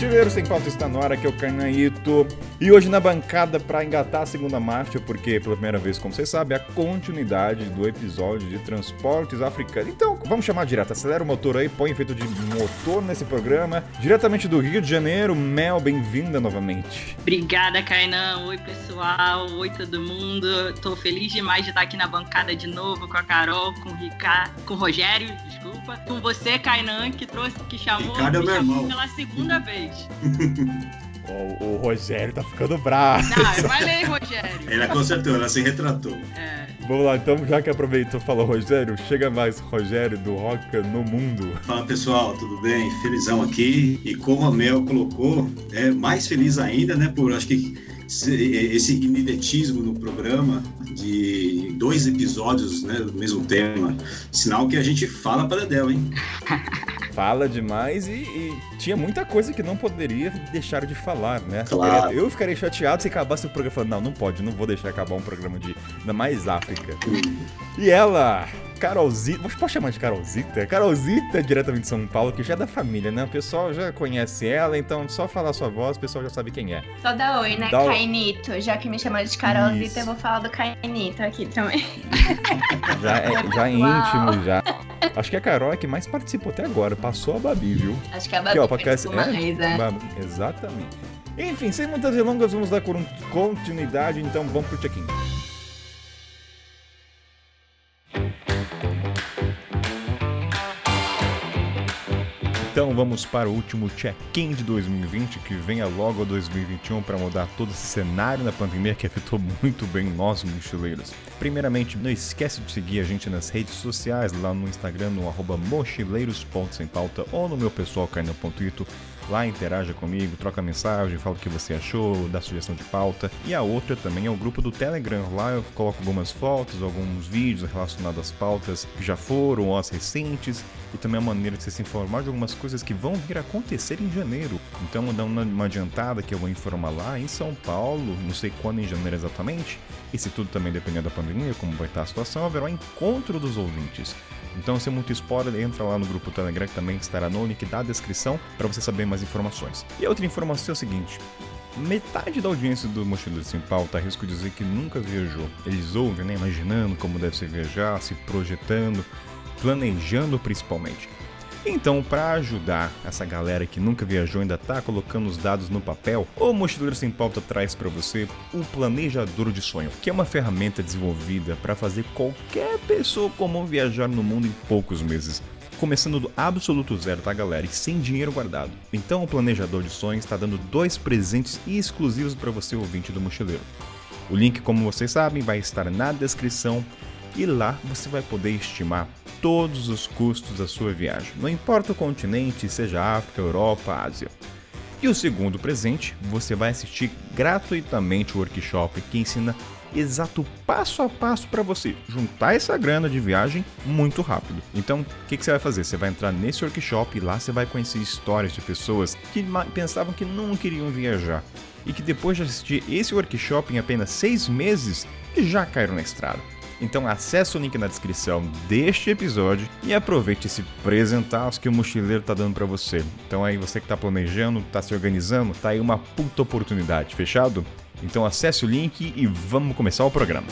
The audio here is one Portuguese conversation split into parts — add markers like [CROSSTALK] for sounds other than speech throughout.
Mochileiro Sem Pauta está no ar, aqui é o Carnaíto. E hoje na bancada para engatar a segunda marcha, porque pela primeira vez, como vocês sabem, a continuidade do episódio de transportes africanos. Então, vamos chamar direto, acelera o motor aí, põe efeito de motor nesse programa. Diretamente do Rio de Janeiro, Mel, bem-vinda novamente. Obrigada, Kainan. Oi, pessoal. Oi, todo mundo. Tô feliz demais de estar aqui na bancada de novo com a Carol, com o Ricardo, com o Rogério, desculpa. Com você, Kainan, que trouxe, que chamou, Ricardo é me meu chamou irmão. pela segunda vez. [LAUGHS] O, o Rogério tá ficando bravo. Não, eu falei, Rogério. Ela consertou, ela se retratou. É, Vamos lá, então, já que aproveitou e falou Rogério, chega mais Rogério do Rock no Mundo. Fala pessoal, tudo bem? Felizão aqui. E como a Mel colocou, é mais feliz ainda, né? Por acho que se- esse imidetismo no programa de dois episódios né, do mesmo tema. Sinal que a gente fala para Dedéu, hein? [LAUGHS] Fala demais e, e tinha muita coisa que não poderia deixar de falar, né? Claro. Eu ficaria chateado se acabasse o programa falando, não, não pode, não vou deixar acabar um programa de ainda mais África. E ela, Carolzita, pode chamar de Carolzita? Carolzita, diretamente de São Paulo, que já é da família, né? O pessoal já conhece ela, então só falar sua voz, o pessoal já sabe quem é. Só dá oi, né? Dá. Cainito. Já que me chamou de Carolzita, Isso. eu vou falar do Cainito aqui também. [LAUGHS] Já é, já é íntimo, já. Acho que a Carol é que mais participou até agora, passou a Babi, viu? Acho que a ó, Babi pra cá, participou mais, é. Exatamente. Enfim, sem muitas delongas, vamos dar con- continuidade, então vamos pro check-in. Então vamos para o último check-in de 2020, que venha logo a 2021 para mudar todo esse cenário da pandemia que afetou muito bem nós mochileiros. Primeiramente, não esquece de seguir a gente nas redes sociais, lá no Instagram, no arroba mochileiros.sempauta ou no meu pessoal carna.ito. Lá interaja comigo, troca mensagem, fala o que você achou, dá sugestão de pauta. E a outra também é o grupo do Telegram. Lá eu coloco algumas fotos, alguns vídeos relacionados às pautas que já foram ou as recentes. E também a maneira de você se informar de algumas coisas que vão vir a acontecer em janeiro. Então, dar uma, adiantada que eu vou informar lá em São Paulo, não sei quando em janeiro exatamente. E se tudo também depender da pandemia, como vai estar a situação, haverá encontro dos ouvintes. Então, se é muito spoiler, entra lá no grupo Telegram que também estará no link da descrição para você saber mais informações. E a outra informação é o seguinte: metade da audiência do Mochileiro Sem Pauta arrisco dizer que nunca viajou. Eles ouvem, né, imaginando como deve ser viajar, se projetando, planejando principalmente. Então, para ajudar essa galera que nunca viajou e ainda tá colocando os dados no papel, o Mochileiro Sem Pauta traz para você o Planejador de Sonho, que é uma ferramenta desenvolvida para fazer qualquer pessoa comum viajar no mundo em poucos meses. Começando do absoluto zero, tá, galera? E sem dinheiro guardado. Então, o Planejador de Sonhos está dando dois presentes exclusivos para você, ouvinte do Mochileiro. O link, como vocês sabem, vai estar na descrição e lá você vai poder estimar todos os custos da sua viagem, não importa o continente, seja África, Europa, Ásia. E o segundo presente, você vai assistir gratuitamente o workshop que ensina exato passo a passo para você juntar essa grana de viagem muito rápido. Então, o que, que você vai fazer? Você vai entrar nesse workshop e lá você vai conhecer histórias de pessoas que pensavam que não queriam viajar e que depois de assistir esse workshop em apenas seis meses já caíram na estrada. Então acesse o link na descrição deste episódio e aproveite esse presentaço que o mochileiro tá dando para você. Então aí você que tá planejando, tá se organizando, tá aí uma puta oportunidade, fechado? Então acesse o link e vamos começar o programa.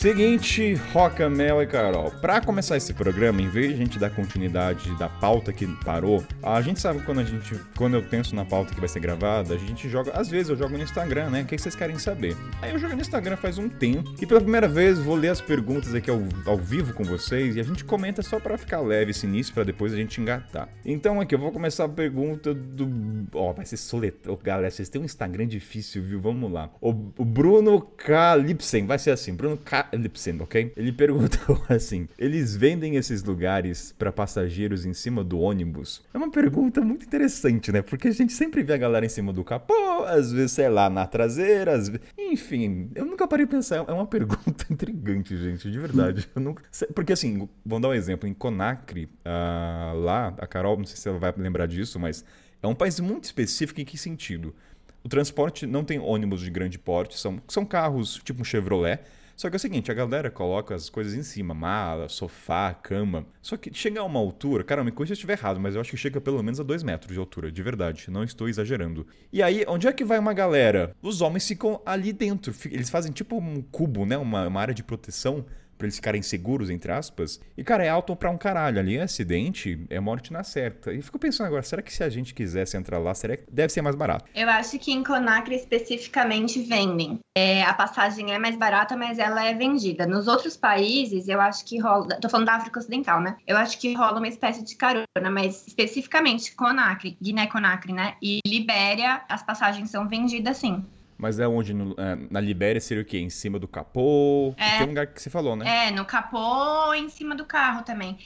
Seguinte, Roca, Mel e Carol. Pra começar esse programa, em vez de a gente dar continuidade da pauta que parou, a gente sabe quando a gente, quando eu penso na pauta que vai ser gravada, a gente joga, às vezes eu jogo no Instagram, né? O que vocês querem saber? Aí eu jogo no Instagram faz um tempo e pela primeira vez vou ler as perguntas aqui ao, ao vivo com vocês e a gente comenta só pra ficar leve esse início pra depois a gente engatar. Então aqui eu vou começar a pergunta do, ó, vai ser soletrado, galera, vocês têm um Instagram difícil, viu? Vamos lá. O, Bruno Calipsen, vai ser assim, Bruno Calipsen, ok? Ele perguntou [LAUGHS] assim: eles vendem esses lugares pra passageiros em cima do ônibus? É uma pergunta muito interessante, né? Porque a gente sempre vê a galera em cima do capô, às vezes, sei lá, na traseira, às vezes. Enfim, eu nunca parei pra pensar. É uma [LAUGHS] pergunta intrigante, gente, de verdade. Nunca... Porque assim, vamos dar um exemplo. Em Conakry, ah, lá, a Carol, não sei se ela vai lembrar disso, mas é um país muito específico em que sentido? O transporte não tem ônibus de grande porte, são, são carros tipo um Chevrolet, Só que é o seguinte, a galera coloca as coisas em cima, mala, sofá, cama. Só que chega a uma altura, cara, me corrija se eu estiver errado, mas eu acho que chega pelo menos a 2 metros de altura, de verdade, não estou exagerando. E aí, onde é que vai uma galera? Os homens ficam ali dentro, eles fazem tipo um cubo, né, uma, uma área de proteção pra eles ficarem seguros, entre aspas. E, cara, é alto pra um caralho. Ali é acidente, é morte na certa. E fico pensando agora, será que se a gente quisesse entrar lá, será que deve ser mais barato? Eu acho que em Conacre especificamente vendem. É, a passagem é mais barata, mas ela é vendida. Nos outros países, eu acho que rola. Tô falando da África Ocidental, né? Eu acho que rola uma espécie de carona, mas especificamente Conacre, Guiné-Conacre, né? E Libéria, as passagens são vendidas sim. Mas é onde? No, é, na Libéria seria o quê? Em cima do capô? É. Tem um lugar que você falou, né? É, no capô em cima do carro também.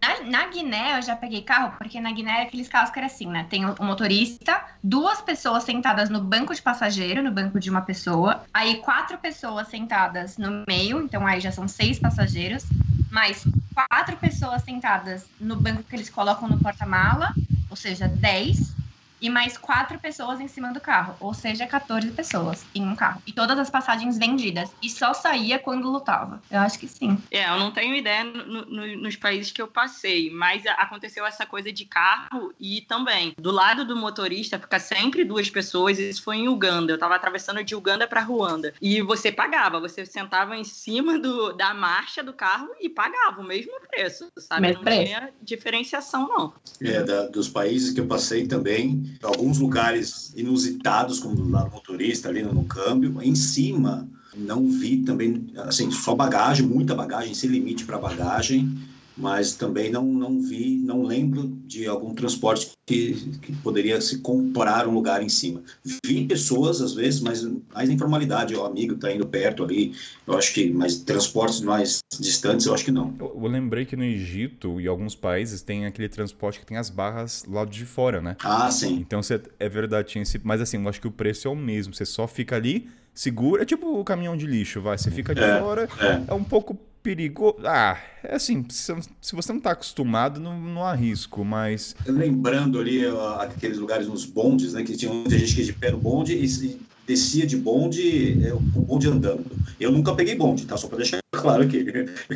Na, na Guiné, eu já peguei carro, porque na Guiné é aqueles carros que era assim, né? Tem o, o motorista, duas pessoas sentadas no banco de passageiro, no banco de uma pessoa, aí quatro pessoas sentadas no meio, então aí já são seis passageiros, mais quatro pessoas sentadas no banco que eles colocam no porta-mala, ou seja, dez, e mais quatro pessoas em cima do carro, ou seja, 14 pessoas em um carro. E todas as passagens vendidas. E só saía quando lutava. Eu acho que sim. É, eu não tenho ideia no- no- nos países que eu passei, mas aconteceu essa coisa de carro e também do lado do motorista fica sempre duas pessoas. Isso foi em Uganda. Eu tava atravessando de Uganda para Ruanda e você pagava, você sentava em cima do, da marcha do carro e pagava o mesmo preço, sabe? Mesmo não preço. tinha diferenciação não. É, da- dos países que eu passei também, alguns lugares inusitados, como lá no motorista, ali no, no câmbio, em cima não vi também, assim, só bagagem, muita bagagem, sem limite para bagagem, mas também não, não vi, não lembro de algum transporte que, que poderia se comprar um lugar em cima. Vi pessoas, às vezes, mas mais informalidade, o amigo está indo perto ali, eu acho que, mas transportes mais distantes, eu acho que não. Eu, eu lembrei que no Egito e alguns países tem aquele transporte que tem as barras lá de fora, né? Ah, sim. Então você, é verdade, tinha esse. Mas assim, eu acho que o preço é o mesmo. Você só fica ali, segura. É tipo o caminhão de lixo, vai. Você fica de É, fora, é. é um pouco perigoso. Ah, é assim, se, você não tá acostumado, não, não há risco, mas. Lembrando ali aqueles lugares nos bondes, né? Que tinha muita gente que de pé no bonde e descia de bonde, é, o bonde andando. Eu nunca peguei bonde, tá? Só para deixar [LAUGHS] claro aqui.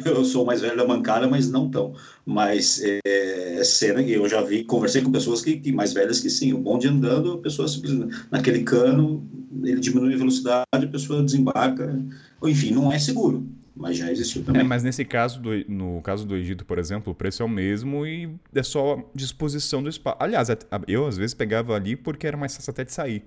Eu sou mais velho da bancada, mas não tão. Mas é, cena que eu já vi, conversei com pessoas que, que mais velhas que sim, o bonde andando, a pessoa simplesmente naquele cano, ele diminui a velocidade, a pessoa desembarca. Enfim, não é seguro, mas já existiu É, também. mas nesse caso, do, no caso do Egito, por exemplo, o preço é o mesmo e é só disposição do espaço. Aliás, eu às vezes pegava ali porque era mais fácil até de sair.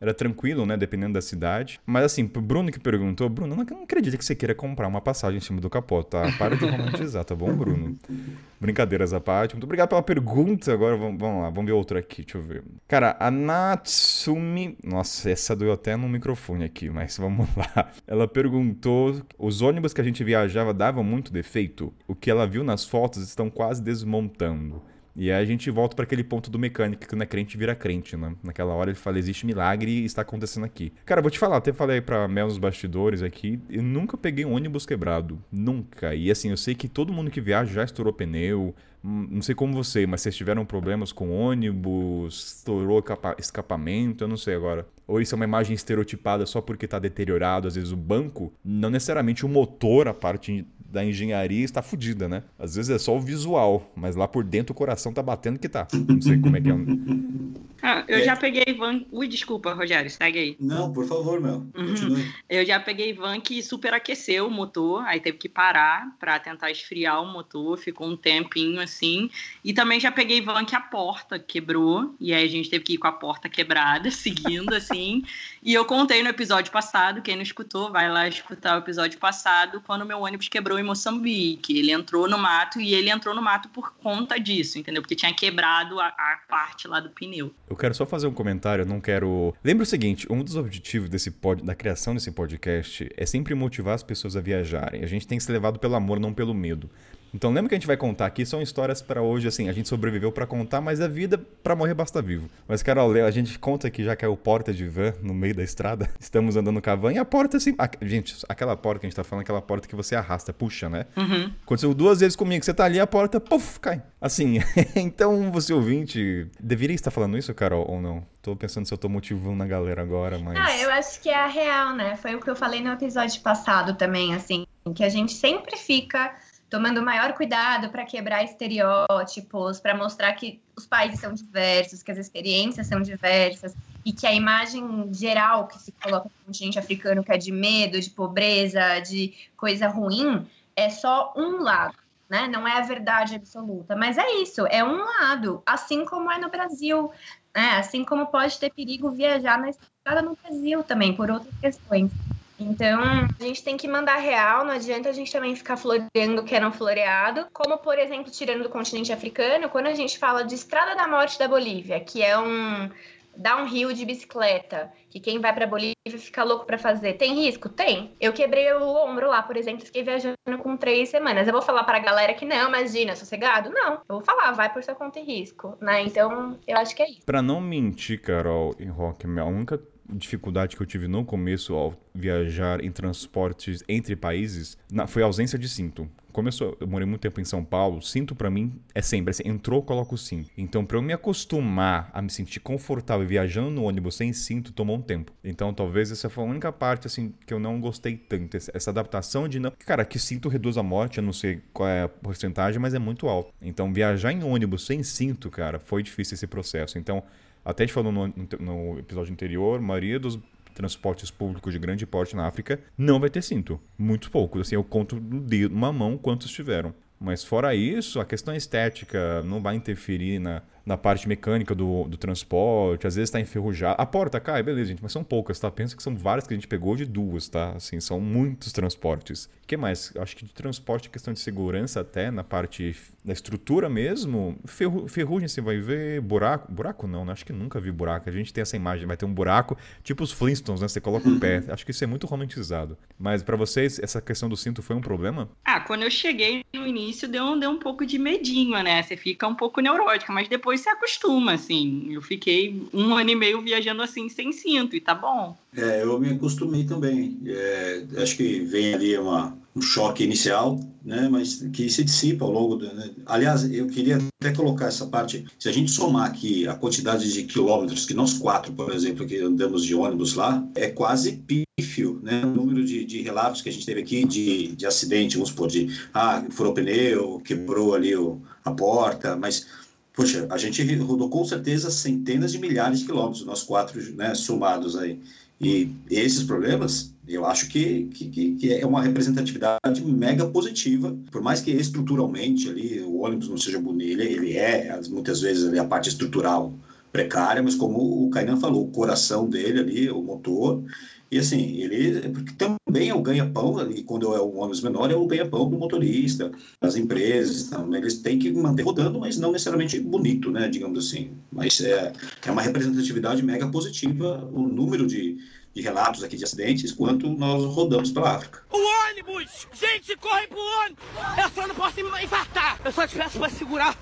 Era tranquilo, né? Dependendo da cidade. Mas assim, pro Bruno que perguntou, Bruno, eu não, acredito que você queira comprar uma passagem em cima do capô, tá? Para de romantizar, tá bom, Bruno? [LAUGHS] Brincadeiras à parte. Muito obrigado pela pergunta. Agora vamos, vamos lá, vamos ver outra aqui. Deixa eu ver. Cara, a Natsumi. Nossa, essa doeu até no microfone aqui, mas [LAUGHS] vamos lá. Ela perguntou: os ônibus que a gente viajava davam muito defeito? O que ela viu nas fotos estão quase desmontando. E aí a gente volta para aquele ponto do mecânico que não é crente vira crente, né? Naquela hora ele fala, existe milagre e está acontecendo aqui. Cara, vou te falar, até falei pra Mel nos bastidores aqui, eu nunca peguei um ônibus quebrado. Nunca. E assim, eu sei que todo mundo que viaja já estourou pneu. Hum, Não sei como você, mas vocês tiveram problemas com ônibus, estourou capa- escapamento, eu não sei agora. Ou isso é uma imagem estereotipada só porque tá deteriorado, às vezes o banco, não necessariamente o motor, a parte da engenharia está fodida, né? Às vezes é só o visual, mas lá por dentro o coração tá batendo que tá. Não sei como é que é. [LAUGHS] Ah, eu É. já peguei van. Ui, desculpa, Rogério, segue aí. Não, por favor, Mel. Uhum. Eu já peguei van que superaqueceu o motor, aí teve que parar para tentar esfriar o motor, ficou um tempinho assim. E também já peguei van que a porta quebrou, e aí a gente teve que ir com a porta quebrada, [LAUGHS] seguindo assim. E eu contei no episódio passado, quem não escutou, vai lá escutar o episódio passado, quando meu ônibus quebrou em Moçambique. Ele entrou no mato e ele entrou no mato por conta disso, entendeu? Porque tinha quebrado a, a parte lá do pneu. Eu quero só fazer um comentário, não quero. Lembra o seguinte: um dos objetivos desse pod... da criação desse podcast é sempre motivar as pessoas a viajarem. A gente tem que ser levado pelo amor, não pelo medo. Então lembra que a gente vai contar aqui são histórias para hoje, assim, a gente sobreviveu para contar, mas a vida para morrer basta vivo. Mas Carol, a gente conta que já caiu porta de van no meio da estrada, [LAUGHS] estamos andando com a van e a porta assim, a, gente, aquela porta que a gente tá falando, aquela porta que você arrasta, puxa, né? Uhum. Aconteceu duas vezes comigo, você tá ali, a porta, puf, cai. Assim, [LAUGHS] então você ouvinte, deveria estar falando isso, Carol, ou não? Tô pensando se eu tô motivando a galera agora, mas. Ah, eu acho que é a real, né? Foi o que eu falei no episódio passado também, assim, que a gente sempre fica tomando maior cuidado para quebrar estereótipos, para mostrar que os países são diversos, que as experiências são diversas e que a imagem geral que se coloca no continente africano, que é de medo, de pobreza, de coisa ruim, é só um lado. Né? Não é a verdade absoluta, mas é isso, é um lado, assim como é no Brasil, né? assim como pode ter perigo viajar na estrada no Brasil também, por outras questões. Então, a gente tem que mandar real, não adianta a gente também ficar floreando o que é não floreado. Como, por exemplo, tirando do continente africano, quando a gente fala de Estrada da Morte da Bolívia, que é um downhill de bicicleta, que quem vai para Bolívia fica louco para fazer. Tem risco? Tem. Eu quebrei o ombro lá, por exemplo, fiquei viajando com três semanas. Eu vou falar para a galera que não, imagina, sossegado? Não. Eu vou falar, vai por sua conta e risco, né? Então, eu acho que é isso. Para não mentir, Carol e Rock, a única dificuldade que eu tive no começo ao viajar em transportes entre países na, foi a ausência de cinto. Começou, eu morei muito tempo em São Paulo, cinto para mim é sempre assim, entrou, coloco o cinto. Então, para eu me acostumar a me sentir confortável viajando no ônibus sem cinto, tomou um tempo. Então, talvez essa foi a única parte assim que eu não gostei tanto, essa adaptação de não, cara, que cinto reduz a morte, eu não sei qual é a porcentagem, mas é muito alto. Então, viajar em ônibus sem cinto, cara, foi difícil esse processo. Então, até a gente falou no, no episódio anterior, a maioria dos transportes públicos de grande porte na África não vai ter cinto. Muito poucos. Assim, eu conto no dedo, uma mão quantos tiveram. Mas fora isso, a questão estética não vai interferir na, na parte mecânica do, do transporte, às vezes está enferrujado. A porta cai, beleza, gente, mas são poucas, tá? Pensa que são várias que a gente pegou de duas, tá? Assim, são muitos transportes. O que mais? Acho que de transporte, questão de segurança até, na parte da estrutura mesmo, ferru ferrugem você vai ver, buraco, buraco não, né? Acho que nunca vi buraco. A gente tem essa imagem, vai ter um buraco, tipo os Flintstones, né? Você coloca o pé. Acho que isso é muito romantizado. Mas para vocês, essa questão do cinto foi um problema? Ah, quando eu cheguei no início, deu um, deu um pouco de medinho, né? Você fica um pouco neurótica, mas depois se acostuma, assim. Eu fiquei um ano e meio viajando assim, sem cinto, e tá bom. É, eu me acostumei também. É, acho que vem ali uma, um choque inicial, né, mas que se dissipa ao longo do. Né? Aliás, eu queria até colocar essa parte. Se a gente somar aqui a quantidade de quilômetros que nós quatro, por exemplo, que andamos de ônibus lá, é quase pífio, né? O número de, de relatos que a gente teve aqui de, de acidente, vamos supor, de ah, furou pneu, quebrou ali o, a porta, mas Poxa, a gente rodou com certeza centenas de milhares de quilômetros, nós quatro né, somados aí. E esses problemas, eu acho que, que, que, é uma representatividade mega positiva, por mais que estruturalmente ali o ônibus não seja bonito, ele, é muitas vezes ali, a parte estrutural precária, mas como o Kainan falou, o coração dele ali, o motor, e assim, ele porque também é o ganha-pão ali, quando é um ônibus menor, é o ganha-pão do motorista, das empresas, então, eles têm que manter rodando, mas não necessariamente bonito, né, digamos assim. Mas é, é uma representatividade mega positiva o número de, de relatos aqui de acidentes quanto nós rodamos pela África. O ônibus! Gente, corre pro ônibus! Eu só não posso me infartar! Eu só te peço pra segurar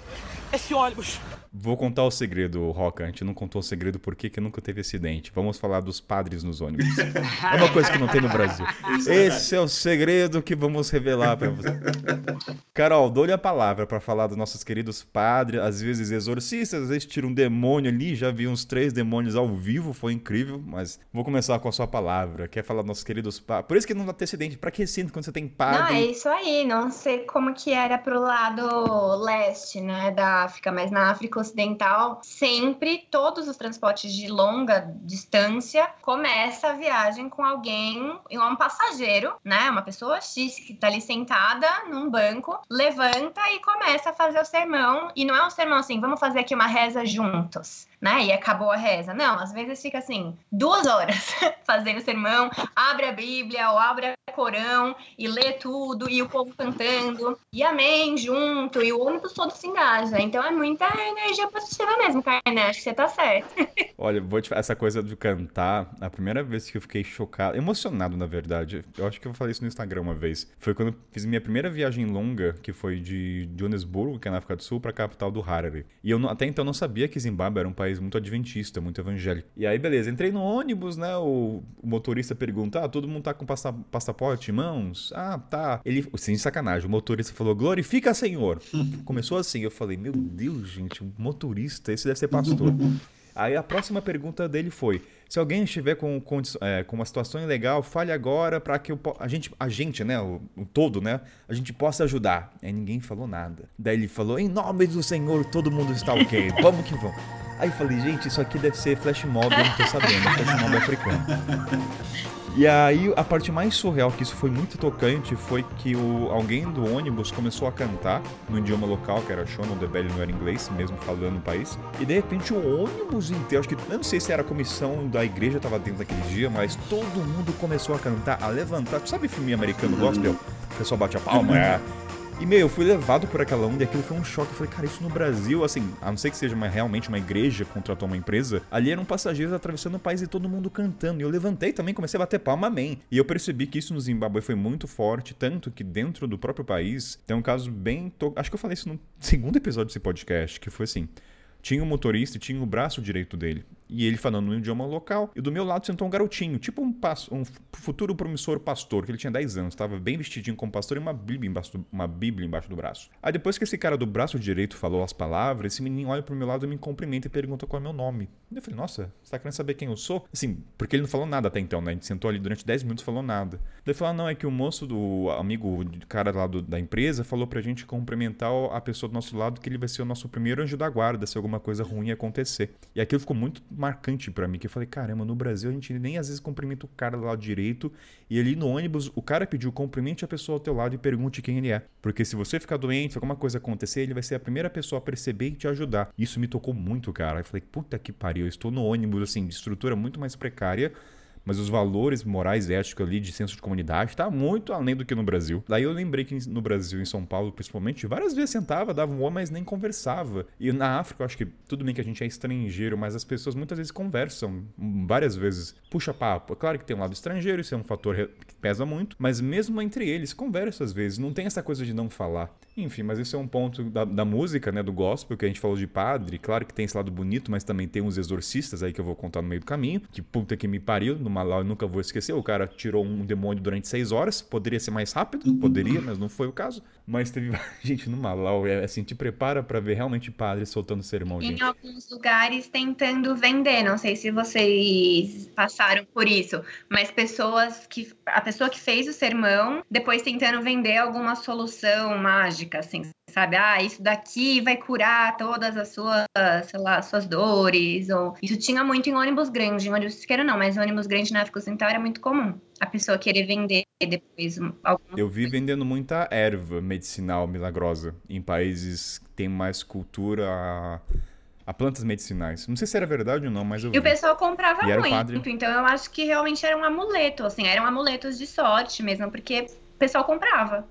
esse ônibus. Vou contar o segredo, Roca. A gente não contou o segredo porque que nunca teve acidente. Vamos falar dos padres nos ônibus. É uma coisa que não tem no Brasil. [LAUGHS] Esse é o segredo que vamos revelar para você. Carol, dou-lhe a palavra para falar dos nossos queridos padres, às vezes exorcistas, às vezes tira um demônio ali. Já vi uns três demônios ao vivo, foi incrível. Mas vou começar com a sua palavra. Quer falar dos nossos queridos padres? Por isso que não dá ter acidente. Pra que sinto quando você tem padre? Não, é isso aí. Não sei como que era pro lado leste, né, da África, mas na África Ocidental, sempre todos os transportes de longa distância começa a viagem com alguém, um passageiro, né? Uma pessoa X que tá ali sentada num banco, levanta e começa a fazer o sermão. E não é um sermão assim, vamos fazer aqui uma reza juntos né? E acabou a reza. Não, às vezes fica assim, duas horas [LAUGHS] fazendo sermão, abre a Bíblia ou abre a Corão e lê tudo, e o povo cantando, e amém junto, e o ônibus todo se engaja. Então é muita energia positiva mesmo, Kainé. Acho que você tá certo. [LAUGHS] Olha, vou te essa coisa de cantar, a primeira vez que eu fiquei chocado, emocionado na verdade, eu acho que eu falei isso no Instagram uma vez, foi quando eu fiz minha primeira viagem longa, que foi de Johannesburgo, que é na África do Sul, pra capital do Harare. E eu não, até então não sabia que Zimbábue era um país muito adventista, muito evangélico. E aí, beleza, entrei no ônibus, né, o, o motorista pergunta, ah, todo mundo tá com passa, passaporte em mãos? Ah, tá. Ele, sem sacanagem, o motorista falou, glorifica Senhor. [LAUGHS] Começou assim, eu falei, meu Deus, gente, um motorista, esse deve ser pastor. [LAUGHS] Aí a próxima pergunta dele foi: se alguém estiver com, com, é, com uma situação ilegal, fale agora para que eu, a gente, a gente, né, o, o, todo, né, a gente possa ajudar. Aí ninguém falou nada. Daí ele falou: em nome do Senhor, todo mundo está ok, vamos que vamos. Aí eu falei: gente, isso aqui deve ser flash mob, eu não tô sabendo, flash mob [LAUGHS] africano. E aí, a parte mais surreal, que isso foi muito tocante, foi que o, alguém do ônibus começou a cantar no idioma local, que era Shono, o Debele não era inglês, mesmo falando no país. E de repente o ônibus inteiro, acho que eu não sei se era a comissão da igreja estava dentro daquele dia, mas todo mundo começou a cantar, a levantar. Tu sabe filme americano gospel? O pessoal bate a palma, é. E, meu, eu fui levado por aquela onda e aquilo foi um choque. Eu falei, cara, isso no Brasil, assim, a não ser que seja uma, realmente uma igreja contratou uma empresa, ali eram passageiros atravessando o país e todo mundo cantando. E eu levantei também, comecei a bater palma, amém. E eu percebi que isso no Zimbábue foi muito forte, tanto que dentro do próprio país tem um caso bem. To... Acho que eu falei isso no segundo episódio desse podcast, que foi assim. Tinha um motorista e tinha o braço direito dele. E ele falando no idioma local. E do meu lado sentou um garotinho, tipo um, um futuro promissor pastor, que ele tinha 10 anos, estava bem vestidinho como pastor e uma bíblia, embaixo do, uma bíblia embaixo do braço. Aí depois que esse cara do braço direito falou as palavras, esse menino olha pro meu lado e me cumprimenta e pergunta qual é meu nome. Eu falei, nossa, você tá querendo saber quem eu sou? Assim, porque ele não falou nada até então, né? A gente sentou ali durante 10 minutos falou nada. Daí falou, ah, não, é que o moço do amigo, do cara lá do, da empresa, falou pra gente cumprimentar a pessoa do nosso lado que ele vai ser o nosso primeiro anjo da guarda se alguma coisa ruim acontecer. E aquilo ficou muito marcante para mim, que eu falei, caramba, no Brasil a gente nem às vezes cumprimenta o cara lado direito, e ali no ônibus o cara pediu cumprimente a pessoa ao teu lado e pergunte quem ele é. Porque se você ficar doente, se alguma coisa acontecer, ele vai ser a primeira pessoa a perceber e te ajudar. Isso me tocou muito, cara. Eu falei, puta que pariu, eu estou no ônibus, assim, de estrutura muito mais precária, mas os valores morais éticos ali de senso de comunidade tá muito além do que no Brasil. Daí eu lembrei que no Brasil, em São Paulo principalmente, várias vezes sentava, dava um oi, mas nem conversava. E na África, eu acho que tudo bem que a gente é estrangeiro, mas as pessoas muitas vezes conversam, várias vezes puxa papo. É claro que tem um lado estrangeiro, isso é um fator que pesa muito, mas mesmo entre eles, conversa às vezes, não tem essa coisa de não falar. Enfim, mas isso é um ponto da, da música, né, do gospel, que a gente falou de padre, claro que tem esse lado bonito, mas também tem uns exorcistas aí que eu vou contar no meio do caminho, que puta que me pariu, numa Malau eu nunca vou esquecer. O cara tirou um demônio durante seis horas. Poderia ser mais rápido, poderia, mas não foi o caso. Mas teve [LAUGHS] gente no Malau, é assim, te prepara para ver realmente padre soltando sermão. Em gente. alguns lugares tentando vender, não sei se vocês passaram por isso, mas pessoas que a pessoa que fez o sermão depois tentando vender alguma solução mágica, assim, sabe? Ah, isso daqui vai curar todas as suas, sei lá, suas dores. Ou... Isso tinha muito em ônibus grande, em ônibus pequeno não, mas em ônibus grande na África Ocidental era muito comum. A pessoa querer vender depois alguma Eu vi vendendo muita erva medicinal milagrosa em países que têm mais cultura a, plantas medicinais. Não sei se era verdade ou não, mas eu vi. E o pessoal comprava muito. padre. Então eu acho que realmente era um amuleto, assim, eram amuletos de sorte mesmo, porque o pessoal comprava.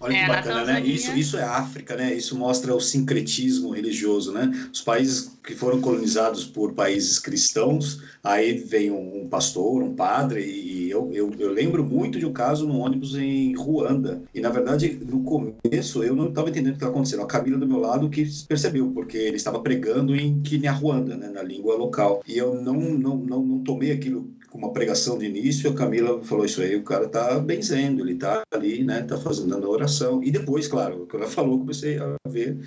Olha que É, na bacana, né? Isso, isso é África, né? Isso mostra o sincretismo religioso, né? Os países que foram colonizados por países cristãos, aí vem um, um pastor, um padre, e eu, eu, eu lembro muito de um caso no ônibus em Ruanda. E, na verdade, no começo, eu não estava entendendo o que estava acontecendo. A Camila do meu lado que percebeu, porque ele estava pregando em Kinyarwanda, né? Na língua local. E eu não, não, não, não tomei aquilo uma pregação de início, a Camila falou isso aí, o cara tá benzendo, ele tá ali, né, tá fazendo a oração. E depois, claro, quando ela falou, comecei a ver.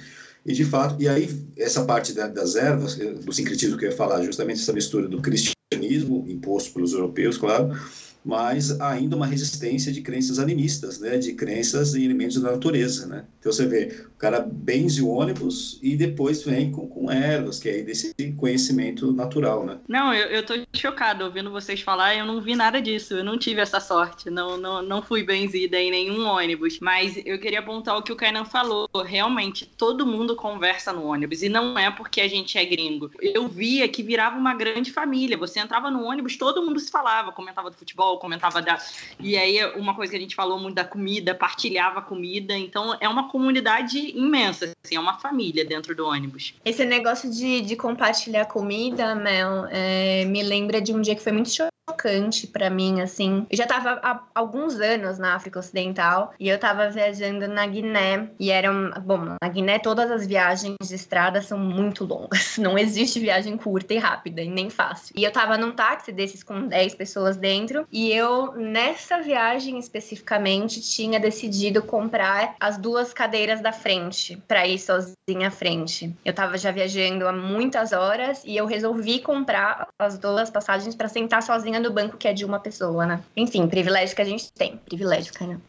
E de fato, e aí essa parte da, das ervas, eh, do sincretismo que eu ia falar, justamente essa mistura do cristianismo imposto pelos europeus, claro, mas ainda uma resistência de crenças animistas, né, de crenças em elementos da natureza, né. Então você vê, o cara benze o ônibus e depois vem com, com que é desse conhecimento natural, né. Não, eu, eu tô chocada ouvindo vocês falar, eu não vi nada disso, eu não tive essa sorte, não, não, não fui benzida em nenhum ônibus. Mas eu queria apontar o que o Kainan falou. Realmente, todo mundo conversa no ônibus, e não é porque a gente é gringo. Eu via que virava uma grande família. Você entrava no ônibus, todo mundo se falava, comentava do futebol, futebol, comentava da. E aí, uma coisa que a gente falou muito da comida, partilhava comida. Então, é uma comunidade imensa, assim, é uma família dentro do ônibus. Esse negócio de, de compartilhar comida, Mel, é, me lembra de um dia que foi muito chocante para mim, assim. Eu já tava há alguns anos na África Ocidental e eu tava viajando na Guiné e eram, bom, na Guiné todas as viagens de estrada são muito longas. [LAUGHS] Não existe viagem curta e rápida e nem fácil. E eu tava num táxi desses com 10 pessoas dentro e eu nessa viagem especificamente tinha decidido comprar as duas cadeiras da frente para ir sozinha à frente. Eu tava já viajando há muitas horas e eu resolvi comprar as duas passagens para sentar sozinha no banco que é de uma pessoa, né? Enfim, privilégio que a gente tem. Privilégio, cara.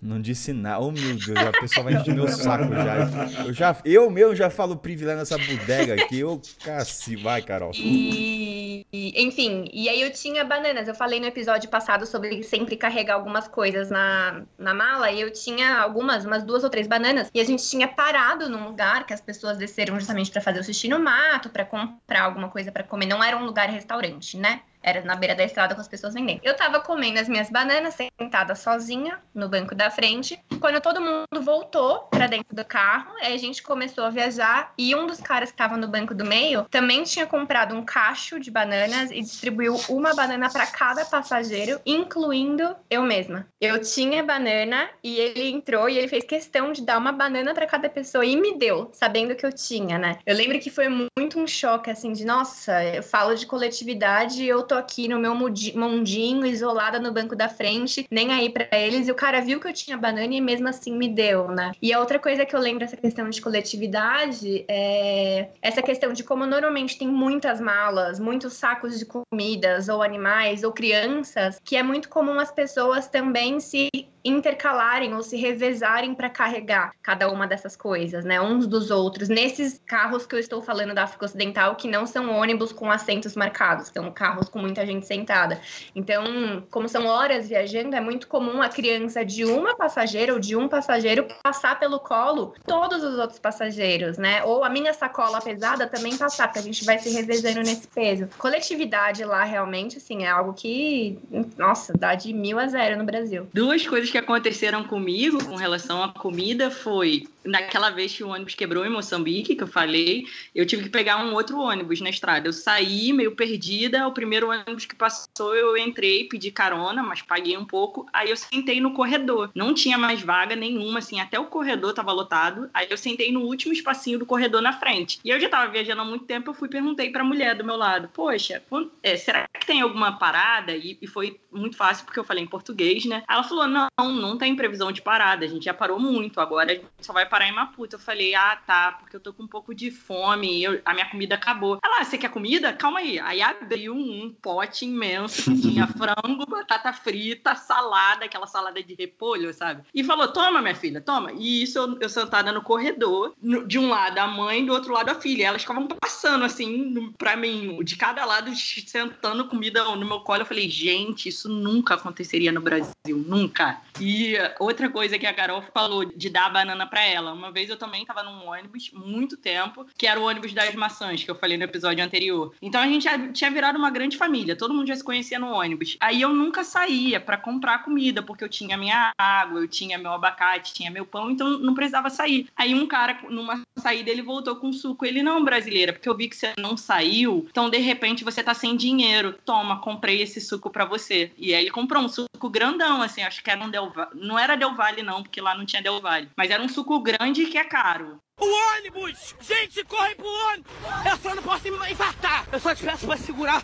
Não disse nada. Oh, meu Deus, a pessoa vai encher meu [LAUGHS] saco já. Eu, já. eu mesmo já falo privilégio nessa bodega aqui. Eu, cacete, vai, Carol. E, enfim, e aí eu tinha bananas. Eu falei no episódio passado sobre sempre carregar algumas coisas na, na mala. E eu tinha algumas, umas duas ou três bananas. E a gente tinha parado num lugar que as pessoas desceram justamente para fazer o xixi no mato, para comprar alguma coisa para comer. Não era um lugar restaurante, né? Era na beira da estrada com as pessoas vendendo. Eu tava comendo as minhas bananas, sentada sozinha no banco da frente. Quando todo mundo voltou para dentro do carro, aí a gente começou a viajar. E um dos caras que tava no banco do meio também tinha comprado um cacho de bananas e distribuiu uma banana para cada passageiro, incluindo eu mesma. Eu tinha banana e ele entrou e ele fez questão de dar uma banana para cada pessoa e me deu, sabendo que eu tinha, né? Eu lembro que foi muito um choque, assim, de nossa, eu falo de coletividade e eu tô aqui no meu mundinho, isolada no banco da frente, nem aí para eles. E o cara viu que eu tinha banana e mesmo assim me deu, né? E a outra coisa que eu lembro dessa questão de coletividade é essa questão de como normalmente tem muitas malas, muitos sacos de comidas ou animais ou crianças, que é muito comum as pessoas também se intercalarem ou se revezarem para carregar cada uma dessas coisas, né? Uns dos outros. Nesses carros que eu estou falando da África Ocidental, que não são ônibus com assentos marcados, são carros com muita gente sentada. Então, como são horas viajando, é muito comum a criança de uma passageira ou de um passageiro passar pelo colo todos os outros passageiros, né? Ou a minha sacola pesada também passar, porque a gente vai se revezando nesse peso. Coletividade lá realmente, assim, é algo que, nossa, dá de mil a zero no Brasil. Duas coisas que aconteceram comigo com relação à comida foi naquela vez que o ônibus quebrou em Moçambique, que eu falei, eu tive que pegar um outro ônibus na estrada. Eu saí meio perdida, o primeiro ônibus que passou, eu entrei, pedi carona, mas paguei um pouco. Aí eu sentei no corredor. Não tinha mais vaga nenhuma, assim, até o corredor estava lotado. Aí eu sentei no último espacinho do corredor na frente. E eu já estava viajando há muito tempo, eu fui perguntei para a mulher do meu lado: "Poxa, é, será que tem alguma parada?" E, e, foi muito fácil porque eu falei em português, né? Ela falou: "Não, não tem previsão de parada. A gente já parou muito, agora a gente só vai parar em Maputo. Eu falei, ah, tá, porque eu tô com um pouco de fome, eu, a minha comida acabou. Ela, você quer comida? Calma aí. Aí abriu um pote imenso que tinha [LAUGHS] frango, batata frita, salada, aquela salada de repolho, sabe? E falou, toma, minha filha, toma. E isso eu, eu sentada no corredor, no, de um lado a mãe, do outro lado a filha. Elas ficavam passando assim pra mim, de cada lado, sentando comida no meu colo. Eu falei, gente, isso nunca aconteceria no Brasil, nunca. E outra coisa que a Carol falou de dar a banana para ela. Uma vez eu também estava num ônibus, muito tempo, que era o ônibus das maçãs, que eu falei no episódio anterior. Então a gente já tinha virado uma grande família, todo mundo já se conhecia no ônibus. Aí eu nunca saía para comprar comida, porque eu tinha minha água, eu tinha meu abacate, tinha meu pão, então não precisava sair. Aí um cara, numa saída, ele voltou com suco. Ele, não, brasileira, porque eu vi que você não saiu, então de repente você tá sem dinheiro. Toma, comprei esse suco para você. E aí ele comprou um suco grandão, assim, acho que era um Del Não era Del Valle, não, porque lá não tinha Del Valle. Mas era um suco grande que é caro. O ônibus! Gente, corre pro ônibus! Eu só não posso me infartar! Eu só te peço pra segurar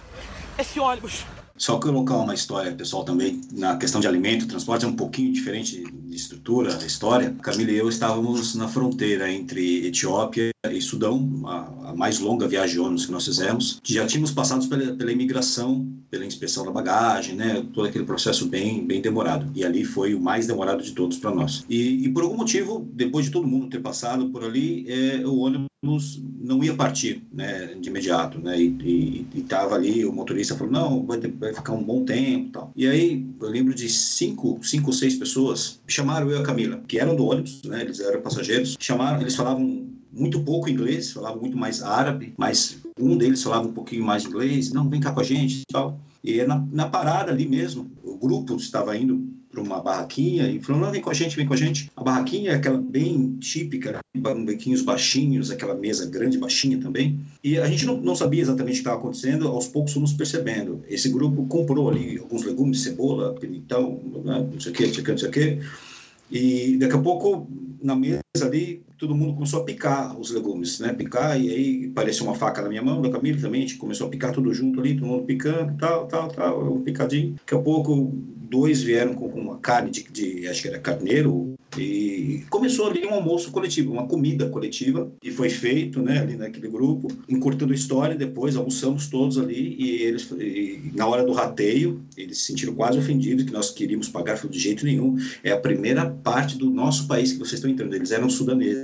esse ônibus. Só colocar uma história, pessoal, também, na questão de alimento, transporte é um pouquinho diferente de estrutura, história. Camila e eu estávamos na fronteira entre Etiópia e Sudão, a, a mais longa viagem de ônibus que nós fizemos. Já tínhamos passado pela, pela imigração, pela inspeção da bagagem, né, todo aquele processo bem, bem demorado. E ali foi o mais demorado de todos para nós. E, e, por algum motivo, depois de todo mundo ter passado por ali, é, o ônibus não ia partir né, de imediato, né, e estava ali, o motorista falou, não, vai, ter, vai ficar um bom tempo tal. E aí, eu lembro de cinco, cinco ou seis pessoas, chamaram eu e a Camila, que eram do ônibus, né, eles eram passageiros, chamaram, eles falavam muito pouco inglês, falavam muito mais árabe, mas um deles falava um pouquinho mais inglês, não, vem cá com a gente e tal. E na, na parada ali mesmo, o grupo estava indo para uma barraquinha e falou: não, vem com a gente, vem com a gente. A barraquinha é aquela bem típica, banquinhos baixinhos, aquela mesa grande, baixinha também. E a gente não, não sabia exatamente o que estava acontecendo, aos poucos fomos percebendo. Esse grupo comprou ali alguns legumes, cebola, pimentão, né, não sei o que, não sei o que, não sei o que. E daqui a pouco, na mesa ali, todo mundo começou a picar os legumes, né? Picar, e aí apareceu uma faca na minha mão, da Camila também, a gente começou a picar tudo junto ali, todo mundo picando, tal, tal, tal, um picadinho. Daqui a pouco, dois vieram com uma carne de, de, acho que era carneiro, e começou ali um almoço coletivo, uma comida coletiva, e foi feito, né, ali naquele grupo, encurtando a história, depois almoçamos todos ali, e eles, e na hora do rateio, eles se sentiram quase ofendidos, que nós queríamos pagar, de jeito nenhum, é a primeira parte do nosso país que vocês estão entrando, eles eram sudaneses,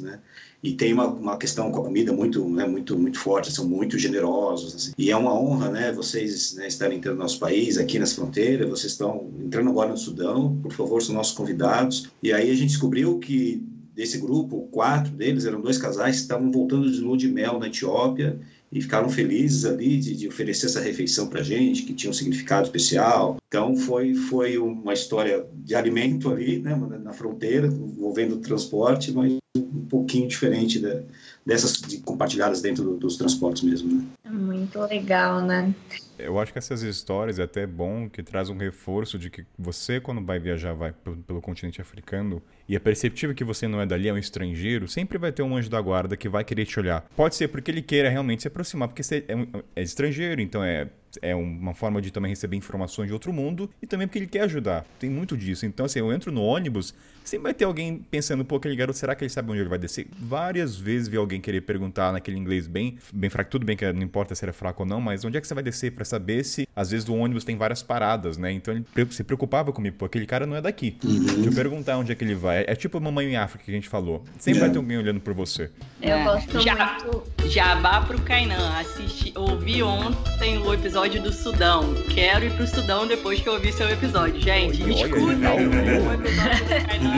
né, e tem uma, uma questão com a comida muito, né, muito, muito forte, são muito generosos. Assim. E é uma honra, né, vocês né, estarem entrando no nosso país, aqui nas fronteiras, vocês estão entrando agora no Sudão, por favor, são nossos convidados. E aí a gente descobriu que desse grupo, quatro deles eram dois casais que estavam voltando de lua de mel na Etiópia e ficaram felizes ali de, de oferecer essa refeição para gente, que tinha um significado especial. Então foi foi uma história de alimento ali, né, na fronteira, envolvendo o transporte, mas um pouquinho diferente da, dessas de compartilhadas dentro do, dos transportes mesmo. Né? Muito legal, né? Eu acho que essas histórias é até bom que traz um reforço de que você, quando vai viajar vai pelo, pelo, continente africano e é perceptível que você não é dali, é um estrangeiro, sempre vai ter um anjo da guarda que vai querer te olhar. Pode ser porque ele queira realmente se aproximar, porque você é, um, é estrangeiro, então é é uma forma de também receber informações de outro mundo e também porque ele quer ajudar. Tem muito disso. Então, assim, eu entro no ônibus, sempre vai ter alguém pensando, pô, aquele garoto, será que ele sabe onde ele vai descer? Várias vezes vi alguém querer perguntar naquele inglês bem, bem fraco. Tudo bem que não importa se era fraco ou não, mas onde é que você vai descer para saber se, às vezes, o ônibus tem várias paradas, né? Então ele se preocupava comigo, pô, aquele cara não é daqui. Uhum. Deixa eu perguntar onde é que ele vai. É tipo a mamãe em África que a gente falou. Sempre é. vai ter alguém olhando por você. Eu é. gosto Já, muito. Jabá pro Kainan. Assisti, ouvi ontem o episódio do Sudão. Quero ir pro Sudão depois que eu ouvir seu episódio. Gente, Oi, escutem o episódio do Kainan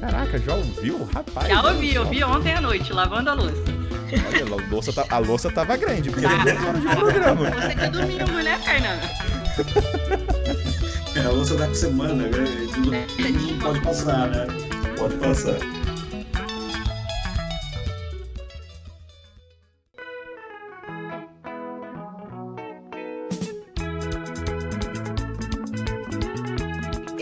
Caraca, já ouviu? Rapaz. Já ouvi, ouvi ontem à noite, lavando a louça. Olha, a louça, tá, a louça tava grande, porque era duas horas de programa. Você que é domingo, né, Kainan? É, a louça da semana, né? Não pode passar, né? Pode passar.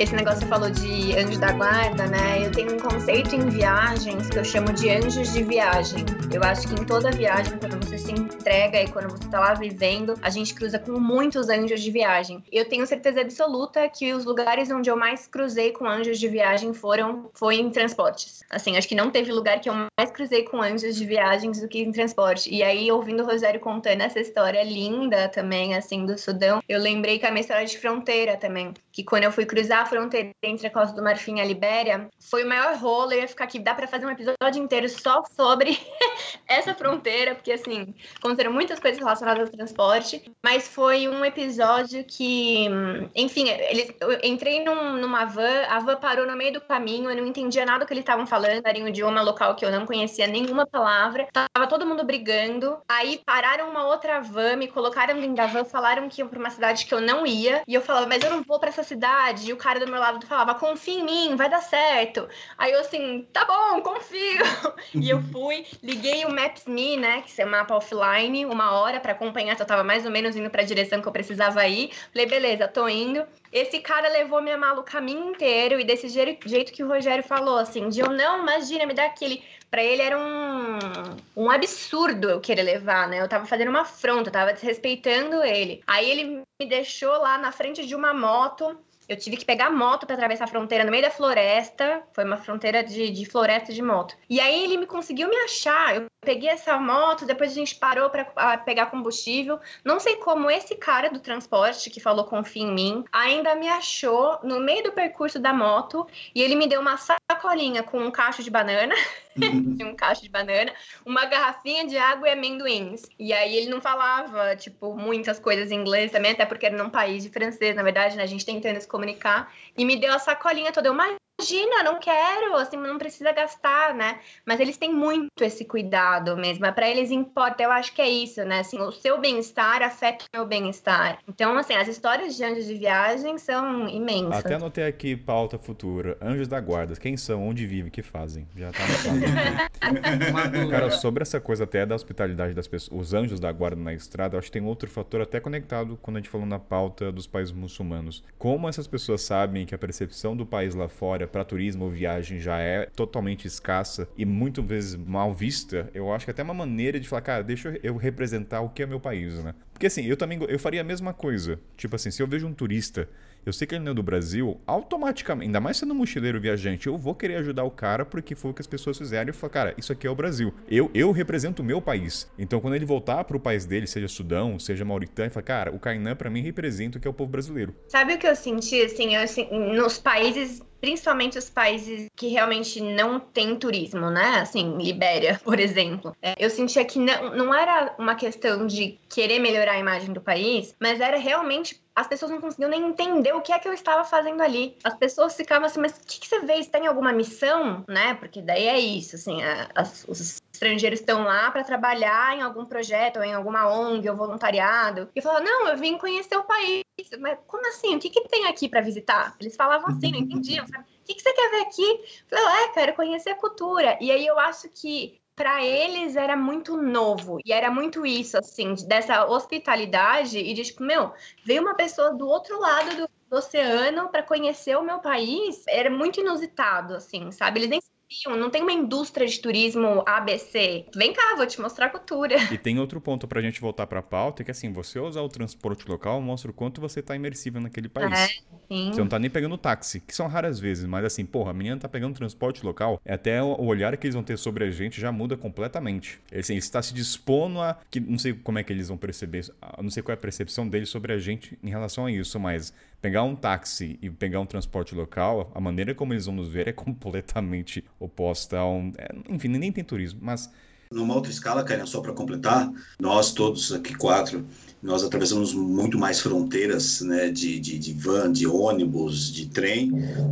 Esse negócio que você falou de anjo da guarda, né? Eu tenho um conceito em viagens que eu chamo de anjos de viagem. Eu acho que em toda viagem, quando você se entrega e quando você tá lá vivendo, a gente cruza com muitos anjos de viagem. Eu tenho certeza absoluta que os lugares onde eu mais cruzei com anjos de viagem foram foi em transportes. Assim, acho que não teve lugar que eu mais cruzei com anjos de viagens do que em transporte. E aí, ouvindo o Rosário contando essa história linda também, assim, do Sudão, eu lembrei que a minha história de fronteira também. Que quando eu fui cruzar fronteira entre a Costa do Marfim e a Libéria, foi o maior rolo. Eu ia ficar aqui, dá para fazer um episódio inteiro só sobre [LAUGHS] essa fronteira, porque assim, aconteceram muitas coisas relacionadas ao transporte, mas foi um episódio que, enfim, eles, eu entrei num, numa van, a van parou no meio do caminho, eu não entendia nada do que eles estavam falando, era um idioma local que eu não conhecia nenhuma palavra, tava todo mundo brigando, aí pararam uma outra van, me colocaram dentro da van, falaram que iam pra uma cidade que eu não ia, e eu falava, mas eu não vou para essa cidade, e o cara do meu lado falava, confia em mim, vai dar certo. Aí eu assim, tá bom, confio. [LAUGHS] e eu fui, liguei o Maps.me, né, que é um mapa offline, uma hora para acompanhar se eu tava mais ou menos indo para a direção que eu precisava ir. Falei, beleza, tô indo. Esse cara levou minha mala o caminho inteiro e desse jeito que o Rogério falou, assim, de eu não, imagina, me dá aquele para ele era um, um absurdo eu querer levar, né? Eu tava fazendo uma afronta, eu tava desrespeitando ele. Aí ele me deixou lá na frente de uma moto eu tive que pegar moto para atravessar a fronteira no meio da floresta. Foi uma fronteira de, de floresta de moto. E aí ele me conseguiu me achar. Eu peguei essa moto, depois a gente parou para pegar combustível. Não sei como esse cara do transporte que falou confia em mim ainda me achou no meio do percurso da moto e ele me deu uma sacolinha com um cacho de banana. [LAUGHS] [LAUGHS] um cacho de banana, uma garrafinha de água e amendoins. E aí ele não falava, tipo, muitas coisas em inglês também, até porque era num país de francês, na verdade, né? A gente tentando se comunicar. E me deu a sacolinha toda. Eu, imagina, não quero, assim, não precisa gastar, né? Mas eles têm muito esse cuidado mesmo. Para eles importa, eu acho que é isso, né? Assim, o seu bem-estar afeta o meu bem-estar. Então, assim, as histórias de anjos de viagem são imensas. Até anotei aqui pauta futura. Anjos da guarda. Quem são? Onde vivem? O que fazem? Já tá anotado. [LAUGHS] Cara, sobre essa coisa até da hospitalidade das pessoas, os anjos da guarda na estrada, acho que tem outro fator até conectado quando a gente falou na pauta dos países muçulmanos. Como essas pessoas sabem que a percepção do país lá fora para turismo ou viagem já é totalmente escassa e muitas vezes mal vista, eu acho que até uma maneira de falar, cara, deixa eu representar o que é meu país, né? Porque assim, eu também eu faria a mesma coisa. Tipo assim, se eu vejo um turista eu sei que ele não é do Brasil, automaticamente, ainda mais sendo um mochileiro viajante, eu vou querer ajudar o cara porque foi o que as pessoas fizeram e falo, cara, isso aqui é o Brasil. Eu, eu represento o meu país. Então, quando ele voltar pro país dele, seja Sudão, seja Mauritânia, fala, cara, o Kainan para mim representa o que é o povo brasileiro. Sabe o que eu senti, assim, eu, assim nos países principalmente os países que realmente não têm turismo, né? Assim, Libéria, [LAUGHS] por exemplo. É, eu sentia que não, não era uma questão de querer melhorar a imagem do país, mas era realmente as pessoas não conseguiam nem entender o que é que eu estava fazendo ali. As pessoas ficavam assim, mas o que, que você vê? Você tem alguma missão? Né? Porque daí é isso, assim, a, as, os estrangeiros estão lá para trabalhar em algum projeto, ou em alguma ONG ou voluntariado. E falava, não, eu vim conhecer o país. Mas como assim? O que, que tem aqui para visitar? Eles falavam assim, não entendiam, sabe? O que, que você quer ver aqui? Eu falei, é, quero conhecer a cultura. E aí eu acho que para eles era muito novo e era muito isso assim dessa hospitalidade e de tipo meu veio uma pessoa do outro lado do, do oceano para conhecer o meu país era muito inusitado assim sabe eles nem não tem uma indústria de turismo ABC. Vem cá, vou te mostrar a cultura. E tem outro ponto pra gente voltar pra pauta, que assim, você usar o transporte local mostra o quanto você tá imersivo naquele país. É, sim. Você não tá nem pegando táxi, que são raras vezes, mas assim, porra, a menina tá pegando transporte local, é até o olhar que eles vão ter sobre a gente já muda completamente. Assim, está se dispondo a. Que, não sei como é que eles vão perceber, não sei qual é a percepção deles sobre a gente em relação a isso, mas pegar um táxi e pegar um transporte local, a maneira como eles vão nos ver é [LAUGHS] completamente oposta a um. É, enfim, nem tem turismo, mas. Numa outra escala, Karen, só para completar, nós todos aqui quatro, nós atravessamos muito mais fronteiras né, de, de, de van, de ônibus, de trem,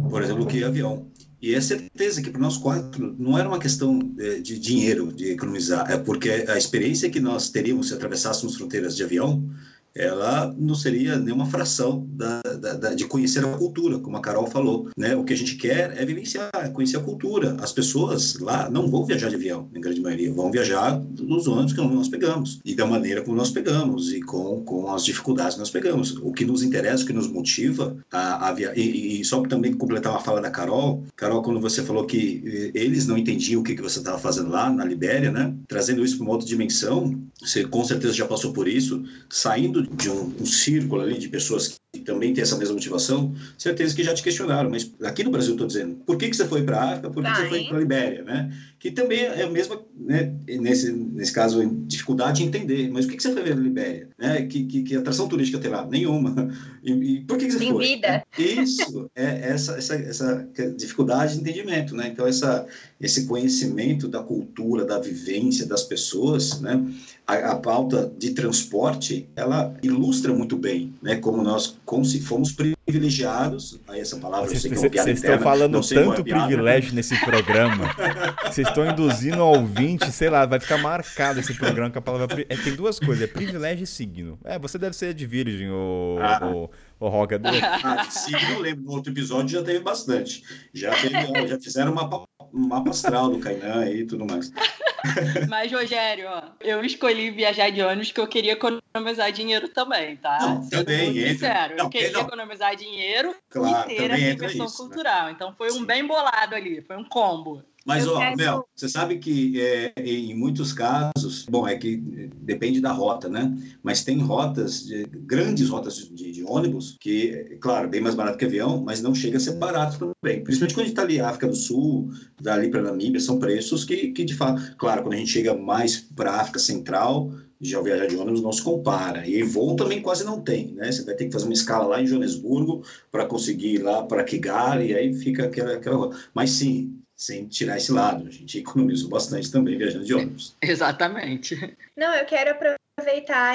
por exemplo, que avião. E é certeza que para nós quatro não era uma questão é, de dinheiro, de economizar, é porque a experiência que nós teríamos se atravessássemos fronteiras de avião ela não seria nenhuma fração da, da, da, de conhecer a cultura, como a Carol falou. Né? O que a gente quer é vivenciar, é conhecer a cultura. As pessoas lá não vão viajar de avião, em grande maioria, vão viajar nos ônibus que nós pegamos, e da maneira como nós pegamos, e com, com as dificuldades que nós pegamos. O que nos interessa, o que nos motiva a, a viajar. E, e, só também completar uma fala da Carol, Carol, quando você falou que eh, eles não entendiam o que, que você estava fazendo lá na Libéria, né? trazendo isso para uma outra dimensão, você com certeza já passou por isso, saindo de um, um círculo ali de pessoas que também têm essa mesma motivação, certeza que já te questionaram, mas aqui no Brasil estou dizendo, por que, que você foi para a África, por que, que você foi para a Libéria, né? Que também é a mesma, né, nesse, nesse caso, dificuldade de entender, mas o que, que você foi ver na Libéria? Né? Que, que, que atração turística tem lá? Nenhuma. E, e por que, que você Tem foi? vida. Isso, é essa, essa, essa dificuldade de entendimento, né? Então, essa, esse conhecimento da cultura, da vivência das pessoas, né? A, a pauta de transporte, ela ilustra muito bem, né? Como nós como se fomos privilegiados, aí essa palavra vocês, eu sei que é uma piada Vocês interna, estão falando é tanto piada. privilégio nesse programa. Vocês estão induzindo ao ouvinte, sei lá, vai ficar marcado esse programa com a palavra. É, tem duas coisas, é privilégio e signo. É, você deve ser de virgem, o, Ah. o, o Roca. Ah, eu lembro, no outro episódio já teve bastante. Já, teve, já fizeram uma mapa, mapa astral do Kainan e tudo mais. [LAUGHS] Mas, Rogério, ó, eu escolhi viajar de ônibus porque eu queria economizar dinheiro também, tá? Não, também entra. sincero, Não, eu queria não. economizar dinheiro Claro, e ter a diversão isso. né? cultural. Então foi um Sim. bem bolado ali, foi um combo. Mas, Eu ó, quero- Mel, você sabe que é, em muitos casos, bom, é que depende da rota, né? Mas tem rotas, de- grandes rotas de, de ônibus, que, claro, bem mais barato que avião, mas não chega a ser barato também. Principalmente quando a gente está ali África do Sul, dali para Namíbia, são preços que, que, de fato, claro, quando a gente chega mais para a África Central, já o viajar de ônibus não se compara. E voo também quase não tem, né? Você vai ter que fazer uma escala lá em Joanesburgo para conseguir ir lá para Kigali, e aí fica aquela, aquela rota. Mas sim, sem tirar esse lado, a gente economizou bastante também viajando de ônibus. Exatamente. Não, eu quero aproveitar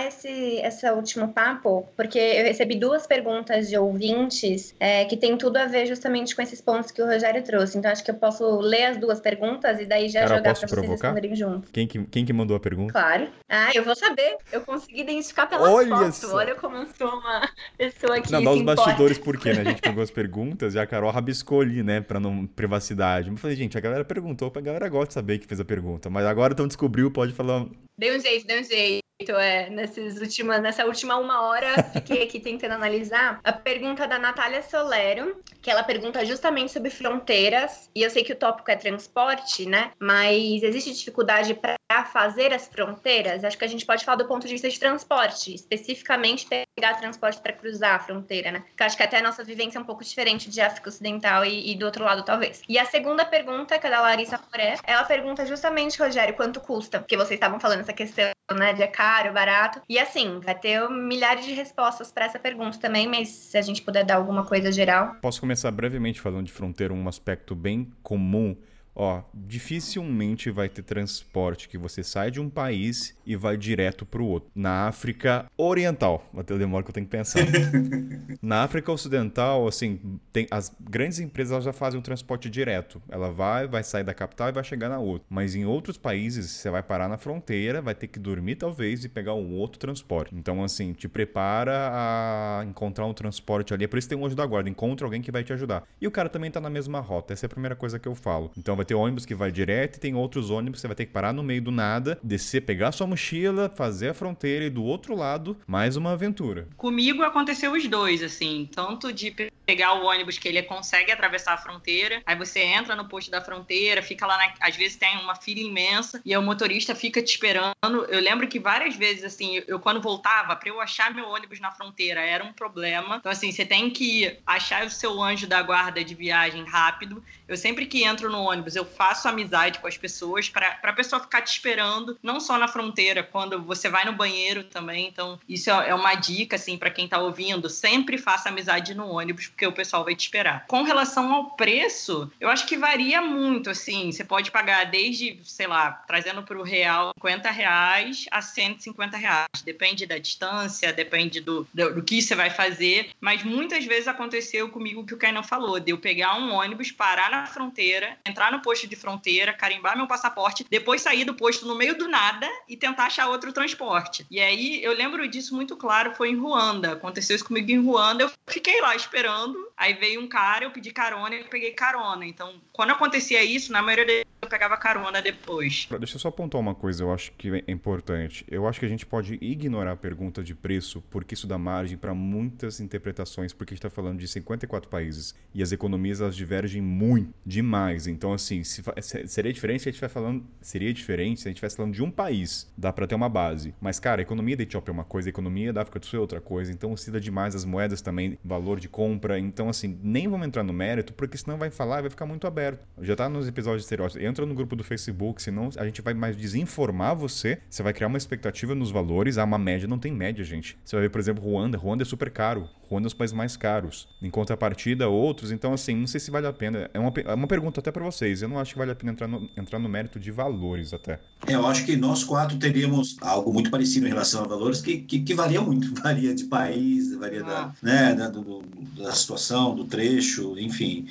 esse, esse último papo, porque eu recebi duas perguntas de ouvintes é, que tem tudo a ver justamente com esses pontos que o Rogério trouxe. Então, acho que eu posso ler as duas perguntas e daí já Cara, jogar para vocês responderem junto. Quem que, quem que mandou a pergunta? Claro. Ah, eu vou saber. Eu consegui identificar pela Olha foto. Olha como eu sou uma pessoa que Não, dá os importa. bastidores por quê, né? A gente pegou as perguntas e a Carol rabiscou ali, né? Pra não privacidade. Eu falei, gente, a galera perguntou, a galera gosta de saber que fez a pergunta. Mas agora então descobriu, pode falar. Deu um jeito, deu um jeito. É, nesses nessa última uma hora, fiquei aqui tentando analisar a pergunta da Natália Solero, que ela pergunta justamente sobre fronteiras. E eu sei que o tópico é transporte, né? Mas existe dificuldade para fazer as fronteiras? Acho que a gente pode falar do ponto de vista de transporte, especificamente pegar transporte para cruzar a fronteira, né? Porque acho que até a nossa vivência é um pouco diferente de África Ocidental e, e do outro lado, talvez. E a segunda pergunta, que é da Larissa Moré, ela pergunta justamente, Rogério, quanto custa? Porque vocês estavam falando essa questão, né, de é caro, barato. E assim, vai ter milhares de respostas para essa pergunta também, mas se a gente puder dar alguma coisa geral. Posso começar brevemente falando de fronteira, um aspecto bem comum. Ó, dificilmente vai ter transporte que você sai de um país e vai direto para o outro. Na África Oriental, até eu demoro que eu tenho que pensar. [LAUGHS] Na África Ocidental, assim, tem as grandes empresas já fazem o transporte direto. Ela vai, vai sair da capital e vai chegar na outra. Mas em outros países, você vai parar na fronteira, vai ter que dormir talvez e pegar um outro transporte. Então, assim, te prepara a encontrar um transporte ali. É por isso que tem um anjo da guarda. Encontra alguém que vai te ajudar. E o cara também tá na mesma rota. Essa é a primeira coisa que eu falo. Então, vai ter ônibus que vai direto e tem outros ônibus que você vai ter que parar no meio do nada, descer, pegar sua mochila, fazer a fronteira e do outro lado, mais uma aventura. Comigo aconteceu os dois, assim, tanto de pe- pegar o ônibus que ele consegue atravessar a fronteira, aí você entra no posto da fronteira, fica lá, na- às vezes tem uma fila imensa e o motorista fica te esperando. Eu lembro que várias vezes, assim, eu quando voltava, pra eu achar meu ônibus na fronteira era um problema. Então, assim, você tem que achar o seu anjo da guarda de viagem rápido. Eu sempre que entro no ônibus, eu faço amizade com as pessoas para a pessoa ficar te esperando, não só na fronteira, quando você vai no banheiro também. Então, isso é é uma dica, assim, para quem tá ouvindo. Sempre faça amizade no ônibus, porque o pessoal vai te esperar. Com relação ao preço, eu acho que varia muito, assim. Você pode pagar desde, sei lá, trazendo para o real, 50 reais a 150 reais. Depende da distância, depende do, do, do que você vai fazer. Mas muitas vezes aconteceu comigo o que o Kainan falou, de eu pegar um ônibus, parar na fronteira, entrar no posto de fronteira, carimbar meu passaporte, depois sair do posto no meio do nada e tentar achar outro transporte. E aí eu lembro disso muito claro, foi em Ruanda. Aconteceu isso comigo em Ruanda, eu fiquei lá esperando. Aí veio um cara, eu pedi carona e peguei carona. Então, quando acontecia isso, na maioria das eu pegava carona depois. Deixa eu só apontar uma coisa, eu acho que é importante. Eu acho que a gente pode ignorar a pergunta de preço, porque isso dá margem para muitas interpretações, porque a gente está falando de 54 países e as economias elas divergem muito, demais. Então, assim, se seria diferente se a gente estiver falando, seria diferente se a gente estivesse falando de um país, dá para ter uma base. Mas, cara, a economia da Etiópia é uma coisa, a economia da África do Sul é outra coisa, então oscila demais as moedas também, valor de compra. Então, assim, nem vamos entrar no mérito, porque senão vai falar e vai ficar muito aberto. Já tá nos episódios de estereótipos. Entra no grupo do Facebook, senão a gente vai mais desinformar você. Você vai criar uma expectativa nos valores. Ah, uma média não tem média, gente. Você vai ver, por exemplo, Ruanda. Ruanda é super caro. Ruanda é um dos países mais caros. Em contrapartida, outros. Então, assim, não sei se vale a pena. É uma, é uma pergunta até para vocês. Eu não acho que vale a pena entrar no, entrar no mérito de valores até. É, Eu acho que nós quatro teríamos algo muito parecido em relação a valores que, que, que varia muito. [LAUGHS] Varia de país, varia da, né, da, do- da situação, do trecho, enfim.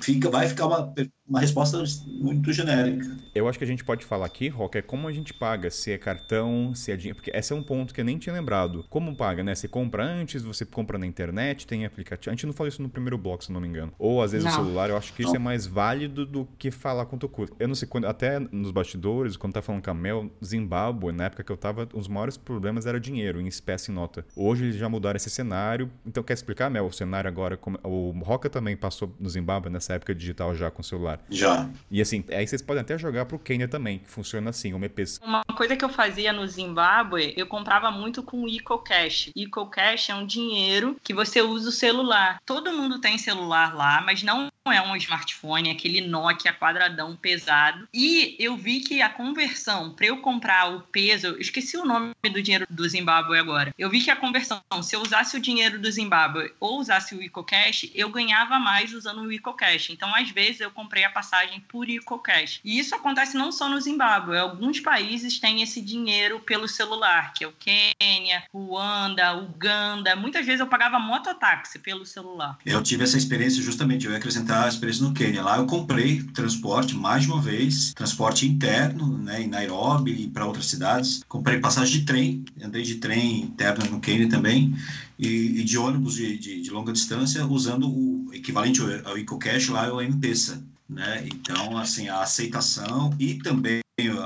Fica, vai ficar uma, uma resposta muito genérica. Eu acho que a gente pode falar aqui, Rock, é como a gente paga, se é cartão, se é dinheiro, porque esse é um ponto que eu nem tinha lembrado. Como paga, né? Você compra antes, você compra na internet, tem aplicativo. A gente não falou isso no primeiro bloco, se não me engano. Ou às vezes Não. o celular, eu acho que isso Não. é mais válido do que falar quanto custa. Eu não sei, quando, até nos bastidores, quando tá falando com a Mel, Zimbábue, na época que eu tava, os maiores problemas era dinheiro, em espécie em nota. Hoje eles já mudaram esse cenário. Então quer explicar, Mel, o cenário agora? como- O Roca também passou no Zimbábue nessa época digital já com o celular. Já. E assim, aí vocês podem até jogar pro Kenya também, que funciona assim, uma EP. Uma coisa que eu fazia no Zimbábue, eu comprava muito com o EcoCash. EcoCash é um dinheiro que você usa o celular. Todo mundo tem celular lá, mas não é um smartphone, é aquele Nokia quadradão pesado. E eu vi que a conversão para eu comprar o peso, eu esqueci o nome do dinheiro do Zimbábue agora. Eu vi que a conversão, se eu usasse o dinheiro do Zimbábue ou usasse o EcoCash, eu ganhava mais usando o EcoCash. Então, às vezes, eu comprei a passagem por EcoCash. E isso acontece não só no Zimbábue, alguns países têm esse dinheiro pelo celular, que é o Quênia, Ruanda, Uganda. Muitas vezes eu pagava mototáxi pelo celular. Eu tive essa experiência justamente, eu ia acrescentar a experiência no Quênia. Lá eu comprei transporte mais de uma vez, transporte interno, né, em Nairobi e para outras cidades. Comprei passagem de trem, andei de trem interno no Quênia também, e, e de ônibus de, de, de, longa distância usando o equivalente ao, EcoCash lá, é o M-Pesa. Né? Então, assim, a aceitação e também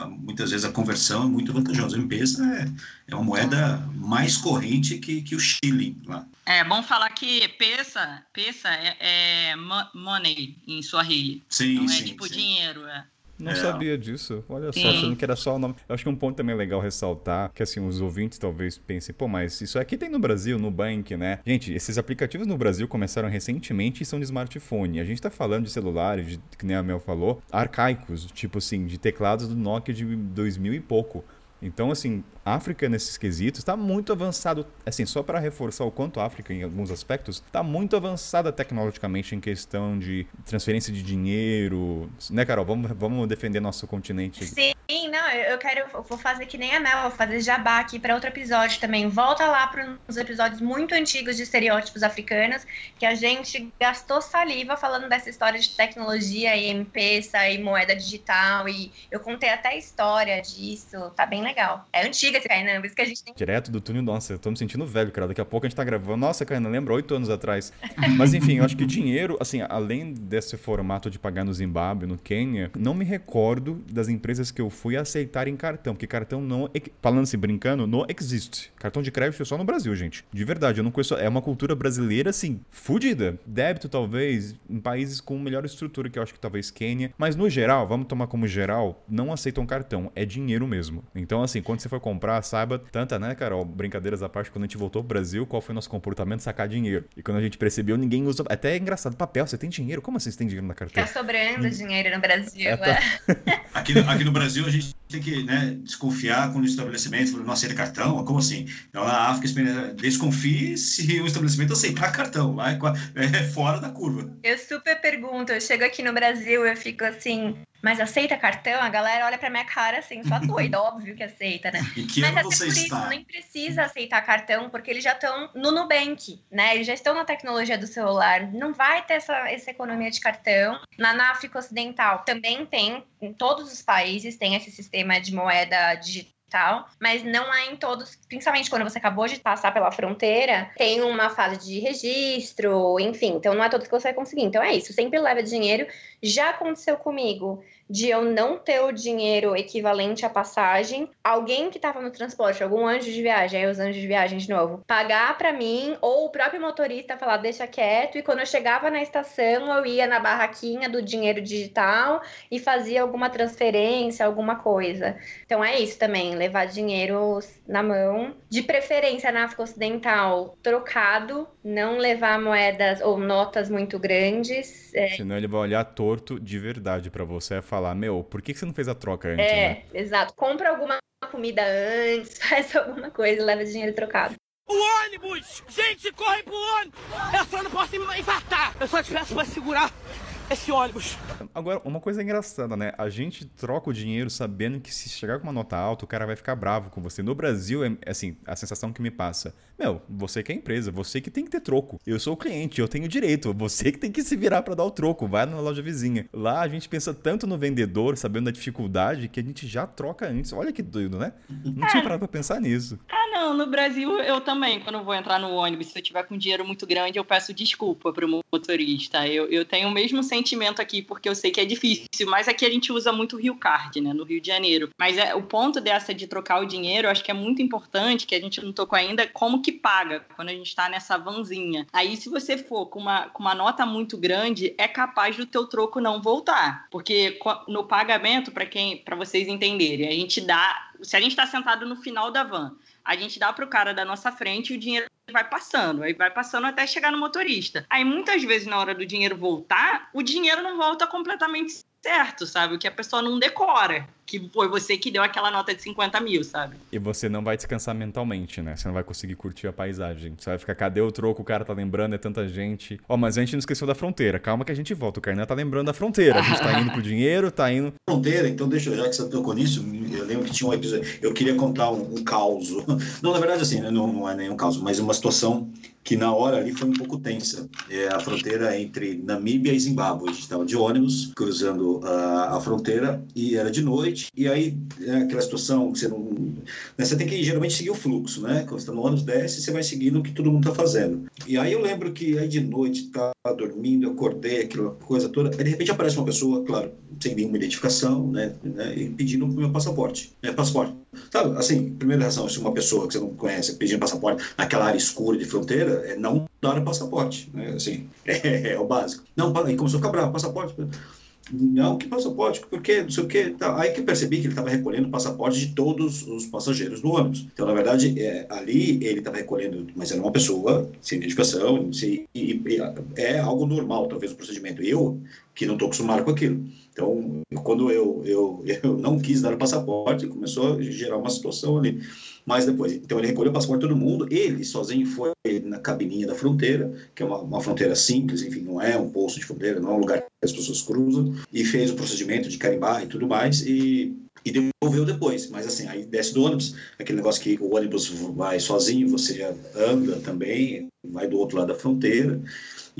muitas vezes a conversão é muito vantajosa. O M-Pesa é, é uma moeda mais corrente que, que o shilling lá. É bom falar que pesa, pesa é, é money em Swahili. Sim, Não é sim, tipo sim. dinheiro, é. Não É. sabia disso. Olha só, achando que era só o nome. Eu acho que um ponto também legal ressaltar, que assim, os ouvintes talvez pensem, pô, mas isso aqui tem no Brasil, no Bank, né? Gente, esses aplicativos no Brasil começaram recentemente e são de smartphone. A gente tá falando de celulares, de, que nem a Mel falou, arcaicos, tipo assim, de teclados do Nokia de 2000 e pouco. Então, assim, a África nesses quesitos está muito avançado. Assim, só para reforçar o quanto a África, em alguns aspectos, está muito avançada tecnologicamente em questão de transferência de dinheiro. Né, Carol? Vamos, vamos defender nosso continente. Sim, não, eu quero, eu vou fazer que nem a Mel, vou fazer jabá aqui para outro episódio também. Volta lá para uns episódios muito antigos de estereótipos africanos, que a gente gastou saliva falando dessa história de tecnologia e M-Pesa e moeda digital, e eu contei até a história disso, tá bem legal. É antiga esse Kainan, por isso que a gente tem Direto do túnel, nossa, eu tô me sentindo velho, cara. Daqui a pouco a gente tá gravando. Nossa, cara, não lembro, oito anos atrás. [LAUGHS] Mas enfim, eu acho que dinheiro, assim, além desse formato de pagar no Zimbábue, no Quênia, não me recordo das empresas que eu fui aceitarem cartão, porque cartão não. Falando assim, brincando, não existe. Cartão de crédito é só no Brasil, gente. De verdade, eu não conheço. É uma cultura brasileira, assim, fudida. Débito, talvez, em países com melhor estrutura, que eu acho que talvez Quênia. Mas no geral, vamos tomar como geral, não aceitam cartão. É dinheiro mesmo. Então, assim, quando você for comprar, saiba, tanta, né, Carol? Brincadeiras à parte, quando a gente voltou pro Brasil, qual foi o nosso comportamento? Sacar dinheiro. E quando a gente percebeu, ninguém usa. Até é engraçado. Papel, você tem dinheiro? Como assim você tem dinheiro na carteira? Tá sobrando dinheiro no Brasil. É, tá. é. [LAUGHS] Aqui, no- aqui no Brasil, a gente tem que né, desconfiar quando o estabelecimento não aceita cartão, como assim? Então, na África, desconfie se o estabelecimento aceitar cartão, lá é, é fora da curva. Eu super pergunto, eu chego aqui no Brasil, eu fico assim, mas aceita cartão? A galera olha pra minha cara assim, só [LAUGHS] doida, óbvio que aceita, né? E que Mas até por isso, nem precisa aceitar cartão, porque eles já estão no Nubank, né? Eles já estão na tecnologia do celular. Não vai ter essa, essa economia de cartão. Na, na África Ocidental também tem, em todos os países tem esse sistema de moeda digital, mas não é em todos, principalmente quando você acabou de passar pela fronteira, tem uma fase de registro, enfim, então não é todos que você vai conseguir. Então é isso, sempre leva dinheiro. Já aconteceu comigo de eu não ter o dinheiro equivalente à passagem, alguém que estava no transporte, algum anjo de viagem, aí os anjos de viagem de novo, pagar para mim, ou o próprio motorista falar, deixa quieto, e quando eu chegava na estação, eu ia na barraquinha do dinheiro digital e fazia alguma transferência, alguma coisa. Então é isso também, levar dinheiro na mão, de preferência na África Ocidental, trocado, não levar moedas ou notas muito grandes, é, Senão ele vai olhar torto de verdade pra você e falar: Meu, por que você não fez a troca antes, né? É, exato. Compra alguma comida antes, [LAUGHS] faz alguma coisa, leva dinheiro trocado. O ônibus! Gente, corre pro ônibus! Eu só não posso me infartar! Eu só te peço pra segurar esse ônibus. Agora, uma coisa engraçada, né? A gente troca o dinheiro sabendo que se chegar com uma nota alta, o cara vai ficar bravo com você. No Brasil, é assim, a sensação que me passa. Meu, você que é a empresa, você que tem que ter troco. Eu sou o cliente, eu tenho direito. Você que tem que se virar pra dar o troco. Vai na loja vizinha. Lá a gente pensa tanto no vendedor, sabendo da dificuldade, que a gente já troca antes. Olha que doido, né? Não tinha parado pra pensar nisso. Ah, não, no Brasil eu também, quando vou entrar no ônibus, se eu tiver com dinheiro muito grande, eu peço desculpa pro motorista. Eu, eu tenho o mesmo sentimento aqui, porque eu sei que é difícil, mas aqui a gente usa muito o Rio Card, né, no Rio de Janeiro. Mas é, o ponto dessa de trocar o dinheiro, eu acho que é muito importante, que a gente não tocou ainda, como que paga, quando a gente tá nessa vanzinha. Aí, se você for com uma, com uma nota muito grande, é capaz do teu troco não voltar. Porque no pagamento, para quem, para vocês entenderem, a gente dá se a gente está sentado no final da van, a gente dá para o cara da nossa frente e o dinheiro vai passando, aí vai passando até chegar no motorista. Aí muitas vezes na hora do dinheiro voltar, o dinheiro não volta completamente certo, sabe? O que a pessoa não decora que foi você que deu aquela nota de 50 mil, sabe? E você não vai descansar mentalmente, né? Você não vai conseguir curtir a paisagem. Você vai ficar, cadê o troco? O cara tá lembrando, é tanta gente. Ó, oh, mas a gente não esqueceu da fronteira. Calma que a gente volta. O Carnan tá lembrando da fronteira. A gente tá indo pro dinheiro, tá indo. [LAUGHS] Fronteira, então deixa eu, já que você tocou nisso, eu lembro que tinha um episódio. Eu queria contar um, um caos. [LAUGHS] Não, na verdade, assim, né? não, não é nenhum caos, mas uma situação que na hora ali foi um pouco tensa. É a fronteira entre Namíbia e Zimbábue. A gente estava de ônibus cruzando a, a, fronteira e era de noite. E aí, é aquela situação, você não. Né, você tem que geralmente seguir o fluxo, né? Quando você está no ônibus, desce, você vai seguindo o que todo mundo está fazendo. E aí eu lembro que aí de noite, estava dormindo, acordei, aquela coisa toda. Aí de repente aparece uma pessoa, claro, sem nenhuma identificação, né? né pedindo o meu passaporte. Né, passaporte. Sabe, assim, primeira reação, se uma pessoa que você não conhece pedindo passaporte naquela área escura de fronteira, é não dar o passaporte, né? Assim, [LAUGHS] é, é, o básico. Não, aí começou a ficar bravo, passaporte. Não, que passaporte? Porque não sei o que. Tá. Aí que percebi que ele estava recolhendo passaporte de todos os passageiros do ônibus. Então, na verdade, é, ali ele estava recolhendo, mas era uma pessoa sem identificação, sem, e, e, é algo normal, talvez, o procedimento. Eu, que não estou acostumado com aquilo. Então, quando eu, eu, eu não quis dar o passaporte, começou a gerar uma situação ali. Mas depois, então ele recolheu o passaporte todo mundo, ele sozinho foi na cabininha da fronteira, que é uma, uma fronteira simples, enfim, não é um posto de fronteira, não é um lugar que as pessoas cruzam, e fez o procedimento de carimbar e tudo mais, e e devolveu depois. Mas assim, aí desce do ônibus, aquele negócio que o ônibus vai sozinho, você anda também, vai do outro lado da fronteira.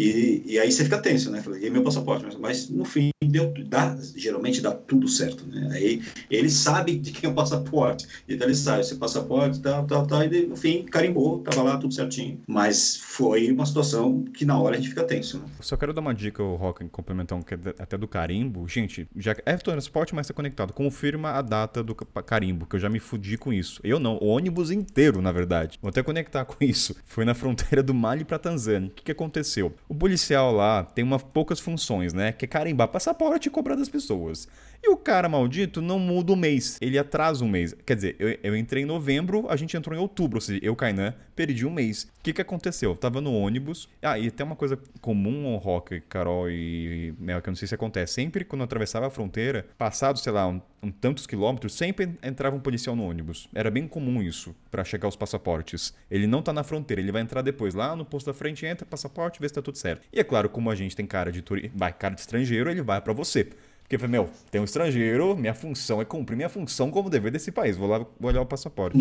E, e aí você fica tenso, né? Falei, e meu passaporte? Mas, mas no fim, deu, dá, geralmente dá tudo certo, né? Aí ele sabe de quem é o passaporte. Então ele sabe, esse passaporte, tal, tal, tal. E no fim, carimbou, tava lá tudo certinho. Mas foi uma situação que na hora a gente fica tenso, né? Só quero dar uma dica, o Rock, complementar um, que é até do carimbo. Gente, já é transporte, mas tá conectado. Confirma a data do carimbo, que eu já me fudi com isso. Eu não, o ônibus inteiro, na verdade. Vou até conectar [LAUGHS] com isso. Foi na fronteira do Mali para Tanzânia. O que, que aconteceu? O policial lá tem uma, poucas funções, né? Que é carimbar passaporte e cobrar das pessoas. E o cara maldito não muda o mês, ele atrasa um mês. Quer dizer, eu, eu entrei em novembro, a gente entrou em outubro, ou seja, eu, Kainan, perdi um mês. O que que aconteceu? Eu tava no ônibus. Ah, e tem uma coisa comum, Rock, Carol e Mel, que eu não sei se acontece. Sempre quando eu atravessava a fronteira, passado, sei lá, um, um tantos quilômetros, sempre entrava um policial no ônibus. Era bem comum isso, para chegar os passaportes. Ele não tá na fronteira, ele vai entrar depois lá no posto da frente, entra, passaporte, vê se tá tudo certo. E é claro, como a gente tem cara de turi... vai, cara de estrangeiro, ele vai para você. Porque meu, tem um estrangeiro, minha função é cumprir minha função como dever desse país. Vou lá vou olhar o passaporte.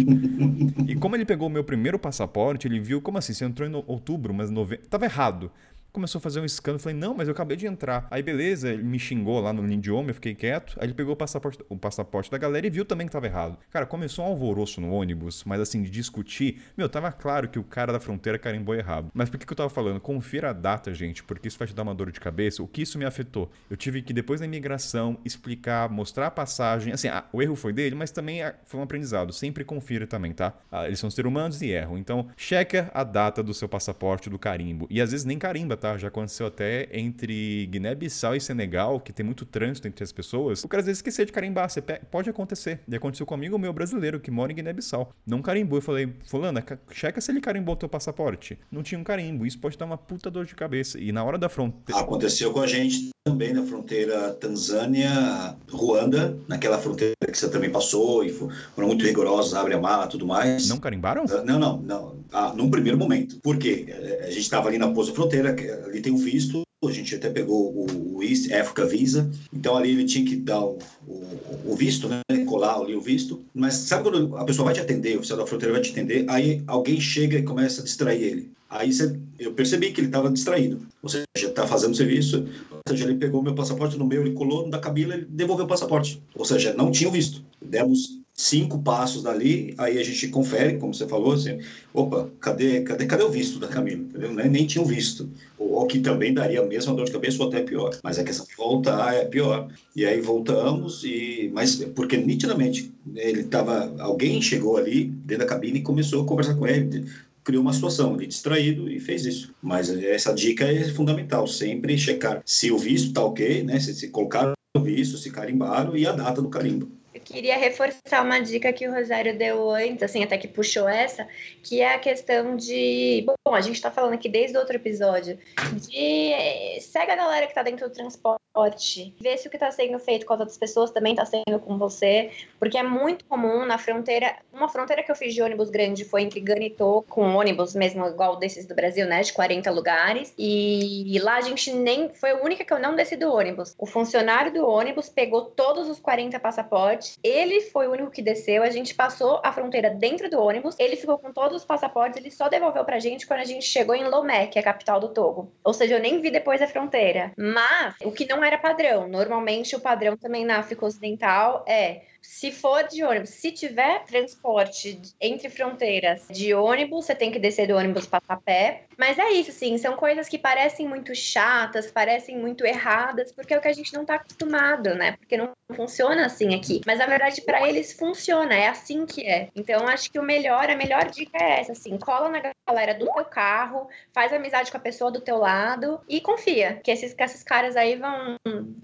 e como ele pegou o meu primeiro passaporte, ele viu, como assim? Você entrou em outubro, mas novembro. Tava errado começou a fazer um escândalo. Falei, não, mas eu acabei de entrar. Aí, beleza, ele me xingou lá no idioma, eu fiquei quieto. Aí ele pegou o passaporte, o passaporte da galera e viu também que tava errado. Cara, começou um alvoroço no ônibus, mas assim, de discutir. Meu, tava claro que o cara da fronteira carimbou errado. Mas por que, que eu tava falando? Confira a data, gente, porque isso vai te dar uma dor de cabeça. O que isso me afetou? Eu tive que, depois da imigração, explicar, mostrar a passagem. Assim, ah, o erro foi dele, mas também ah, foi um aprendizado. Sempre confira também, tá? Ah, eles são seres humanos e erram. Então, checa a data do seu passaporte, do carimbo. E às vezes nem carimba, tá? Já aconteceu até entre Guiné-Bissau e Senegal, que tem muito trânsito entre as pessoas. O cara às vezes esquecer de carimbar. Você pode acontecer. E aconteceu com um amigo meu brasileiro que mora em Guiné-Bissau. Não carimbou. Eu falei, Fulana, checa se ele carimbou o teu passaporte. Não tinha um carimbo. Isso pode dar uma puta dor de cabeça. E na hora da fronteira. Aconteceu com a gente também na fronteira Tanzânia-Ruanda, naquela fronteira que você também passou e foram muito rigorosos, abre a mala tudo mais. Não carimbaram? Não, não, não. Ah, num primeiro momento. Por quê? A gente estava ali na posta fronteira, ali tem um visto, a gente até pegou o, East Africa Visa, então ali ele tinha que dar o, o, o, visto, né? Colar ali o visto. Mas sabe quando a pessoa vai te atender, o oficial da fronteira vai te atender, aí alguém chega e começa a distrair ele. Aí você, eu percebi que ele estava distraído. Ou seja, está fazendo serviço, ou seja, ele pegou meu passaporte no meu, ele colou da cabine, ele devolveu o passaporte. Ou seja, não tinha visto. Demos cinco passos dali, aí a gente confere, como você falou, assim, opa, cadê, cadê, cadê o visto da Camila? Entendeu? Nem, nem tinha o visto. O, o que também daria a mesma dor de cabeça ou até pior. Mas a questão de voltar é pior. E aí voltamos, e mas porque nitidamente ele estava, alguém chegou ali dentro da cabine e começou a conversar com ele, criou uma situação ali distraído e fez isso. Mas essa dica é fundamental, sempre checar se o visto está ok, né? Se, se colocaram o visto, se carimbaram e a data do carimbo queria reforçar uma dica que o Rosário deu antes, assim, até que puxou essa, que é a questão de. Bom, a gente está falando aqui desde o outro episódio, de. Segue a galera que está dentro do transporte, vê se o que está sendo feito com as outras pessoas também está sendo com você, porque é muito comum na fronteira. Uma fronteira que eu fiz de ônibus grande foi entre Ganitô, com ônibus mesmo igual desses do Brasil, né, de 40 lugares, e, e lá a gente nem. Foi a única que eu não desci do ônibus. O funcionário do ônibus pegou todos os 40 passaportes, ele foi o único que desceu, a gente passou a fronteira dentro do ônibus, ele ficou com todos os passaportes, ele só devolveu pra gente quando a gente chegou em Lomé, que é a capital do Togo. Ou seja, eu nem vi depois a fronteira. Mas o que não era padrão, normalmente o padrão também na África Ocidental é se for de ônibus, se tiver transporte entre fronteiras de ônibus, você tem que descer do ônibus passar a pé. Mas é isso, sim, são coisas que parecem muito chatas, parecem muito erradas, porque é o que a gente não tá acostumado, né? Porque não funciona assim aqui. Mas na verdade, para eles funciona, é assim que é. Então acho que o melhor, a melhor dica é essa, assim, cola na galera do teu carro, faz amizade com a pessoa do teu lado e confia que esses, que esses caras aí vão,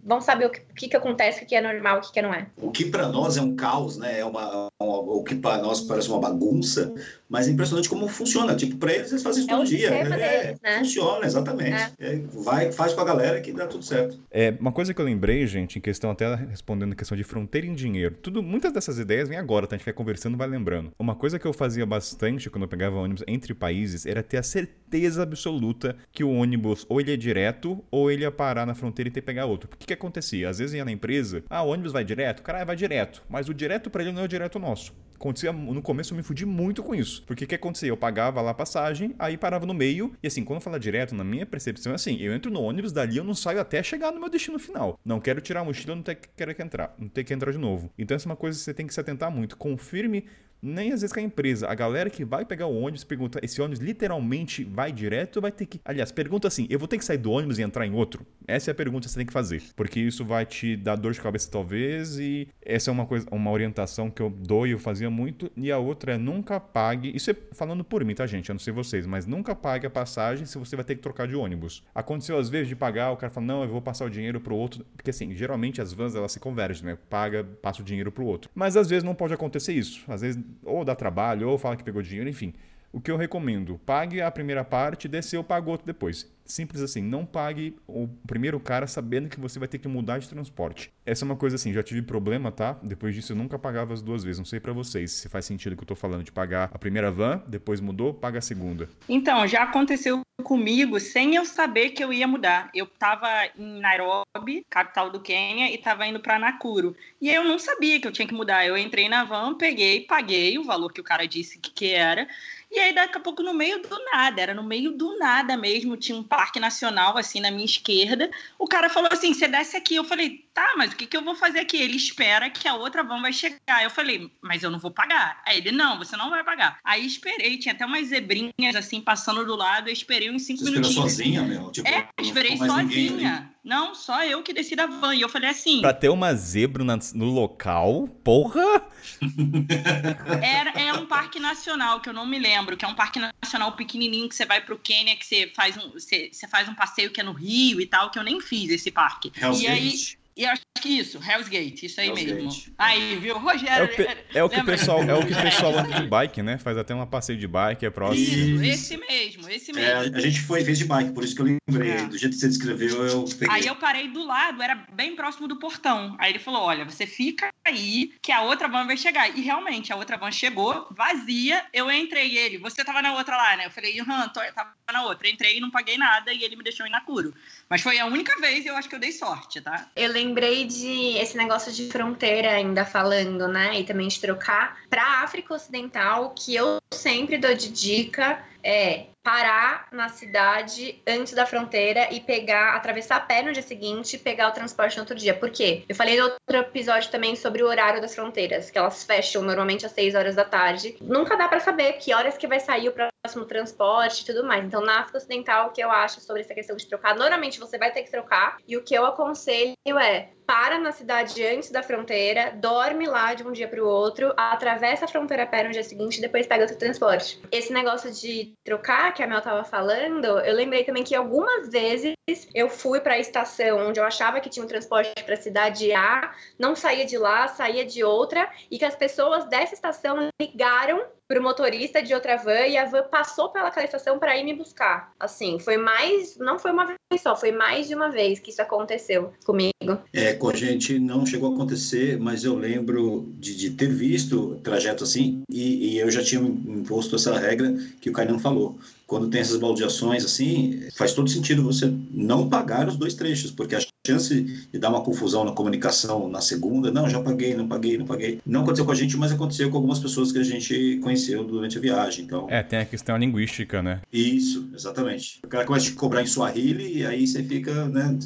vão saber o que, que, que acontece, o que é normal, o que, que não é. O que para nós é um caos, né? É uma, uma o que para nós parece uma bagunça, mas é impressionante como funciona. Tipo, para eles eles fazem isso É todo dia. É, deles, né? Funciona, exatamente. É, vai, faz com a galera que dá tudo certo. É, uma coisa que eu lembrei, gente, em questão até respondendo a questão de fronteira em dinheiro. Tudo, muitas dessas ideias vêm agora, tá? A gente vai conversando, vai lembrando. Uma coisa que eu fazia bastante quando eu pegava ônibus entre países era ter a certeza absoluta que o ônibus ou ele é direto ou ele ia parar na fronteira e ter que pegar outro. Porque o que acontecia? Às vezes ia na empresa, ah, o ônibus vai direto, o cara vai direto, mas o direto para ele não é o direto nosso. Acontecia, no começo eu me fudi muito com isso. Porque o que acontecia? Eu pagava lá a passagem, aí parava no meio, e assim, quando eu direto, na minha percepção é assim: eu entro no ônibus, dali eu não saio até chegar no meu destino final. Não quero tirar a mochila, não ter, quero que entrar, não ter que entrar de novo. Então essa é uma coisa que você tem que se atentar muito. Confirme nem às vezes com a empresa. A galera que vai pegar o ônibus pergunta: esse ônibus literalmente vai direto ou vai ter que. Aliás, pergunta assim: eu vou ter que sair do ônibus e entrar em outro? Essa é a pergunta que você tem que fazer. Porque isso vai te dar dor de cabeça, talvez, e essa é uma coisa, uma orientação que eu dou e eu fazia muito. E a outra é nunca pague. Isso é falando por mim, tá, gente? Eu não sei vocês, mas nunca pague a passagem se você vai ter que trocar de ônibus. Aconteceu às vezes de pagar, o cara fala: não, eu vou passar o dinheiro pro outro. Porque assim, geralmente as vans elas se convergem, né? Paga, passa o dinheiro pro outro. Mas às vezes não pode acontecer isso. Às vezes, ou dá trabalho, ou fala que pegou dinheiro, enfim. O que eu recomendo? Pague a primeira parte, desceu, paga outro depois. Simples assim, não pague o primeiro cara sabendo que você vai ter que mudar de transporte. Essa é uma coisa assim, já tive problema, tá? Depois disso eu nunca pagava as duas vezes. Não sei pra vocês se faz sentido que eu tô falando de pagar a primeira van, depois mudou, paga a segunda. Então, já aconteceu comigo sem eu saber que eu ia mudar. Eu tava em Nairobi, capital do Quênia, e tava indo pra Nakuru. E eu não sabia que eu tinha que mudar. Eu entrei na van, peguei, paguei o valor que o cara disse que era. E aí, daqui a pouco, no meio do nada, era no meio do nada mesmo, tinha um parque nacional, assim, na minha esquerda. O cara falou assim: você desce aqui. Eu falei, tá, mas o que, que eu vou fazer aqui? Ele espera que a outra van vai chegar. Eu falei, mas eu não vou pagar. Aí ele, não, você não vai pagar. Aí esperei, tinha até umas zebrinhas, assim, passando do lado. Eu esperei uns cinco Você esperou minutinhos. sozinha, meu? Tipo, É, não esperei sozinha. Não, só eu que desci da van. E eu falei assim: Pra ter uma zebra no local, porra! [LAUGHS] Era, é um parque nacional, que eu não me lembro, que é um parque nacional pequenininho que você vai pro Quênia, que você faz um, você, você faz um passeio que é no Rio e tal, que eu nem fiz esse parque. Hell's e aí, Gate. E eu acho que isso, Hell's Gate, isso aí Hell's mesmo. Gate. Aí, viu? É Rogério. o, pe- é o que o pessoal, é o que o pessoal anda de bike, né? Faz até uma passeio de bike, é próximo. Isso, esse mesmo, esse É, mesmo. a gente foi fez de bike, por isso que eu lembrei. É. Do jeito que você descreveu, eu peguei. Aí eu parei do lado, era bem próximo do portão. Aí ele falou: Olha, você fica aí, que a outra van vai chegar. E realmente, a outra van chegou, vazia. Eu entrei e ele, você tava na outra lá, né? Eu falei: Aham, tô- tava na outra. Entrei e não paguei nada e ele me deixou em Nakuru. Mas foi a única vez eu acho que eu dei sorte, tá? Eu lembrei de esse negócio de fronteira ainda falando, né? E também de trocar. Pra África Ocidental, que eu sempre dou de dica é parar na cidade antes da fronteira e pegar, atravessar a pé no dia seguinte e pegar o transporte no outro dia. Por quê? Eu falei no outro episódio também sobre o horário das fronteiras, que elas fecham normalmente às 6 horas da tarde. Nunca dá pra saber que horas que vai sair o próximo transporte e tudo mais. Então, na África Ocidental, o que eu acho sobre essa questão de trocar, normalmente você vai ter que trocar, e o que eu aconselho é para na cidade antes da fronteira, dorme lá de um dia para o outro, atravessa a fronteira pé no dia seguinte e depois pega outro transporte. Esse negócio de trocar, que a Mel tava falando, eu lembrei também que algumas vezes eu fui para a estação onde eu achava que tinha um transporte para a cidade A, não saía de lá, saía de outra, e que as pessoas dessa estação ligaram pro motorista de outra van e a van passou pelaquela estação para ir me buscar. Assim, foi mais, não foi uma vez só, foi mais de uma vez que isso aconteceu comigo. É, com a gente não chegou a acontecer, mas eu lembro de, de ter visto trajeto assim e, e, eu já tinha imposto essa regra que o Kainan falou. Quando tem essas baldeações assim, faz todo sentido você não pagar os dois trechos, porque a chance de dar uma confusão na comunicação na segunda, não, já paguei, não paguei, não paguei. Não aconteceu com a gente, mas aconteceu com algumas pessoas que a gente conheceu durante a viagem. Então, é, tem a questão linguística, né? Isso, exatamente. O cara começa a te cobrar em Swahili e aí você fica, né,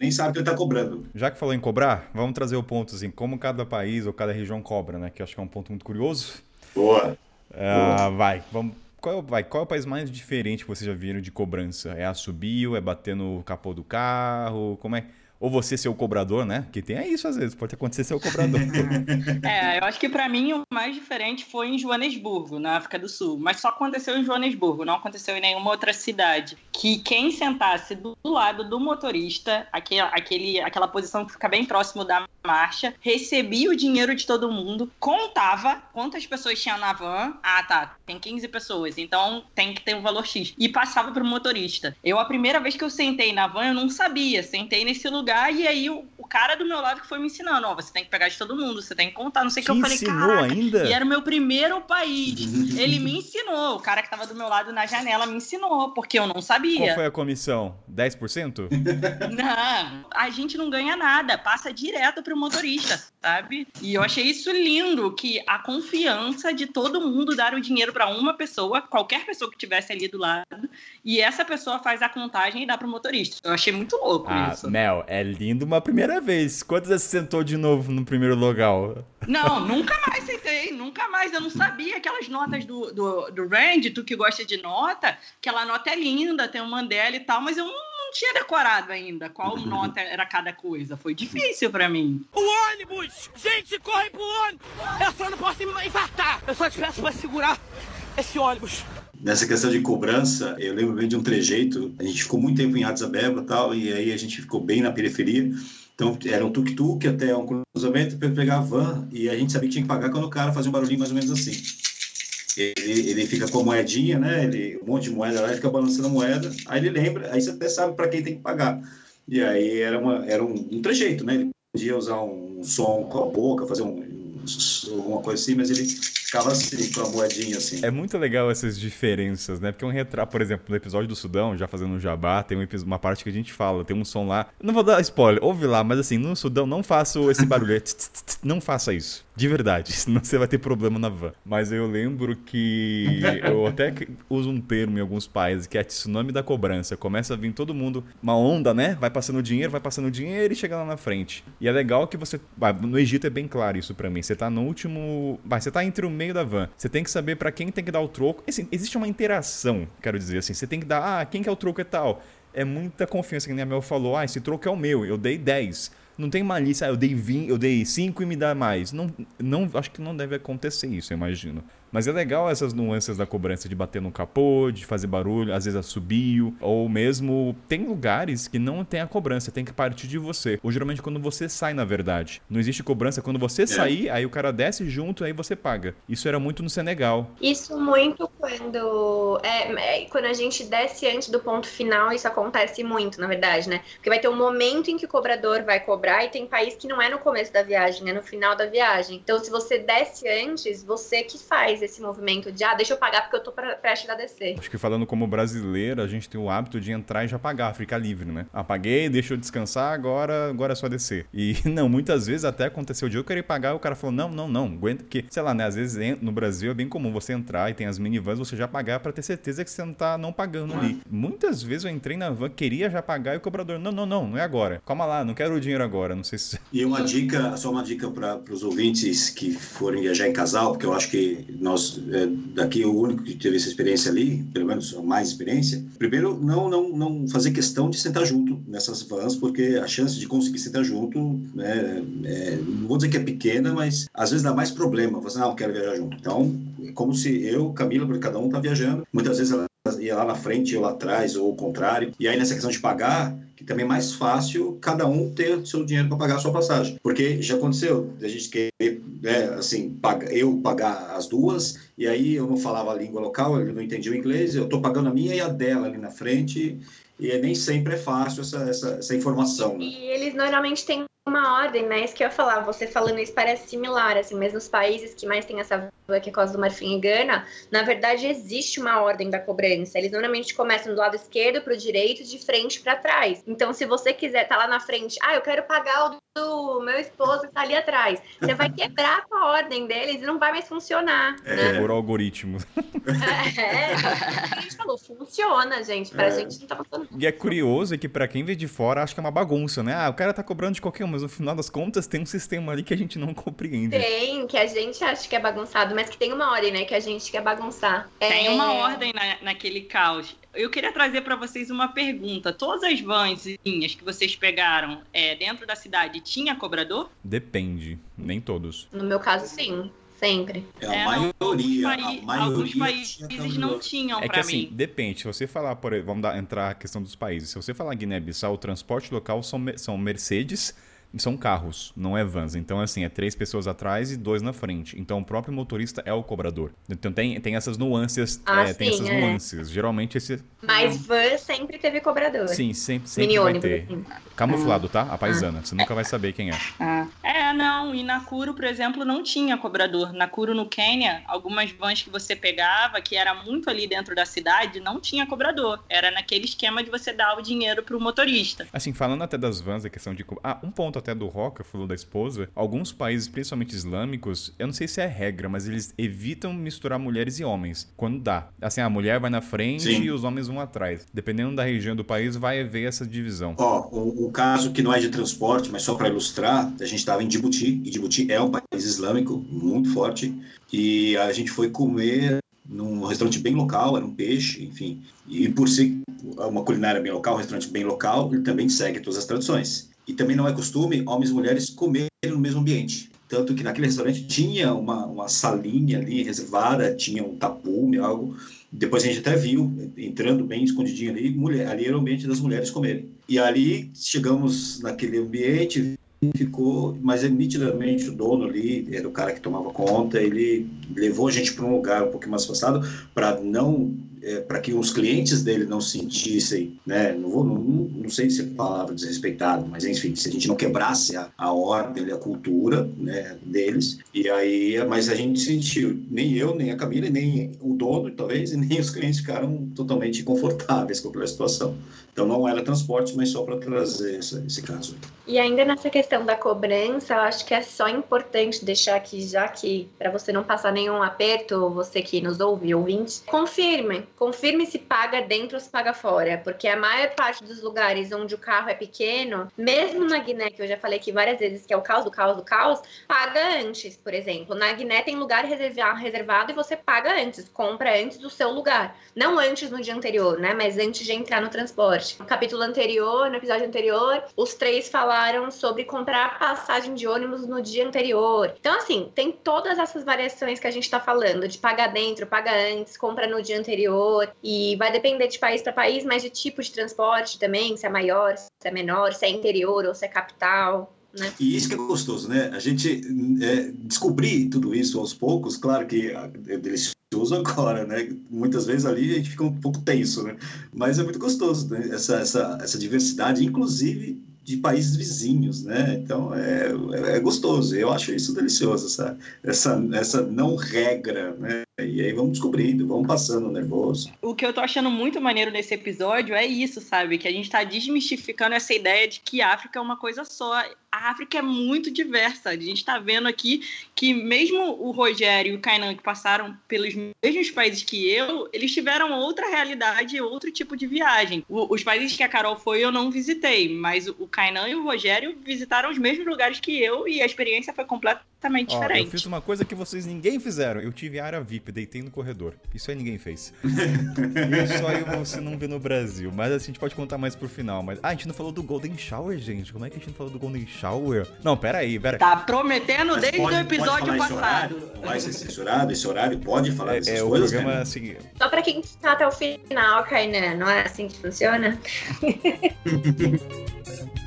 nem sabe que ele tá cobrando. Já que falou em cobrar, vamos trazer o ponto assim, como cada país ou cada região cobra, né? Que acho que é um ponto muito curioso. Boa. Ah, Boa. Vai, vamos qual, vai, qual é o país mais diferente que vocês já viram de cobrança? É assobio? É bater no capô do carro? Como é? Ou você ser o cobrador, né? Que tem isso às vezes, pode acontecer ser o cobrador. [LAUGHS] é, eu acho que para mim o mais diferente foi em Joanesburgo, na África do Sul. Mas só aconteceu em Joanesburgo, não aconteceu em nenhuma outra cidade. Que quem sentasse do lado do motorista, aquele, aquele, aquela posição que fica bem próximo da marcha, recebia o dinheiro de todo mundo, contava quantas pessoas tinha na van. Ah, tá, tem 15 pessoas, então tem que ter um valor X. E passava pro motorista. Eu, a primeira vez que eu sentei na van, eu não sabia. Sentei nesse lugar lugar, e aí o, o, cara do meu lado que foi me ensinando, ó, você tem que pegar de todo mundo, você tem que contar, não sei o que. Eu falei, ensinou ainda? E era o meu primeiro país. [LAUGHS] Ele me ensinou, o cara que tava do meu lado na janela me ensinou, porque eu não sabia. Qual foi a comissão? 10%? [LAUGHS] não, a gente não ganha nada, passa direto pro motorista, sabe? E eu achei isso lindo, que a confiança de todo mundo dar o dinheiro para uma pessoa, qualquer pessoa que tivesse ali do lado, e essa pessoa faz a contagem e dá pro motorista. Eu achei muito louco ah, isso. Mel, é lindo uma primeira vez. Quantas vezes você sentou de novo no primeiro local? Não, nunca mais sentei, nunca mais. Eu não sabia aquelas notas do, do, do Rand, tu que gosta de nota, aquela nota é linda, tem um Mandela e tal, mas eu não, não tinha decorado ainda qual nota era cada coisa. Foi difícil para mim. O ônibus! Gente, corre pro ônibus! Eu só não posso me infartar! Eu só te peço pra segurar esse ônibus. Nessa questão de cobrança, eu lembro bem de um trejeito. A gente ficou muito tempo em Addis Abeba tal, e aí a gente ficou bem na periferia. Então era um tuk-tuk até um cruzamento para pegar a van, e a gente sabia que tinha que pagar quando o cara fazia um barulhinho mais ou menos assim. Ele, ele fica com a moedinha, né? Ele, um monte de moeda lá, ele fica balançando a moeda. Aí ele lembra, aí você até sabe para quem tem que pagar. E aí era, uma, era um, um trejeito, né? Ele podia usar um som com a boca, fazer um, alguma coisa assim, mas ele ficava assim, com a moedinha assim. É muito legal essas diferenças, né? Porque um retrato, por exemplo, no episódio do Sudão, já fazendo um jabá, tem uma parte que a gente fala, tem um som lá. Não vou dar spoiler, ouve lá, mas assim, no Sudão não faça esse barulho. não faça isso. De verdade, [LAUGHS] senão você vai ter problema na van. Mas eu lembro que eu até uso um termo em alguns países que é tsunami da cobrança. Começa a vir todo mundo, uma onda, né? Vai passando dinheiro, vai passando dinheiro e chega lá na frente. E é legal que você. No Egito é bem claro isso para mim. Você tá no último. Você tá entre o meio da van. Você tem que saber para quem tem que dar o troco. Assim, existe uma interação, quero dizer assim. Você tem que dar, ah, quem que é o troco e tal. É muita confiança, que a Mel falou, ah, esse troco é o meu, eu dei 10 não tem malícia, ah, eu dei 20, eu dei 5 e me dá mais. Não, não, acho que não deve acontecer isso, eu imagino. Mas é legal essas nuances da cobrança de bater no capô, de fazer barulho, às vezes assobio, ou mesmo tem lugares que não tem a cobrança, tem que partir de você. Ou geralmente quando você sai, na verdade. Não existe cobrança quando você é. sair, aí o cara desce junto, aí você paga. Isso era muito no Senegal. Isso muito quando é, é, quando a gente desce antes do ponto final, isso acontece muito, na verdade, né? Porque vai ter um momento em que o cobrador vai cobrar e tem país que não é no começo da viagem, é no final da viagem. Então, se você desce antes, você que faz esse movimento de, ah, deixa eu pagar porque eu tô prestes a descer. Acho que falando como brasileiro, a gente tem o hábito de entrar e já pagar, ficar livre, né? Apaguei, deixa eu descansar, agora, agora é só descer. E [LAUGHS] não, muitas vezes até aconteceu de eu querer pagar e o cara falou, não, não, não, aguenta, porque, sei lá, né, às vezes no Brasil é bem comum você entrar e tem as minivans, você já pagar para ter certeza que você não tá não pagando ali. Muitas vezes eu entrei na van, queria já pagar e o cobrador, não, não, não, não é agora. Calma lá, não quero o dinheiro agora, não sei se... E uma dica, só uma dica para os ouvintes que forem viajar em casal, porque eu acho que nós, é, daqui, o único que teve essa experiência ali, pelo menos mais experiência, primeiro, não, não, não fazer questão de sentar junto nessas vans, porque a chance de conseguir sentar junto, né, é, não vou dizer que é pequena, mas às vezes dá mais problema. Você não quero viajar junto. Então, como se eu, Camila, porque cada um tá viajando, muitas vezes ela ia lá na frente, eu lá atrás, ou o contrário. E aí nessa questão de pagar, que também é mais fácil cada um ter seu dinheiro para pagar a sua passagem. Porque já aconteceu a gente querer, né, assim, paga, eu pagar as duas, e aí eu não falava a língua local, ele não entendia o inglês, eu estou pagando a minha e a dela ali na frente, e nem sempre é fácil essa, essa, essa informação. Né? E eles normalmente têm uma ordem, né? Isso que eu ia falar, você falando isso parece similar, assim, mas nos países que mais tem essa que é Costa do Marfim e Gana, na verdade existe uma ordem da cobrança. Eles normalmente começam do lado esquerdo para o direito, de frente para trás. Então, se você quiser tá lá na frente, ah, eu quero pagar o do meu esposo que tá ali atrás, você vai quebrar com a ordem deles e não vai mais funcionar. É, né? por algoritmo. É, a gente falou, funciona, gente. Pra é. gente não tá funcionando. E é curioso que para quem vê de fora acha que é uma bagunça, né? Ah, o cara tá cobrando de qualquer um, mas no final das contas tem um sistema ali que a gente não compreende. Tem, que a gente acha que é bagunçado, mas que tem uma ordem, né? Que a gente quer bagunçar. Tem é... uma ordem na, naquele caos. Eu queria trazer para vocês uma pergunta. Todas as vanzinhas que vocês pegaram é, dentro da cidade tinha cobrador? Depende, nem todos. No meu caso, sim. Sempre. É, a, é, maioria, não, a maioria. Alguns países não tinham é para assim, mim. Depende. Se você falar, por, vamos dar, entrar a questão dos países. Se você falar Guiné-Bissau, o transporte local são, são Mercedes são carros, não é vans. Então, assim, é três pessoas atrás e dois na frente. Então, o próprio motorista é o cobrador. Então, tem, tem essas nuances. Ah, é, sim, tem essas é. nuances. Geralmente, esse. Mas van sempre teve cobrador. Sim, sempre, sempre Mini vai ônibus, ter. Assim. Camuflado, tá? A paisana. Você nunca vai saber quem é. Ah. É, não. E na Curo, por exemplo, não tinha cobrador. Na Curo, no Quênia, algumas vans que você pegava, que era muito ali dentro da cidade, não tinha cobrador. Era naquele esquema de você dar o dinheiro pro motorista. Assim, falando até das vans, a questão de. Ah, um ponto até do Roca, falou da esposa. Alguns países, principalmente islâmicos, eu não sei se é regra, mas eles evitam misturar mulheres e homens. Quando dá. Assim, a mulher vai na frente Sim. e os homens vão atrás. Dependendo da região do país, vai haver essa divisão. Ó, o, o caso que não é de transporte, mas só para ilustrar, a gente estava em Djibouti, e Djibouti é um país islâmico muito forte, e a gente foi comer num restaurante bem local, era um peixe, enfim. E por ser uma culinária bem local, um restaurante bem local, ele também segue todas as tradições. E também não é costume homens e mulheres comerem no mesmo ambiente. Tanto que naquele restaurante tinha uma, uma salinha ali reservada, tinha um tapume, algo. Depois a gente até viu, entrando bem escondidinho ali, mulher, ali era o ambiente das mulheres comerem. E ali chegamos naquele ambiente, ficou, mas é nitidamente o dono ali, era o cara que tomava conta, ele levou a gente para um lugar um pouco mais afastado para não é, para que os clientes dele não sentissem, né, não, vou, não, não sei se é palavra desrespeitado, mas enfim, se a gente não quebrasse a, a ordem, a cultura né, deles, e aí, mas a gente sentiu, nem eu, nem a Camila, nem o dono, talvez, [LAUGHS] e nem os clientes ficaram totalmente confortáveis com aquela situação. Então não era transporte, mas só para trazer esse, esse caso. E ainda nessa questão da cobrança, eu acho que é só importante deixar aqui, já que para você não passar nenhum aperto, você que nos ouve, ouvinte, confirme confirme se paga dentro ou se paga fora, porque a maior parte dos lugares onde o carro é pequeno, mesmo na Guiné, que eu já falei aqui várias vezes que é o caos do caos do caos, paga antes, por exemplo. Na Guiné tem lugar reservado e você paga antes, compra antes do seu lugar. Não antes no dia anterior, né? Mas antes de entrar no transporte. No capítulo anterior, no episódio anterior, os três falaram sobre comprar passagem de ônibus no dia anterior. Então, assim, tem todas essas variações que a gente tá falando, de pagar dentro, paga antes, compra no dia anterior e vai depender de país para país, mas de tipo de transporte também, se é maior, se é menor, se é interior ou se é capital. Né? E isso que é gostoso, né? A gente é, descobrir tudo isso aos poucos, claro que é delicioso agora, né? Muitas vezes ali a gente fica um pouco tenso, né? Mas é muito gostoso, né? Essa, essa, essa diversidade, inclusive de países vizinhos, né? Então é, é gostoso. Eu acho isso delicioso, essa, essa, essa não regra, né? E aí vamos descobrindo, vamos passando nervoso. O que eu tô achando muito maneiro nesse episódio é isso, sabe? Que a gente tá desmistificando essa ideia de que a África é uma coisa só. A África é muito diversa. A gente tá vendo aqui que mesmo o Rogério e o Kainan, que passaram pelos mesmos países que eu, eles tiveram outra realidade, outro tipo de viagem. O, os países que a Carol foi eu não visitei, mas o Kainan e o Rogério visitaram os mesmos lugares que eu e a experiência foi completamente completamente Ó, diferente. eu fiz uma coisa que vocês ninguém fizeram. Eu tive área VIP, deitei no corredor. Isso aí ninguém fez. [LAUGHS] Isso aí você não vê no Brasil. Mas assim, a gente pode contar mais pro final. Mas. Ah, a gente não falou do Golden Shower, gente. Como é que a gente não falou do Golden Shower? Não, pera aí, pera aí. Tá prometendo Mas desde pode- o pode episódio passado. horário? Não vai ser censurado esse horário? Pode falar É, dessas é, o coisas, programa, né? assim, Só pra quem está até o final, Kainan, não é assim que funciona? [LAUGHS]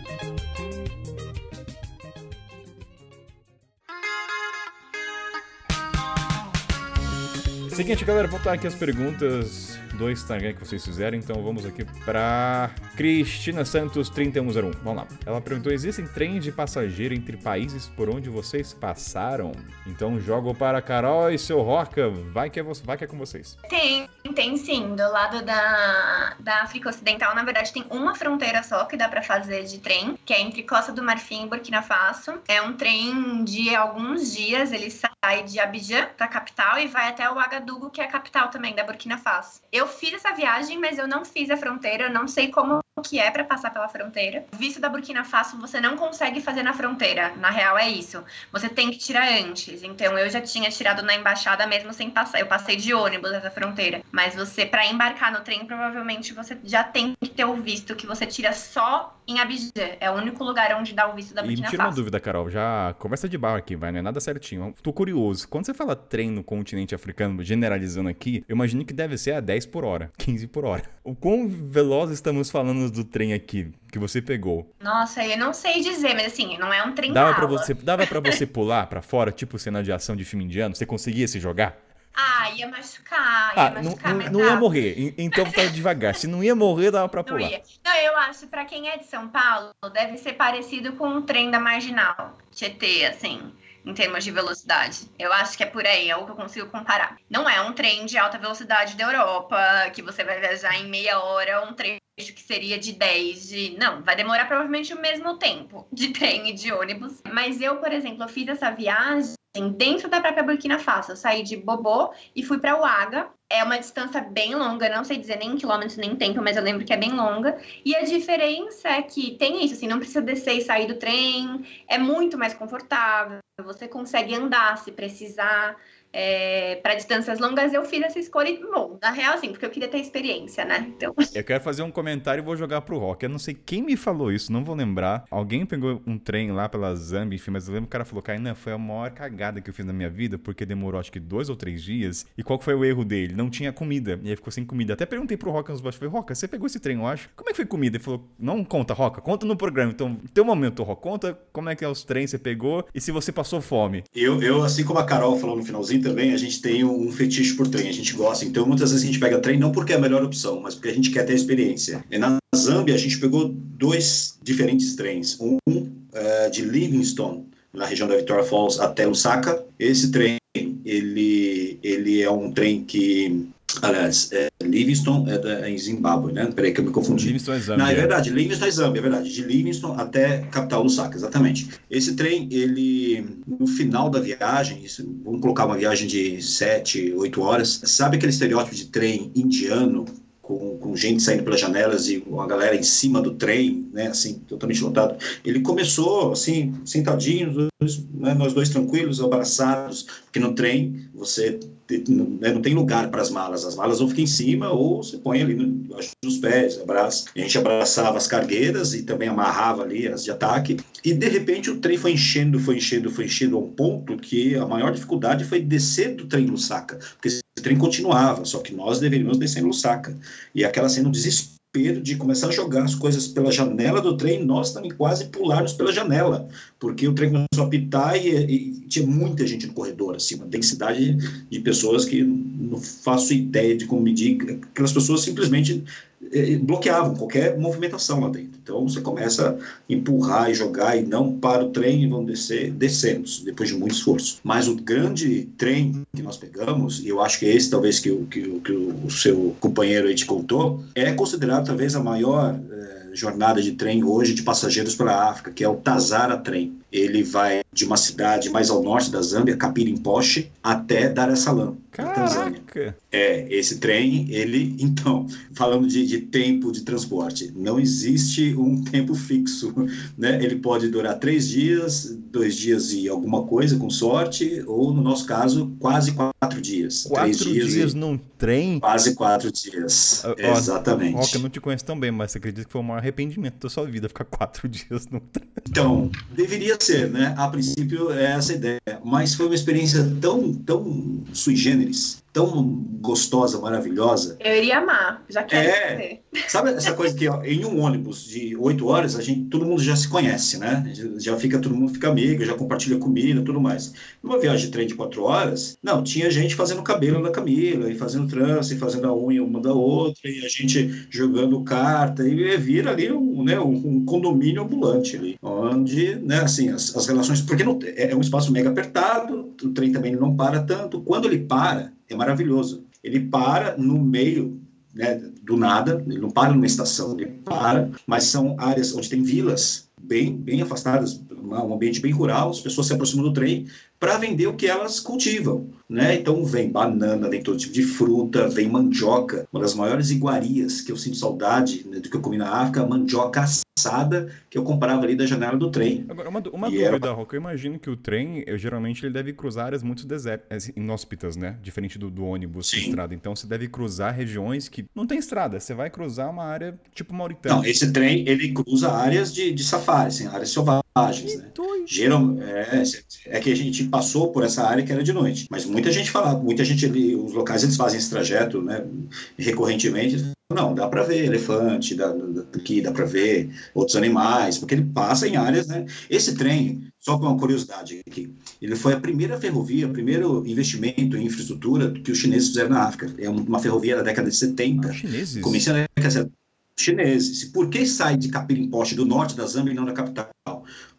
Seguinte, galera, vou botar aqui as perguntas do Instagram que vocês fizeram. Então vamos aqui pra Cristina Santos 3101. Vamos lá. Ela perguntou: existem trens de passageiro entre países por onde vocês passaram? Então jogo para Carol e seu Roca. Vai que é, vai que é com vocês. Tem, tem sim. Do lado da, da África Ocidental, na verdade, tem uma fronteira só que dá pra fazer de trem, que é entre Costa do Marfim e Burkina Faso. É um trem de alguns dias, ele sai de Abidjan, da capital, e vai até o Ouagadougou, que é a capital também da Burkina Faso. Eu fiz essa viagem, mas eu não fiz a fronteira, eu não sei como que é pra passar pela fronteira. O visto da Burkina Faso você não consegue fazer na fronteira. Na real é isso. Você tem que tirar antes. Então eu já tinha tirado na embaixada mesmo sem passar. Eu passei de ônibus essa fronteira. Mas você para embarcar no trem provavelmente você já tem que ter o visto que você tira só em Abidjan. É o único lugar onde dá o visto da E me Burkina tira uma Faso. dúvida, Carol. Já conversa de barro aqui, vai, não é nada certinho. Tô curioso. Quando você fala trem no continente africano, generalizando aqui, eu imagino que deve ser a 10 por hora, 15 por hora. O quão veloz estamos falando do trem aqui que você pegou? Nossa, eu não sei dizer, mas assim, não é um trem Dava pra bala. você, dava para você pular pra fora, tipo cena de ação de filme indiano? Você conseguia se jogar? Ah, ia machucar, ia Ah, não, machucar, não, não ia morrer. En- Então tá devagar. Se não ia morrer, dava pra Não pular. ia. Não, eu acho, pra quem é de São Paulo, deve ser parecido com o trem da Marginal, Tietê, assim, em termos de velocidade. Eu acho que é por aí, é o que eu consigo comparar. Não é um trem de alta velocidade da Europa, que você vai viajar em meia hora, um trecho que seria de 10, de... Não, vai demorar provavelmente o mesmo tempo de [LAUGHS] trem e de ônibus. Mas eu, por exemplo, eu fiz essa viagem dentro da própria Burkina Faso. Eu saí de Bobô e fui para Ouaga. É uma distância bem longa, não sei dizer nem em quilômetros nem em tempo, mas eu lembro que é bem longa. E a diferença é que tem isso, assim, não precisa descer e sair do trem, é muito mais confortável, você consegue andar se precisar. Para distâncias longas, eu fiz essa escolha, e, bom, na real, assim, porque eu queria ter experiência, né? Então, [LAUGHS] Eu quero fazer um comentário e vou jogar pro Rock. Eu não sei quem me falou isso, não vou lembrar. Alguém pegou um trem lá pela Zambia, enfim, mas eu lembro que o cara falou, Kainan, foi a maior cagada que eu fiz na minha vida, porque demorou acho que dois ou três dias. E qual que foi o erro dele? Não tinha comida. E aí ficou sem comida. Até perguntei pro Rock nos baixos, falei, Roca, você pegou esse trem, eu acho. Como é que foi comida? Ele falou, não conta, Roca, conta no programa. Então, teu momento, Roca, conta como é que é os trens que você pegou e se você passou fome. Eu, eu, assim como a Carol falou no finalzinho também, a gente tem um fetiche por trem, a gente gosta. Então, muitas vezes a gente pega trem não porque é a melhor opção, mas porque a gente quer ter a experiência. E na Zâmbia, a gente pegou dois diferentes trens. Um eh, de Livingstone, na região da Victoria Falls, até Lusaka. Esse trem, ele, ele é um trem que... Aliás, é, Livingstone é, da- é em Zimbábue, né? Peraí que eu me confundi. Livingston é Não, é verdade, Livingstone é Zâmbia, é verdade. De Livingstone até capital Lusaka, exatamente. Esse trem, ele, no final da viagem, isso- vamos colocar uma viagem de 7, 8 horas, sabe aquele estereótipo de trem indiano, com, gente saindo pelas janelas e uma galera em cima do trem, né, assim, totalmente lotado? Ele começou, assim, sentadinho, dois, né, nós dois tranquilos, abraçados, porque no trem você né, não tem lugar para as malas. As malas ou ficam em cima ou você põe ali embaixo dos pés, abraça. E a gente abraçava as cargueiras e também amarrava ali as de ataque. E de repente o trem foi enchendo, foi enchendo, foi enchendo a um ponto que a maior dificuldade foi descer do trem Lusaka, porque trem continuava, só que nós deveríamos descer em Lusaka. E aquela cena, um desespero de começar a jogar as coisas pela janela do trem, nós também quase pularmos pela janela, porque o trem começou a apitar e, e tinha muita gente no corredor, assim, uma densidade de pessoas que não faço ideia de como medir. Aquelas pessoas simplesmente bloqueavam qualquer movimentação lá dentro. Então você começa a empurrar e jogar e não para o trem e vão descer, descemos, depois de muito esforço. Mas o grande trem que nós pegamos, e eu acho que é esse talvez que, o- que, o- que o seu companheiro aí te contou, é considerado talvez a maior jornada de trem hoje de passageiros para a África, que é o Tazara Trem. Ele vai de uma cidade mais ao norte da Zâmbia, Capirimpoche, até Dar es Salaam, na Tanzânia. É, esse trem, ele, [LAUGHS] então, falando de, de tempo de transporte, não existe um tempo fixo, né? Ele pode durar três dias, dois dias e alguma coisa, com sorte, ou, no nosso caso, quase quatro dias. Quatro três dias, dias e num trem? quase quatro dias. Ó, ó, Exatamente. Rock, eu não te conheço tão bem, mas você acredita que foi o maior arrependimento da sua vida ficar quatro [LAUGHS] dias num trem? Então, deveria ser, né? A princípio é essa ideia, mas foi uma experiência tão, tão sui generis, tão gostosa, maravilhosa. Eu iria amar, já quero É. ver. Sabe essa coisa que ó, em um ônibus de oito horas a gente, todo mundo já se conhece, né? Já, fica todo mundo fica amigo, já compartilha comida, tudo mais. Numa viagem de trem de quatro horas, não, tinha gente fazendo cabelo da Camila e fazendo trança e fazendo a unha uma da outra e a gente jogando carta e vira ali um, né, um, um condomínio ambulante ali, onde, né, assim, as, as relações, porque não, é é um espaço mega apertado, o trem também não para tanto. Quando ele para, é maravilhoso. Ele para no meio né, do nada, ele não para numa estação, ele para, mas são áreas onde tem vilas bem, bem afastadas, um ambiente bem rural, as pessoas se aproximam do trem para vender o que elas cultivam, né? Então vem banana, vem todo tipo de fruta, vem mandioca, uma das maiores iguarias que eu sinto saudade né, do que eu comi na África, mandioca assada que eu comprava ali da janela do trem. Agora, uma, uma E era dúvida, Rock. Eu imagino que o trem, eu, geralmente, ele deve cruzar áreas muito desérticas, inóspitas, né? Diferente do, do ônibus com estrada. Então, você deve cruzar regiões que não tem estrada. Você vai cruzar uma área tipo Mauritânia. Não, esse trem ele cruza áreas de, de safari, assim, áreas selvagens, né? Geral, é, é que a gente passou por essa área que era de noite, mas muita gente fala, muita gente os locais eles fazem esse trajeto, né, recorrentemente. Não, dá para ver elefante, dá, dá, aqui dá para ver outros animais, porque ele passa em áreas, né? Esse trem, só com uma curiosidade aqui, ele foi a primeira ferrovia, o primeiro investimento em infraestrutura que os chineses fizeram na África. É uma ferrovia da década de 70. Ah, chineses? Começando a década de 70. chineses. Por que sai de Capirimpoche, do norte da Zâmbia e não da capital?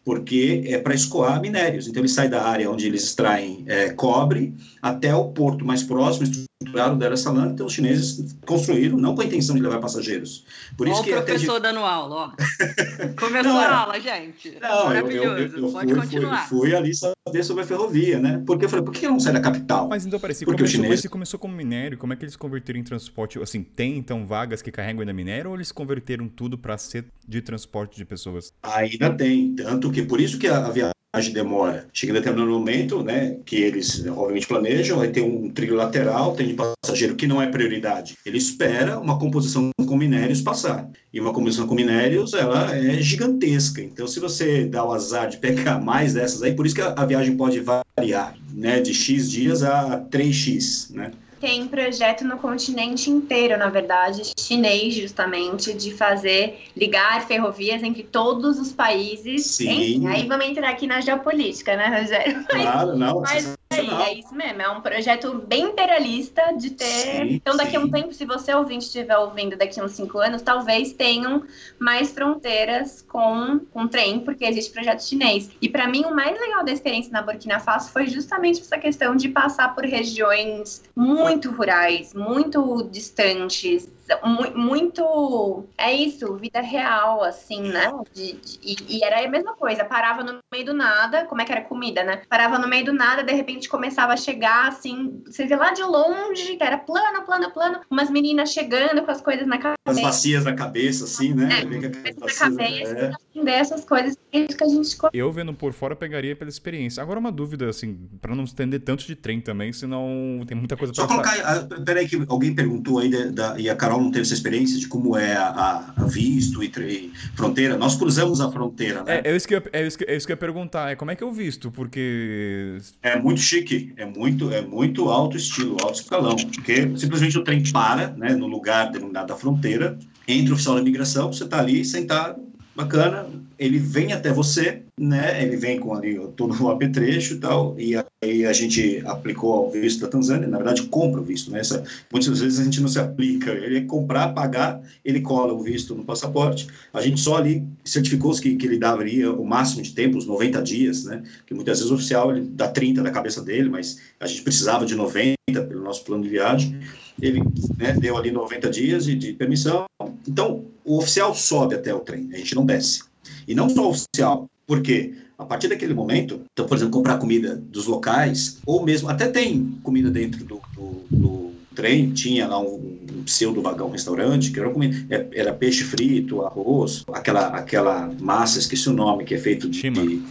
Porque é para escoar minérios. Então, ele sai da área onde eles extraem é, cobre até o porto mais próximo, estruturado Dar es Salaam. Então, os chineses construíram, não com a intenção de levar passageiros. Por Ó isso o que até de- professor dando aula, ó. [LAUGHS] Começou Não, a era- aula, gente. Não, eu, eu, Maravilhoso. eu, eu Pode fui, fui, continuar. fui ali saber sobre a ferrovia, né? Porque eu falei, por que não sai da capital? Mas então, peraí, se Porque o começou, chinês- se começou como minério, como é que eles converteram em transporte? Assim, tem então vagas que carregam ainda minério ou eles converteram tudo para ser de transporte de pessoas? Ainda tem, tanto que por isso que a, a viagem demora. Chega em determinado momento, né, que eles obviamente planejam, aí tem um trilho lateral, tem de passageiro que não é prioridade. Ele espera uma composição com minérios passar. E uma composição com minérios, ela é gigantesca. Então, se você dá o azar de pegar [LAUGHS] mais dessas aí, por isso que a, a viagem pode variar, né, de X dias a 3X, né? Tem projeto no continente inteiro, na verdade, chinês, justamente, de fazer, ligar ferrovias entre todos os países. Sim. Enfim, aí vamos entrar aqui na geopolítica, né, Rogério? [LAUGHS] Claro, não, Mas aí, é isso mesmo, é um projeto bem imperialista de ter. Sim, então, daqui a um tempo, se você ouvinte estiver ouvindo daqui a uns cinco anos, talvez tenham mais fronteiras com, com trem, porque existe projeto chinês. E para mim, o mais legal da experiência na Burkina Faso foi justamente essa questão de passar por regiões muito rurais, muito distantes. Mu- Muito. É isso, vida real, assim, né? De- de- e, e era a mesma coisa, parava no meio do nada, como é que era comida, né? Parava no meio do nada, de repente começava a chegar, assim, você vê lá de longe, que era plano, plano, plano, umas meninas chegando com as coisas na As cabeça, bacias na cabeça, assim, né? É, Vem com bacias, cabeça, é. entender essas coisas que a gente Eu vendo por fora pegaria pela experiência. Agora uma dúvida, assim, para não estender tanto de trem também, senão tem muita coisa Só pra colocar, ah, peraí que alguém perguntou aí, da, da- e a Carol não teve essa experiência de como é a, a- visto e, e fronteira. Nós cruzamos a fronteira, né? É, é, isso que eu, é, isso que, é isso que eu ia perguntar, é como é que eu visto? Porque É, muito chique, é muito, é muito alto estilo, alto escalão, porque simplesmente o trem para, né, no lugar denominado da fronteira, entra o oficial da imigração, você está ali sentado, bacana, ele vem até você, né? Ele vem com ali todo o [LAUGHS] apetrecho e tal, e aí a gente aplicou ao visto da Tanzânia, na verdade compra o visto, né? Essa, muitas vezes a gente não se aplica, ele é comprar, pagar, ele cola o visto no passaporte, a gente só ali certificou que, que ele daria o máximo de tempo, os 90 dias, né? Que muitas vezes o oficial ele dá 30 da cabeça dele, mas a gente precisava de 90 pelo nosso plano de viagem, ele né, deu ali 90 dias de, de permissão, então o oficial sobe até o trem, a gente não desce. E não só o oficial, porque a partir daquele momento, então, por exemplo, comprar comida dos locais, ou mesmo, até tem comida dentro do, do, do trem, tinha lá um, um pseudo vagão restaurante, que era, comida, é, era peixe frito, arroz, aquela, aquela massa, esqueci o nome, que é feito de. de,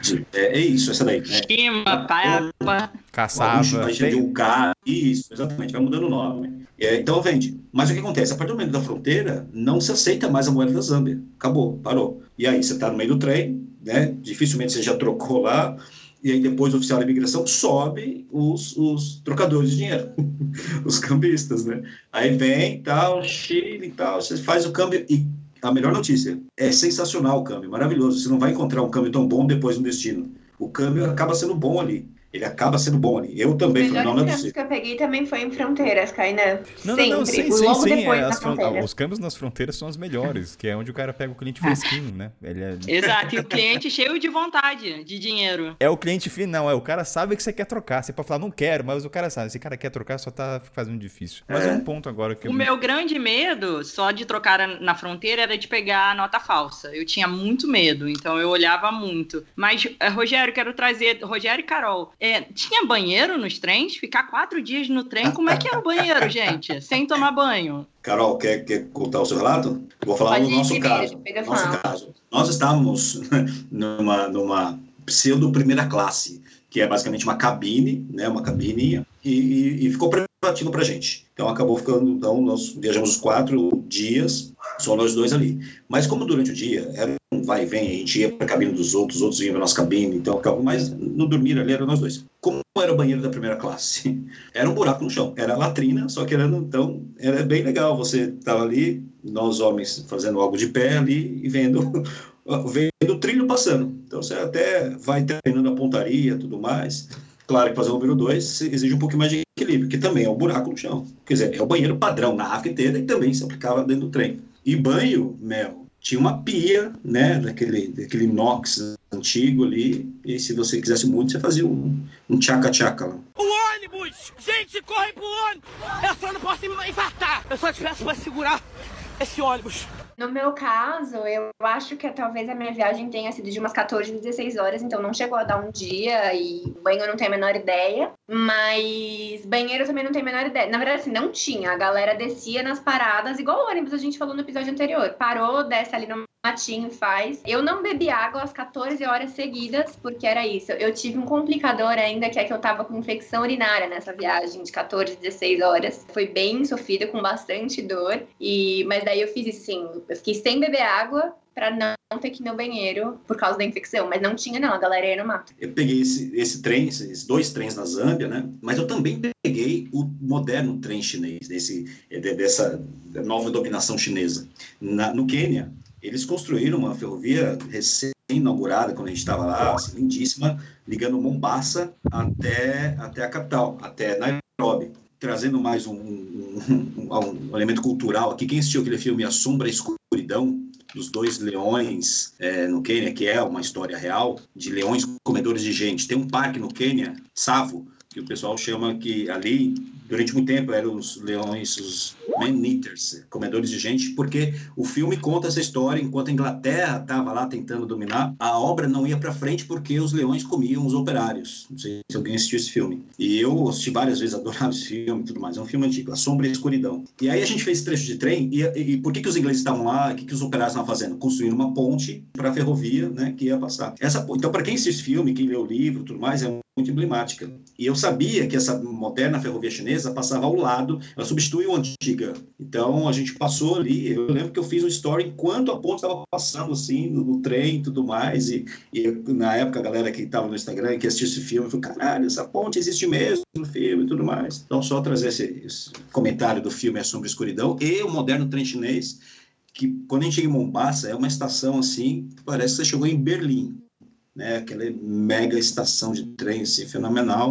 de é, é, isso, essa daí. Né? Chima, paiapa. Caçava. De um cara, isso, exatamente, vai mudando o nome. É, então vende. Mas o que acontece? A partir do momento da fronteira, não se aceita mais a moeda da Zâmbia. Acabou, parou. E aí, você está no meio do trem, né? Dificilmente você já trocou lá, e aí depois o oficial da imigração sobe os, os trocadores de dinheiro, [LAUGHS] os cambistas, né? Aí vem, tal, Chile e tal, você faz o câmbio e a melhor notícia, é sensacional o câmbio, maravilhoso, você não vai encontrar um câmbio tão bom depois no destino. O câmbio acaba sendo bom ali ele acaba sendo bom ali. Eu também falei, não, não é possível. que eu peguei também foi em fronteiras, Kainan. Não, Sempre. Não, não, sim, Logo sim, depois é, fronteira. Os câmbios nas fronteiras são os melhores, que é onde o cara pega o cliente fresquinho, né? Ele é... Exato, e o cliente cheio de vontade, de dinheiro. É o cliente final, é o cara sabe que você quer trocar. Você pode falar, não quero, mas o cara sabe, esse cara quer trocar, só tá fazendo difícil. Mas é. um ponto agora que... O eu... meu grande medo, só de trocar na fronteira, era de pegar a nota falsa. Eu tinha muito medo, então eu olhava muito. Mas, eh, Rogério, quero trazer... Rogério e Carol, é, tinha banheiro nos trens? Ficar quatro dias no trem, como é que é o banheiro, gente? [LAUGHS] Sem tomar banho. Carol, quer, quer contar o seu relato? Vou falar Pode no nosso caso. Nosso caso. Nós estávamos [LAUGHS] numa, numa pseudo primeira classe, que é basicamente uma cabine, né, uma cabininha, e, e, e ficou privativo para gente. Então acabou ficando, então nós viajamos os quatro dias, só nós dois ali. Mas como durante o dia era um vai e vem, a gente ia para a cabine dos outros, os outros iam para nossa cabine, então acabou, mas no dormir ali eram nós dois. Como era o banheiro da primeira classe? [LAUGHS] Era um buraco no chão, era latrina, só que era então era bem legal. Você estava ali, nós homens fazendo algo de pé ali e vendo [LAUGHS] vendo o trilho passando. Então você até vai treinando a pontaria, tudo mais. Claro que fazer o número 2 exige um pouquinho mais de equilíbrio, que também é o buraco no chão. Quer dizer, é o banheiro padrão na África inteira e também se aplicava dentro do trem. E banho, Mel, tinha uma pia, né, daquele, daquele inox antigo ali, e se você quisesse muito, você fazia um, um tchaca-tchaca lá. O ônibus! Gente, corre pro ônibus! Eu só não posso me infartar! Eu só te peço pra segurar esse ônibus. No meu caso, eu acho que talvez a minha viagem tenha sido de umas 14, 16 horas, então não chegou a dar um dia e banho eu não tenho a menor ideia. Mas banheiro também não tenho a menor ideia. Na verdade, assim, não tinha. A galera descia nas paradas, igual o ônibus a gente falou no episódio anterior. Parou, desce ali no matinho faz. Eu não bebi água às 14 horas seguidas, porque era isso. Eu tive um complicador ainda, que é que eu tava com infecção urinária nessa viagem de 14, 16 horas. Foi bem sofrida, com bastante dor. E Mas daí eu fiz isso, assim, eu fiquei sem beber água, para não ter que ir no banheiro por causa da infecção, mas não tinha não, a galera ia no mato. Eu peguei esse, esse trem, esses dois trens na Zâmbia, né? Mas eu também peguei o moderno trem chinês, desse, dessa nova dominação chinesa. Na, no Quênia, eles construíram uma ferrovia recém-inaugurada, quando a gente estava lá, assim, lindíssima, ligando Mombasa até, até a capital, até Nairobi. Trazendo mais um, um, um, um elemento cultural aqui. Quem assistiu aquele filme A Sombra e a Escuridão, dos dois leões é, no Quênia, que é uma história real, de leões comedores de gente. Tem um parque no Quênia, Savo, que o pessoal chama que ali, durante muito tempo, eram os leões, os man-eaters, comedores de gente, porque o filme conta essa história enquanto a Inglaterra estava lá tentando dominar, a obra não ia para frente porque os leões comiam os operários. Não sei se alguém assistiu esse filme. E eu assisti várias vezes, [LAUGHS] adorava esse filme e tudo mais. É um filme antigo, A Sombra e a Escuridão. E aí a gente fez trecho de trem, e, e, e por que, que os ingleses estavam lá, o que, que os operários estavam fazendo? Construindo uma ponte para a ferrovia, né, que ia passar. Essa, então, para quem assiste filme, quem lê o livro tudo mais, é muito emblemática. E eu sabia que essa moderna ferrovia chinesa passava ao lado, ela substituiu a antiga. Então a gente passou ali. Eu lembro que eu fiz um story enquanto a ponte estava passando assim no, no, trem e tudo mais. E, e na época a galera que estava no Instagram que assistiu esse filme falou: caralho, essa ponte existe mesmo no filme e tudo mais. Então só trazer esse, esse comentário do filme A Sombra e Escuridão e o moderno trem chinês que quando a gente chega em Mombasa é uma estação assim, parece que você chegou em Berlim né? Aquela mega estação de trem assim, fenomenal.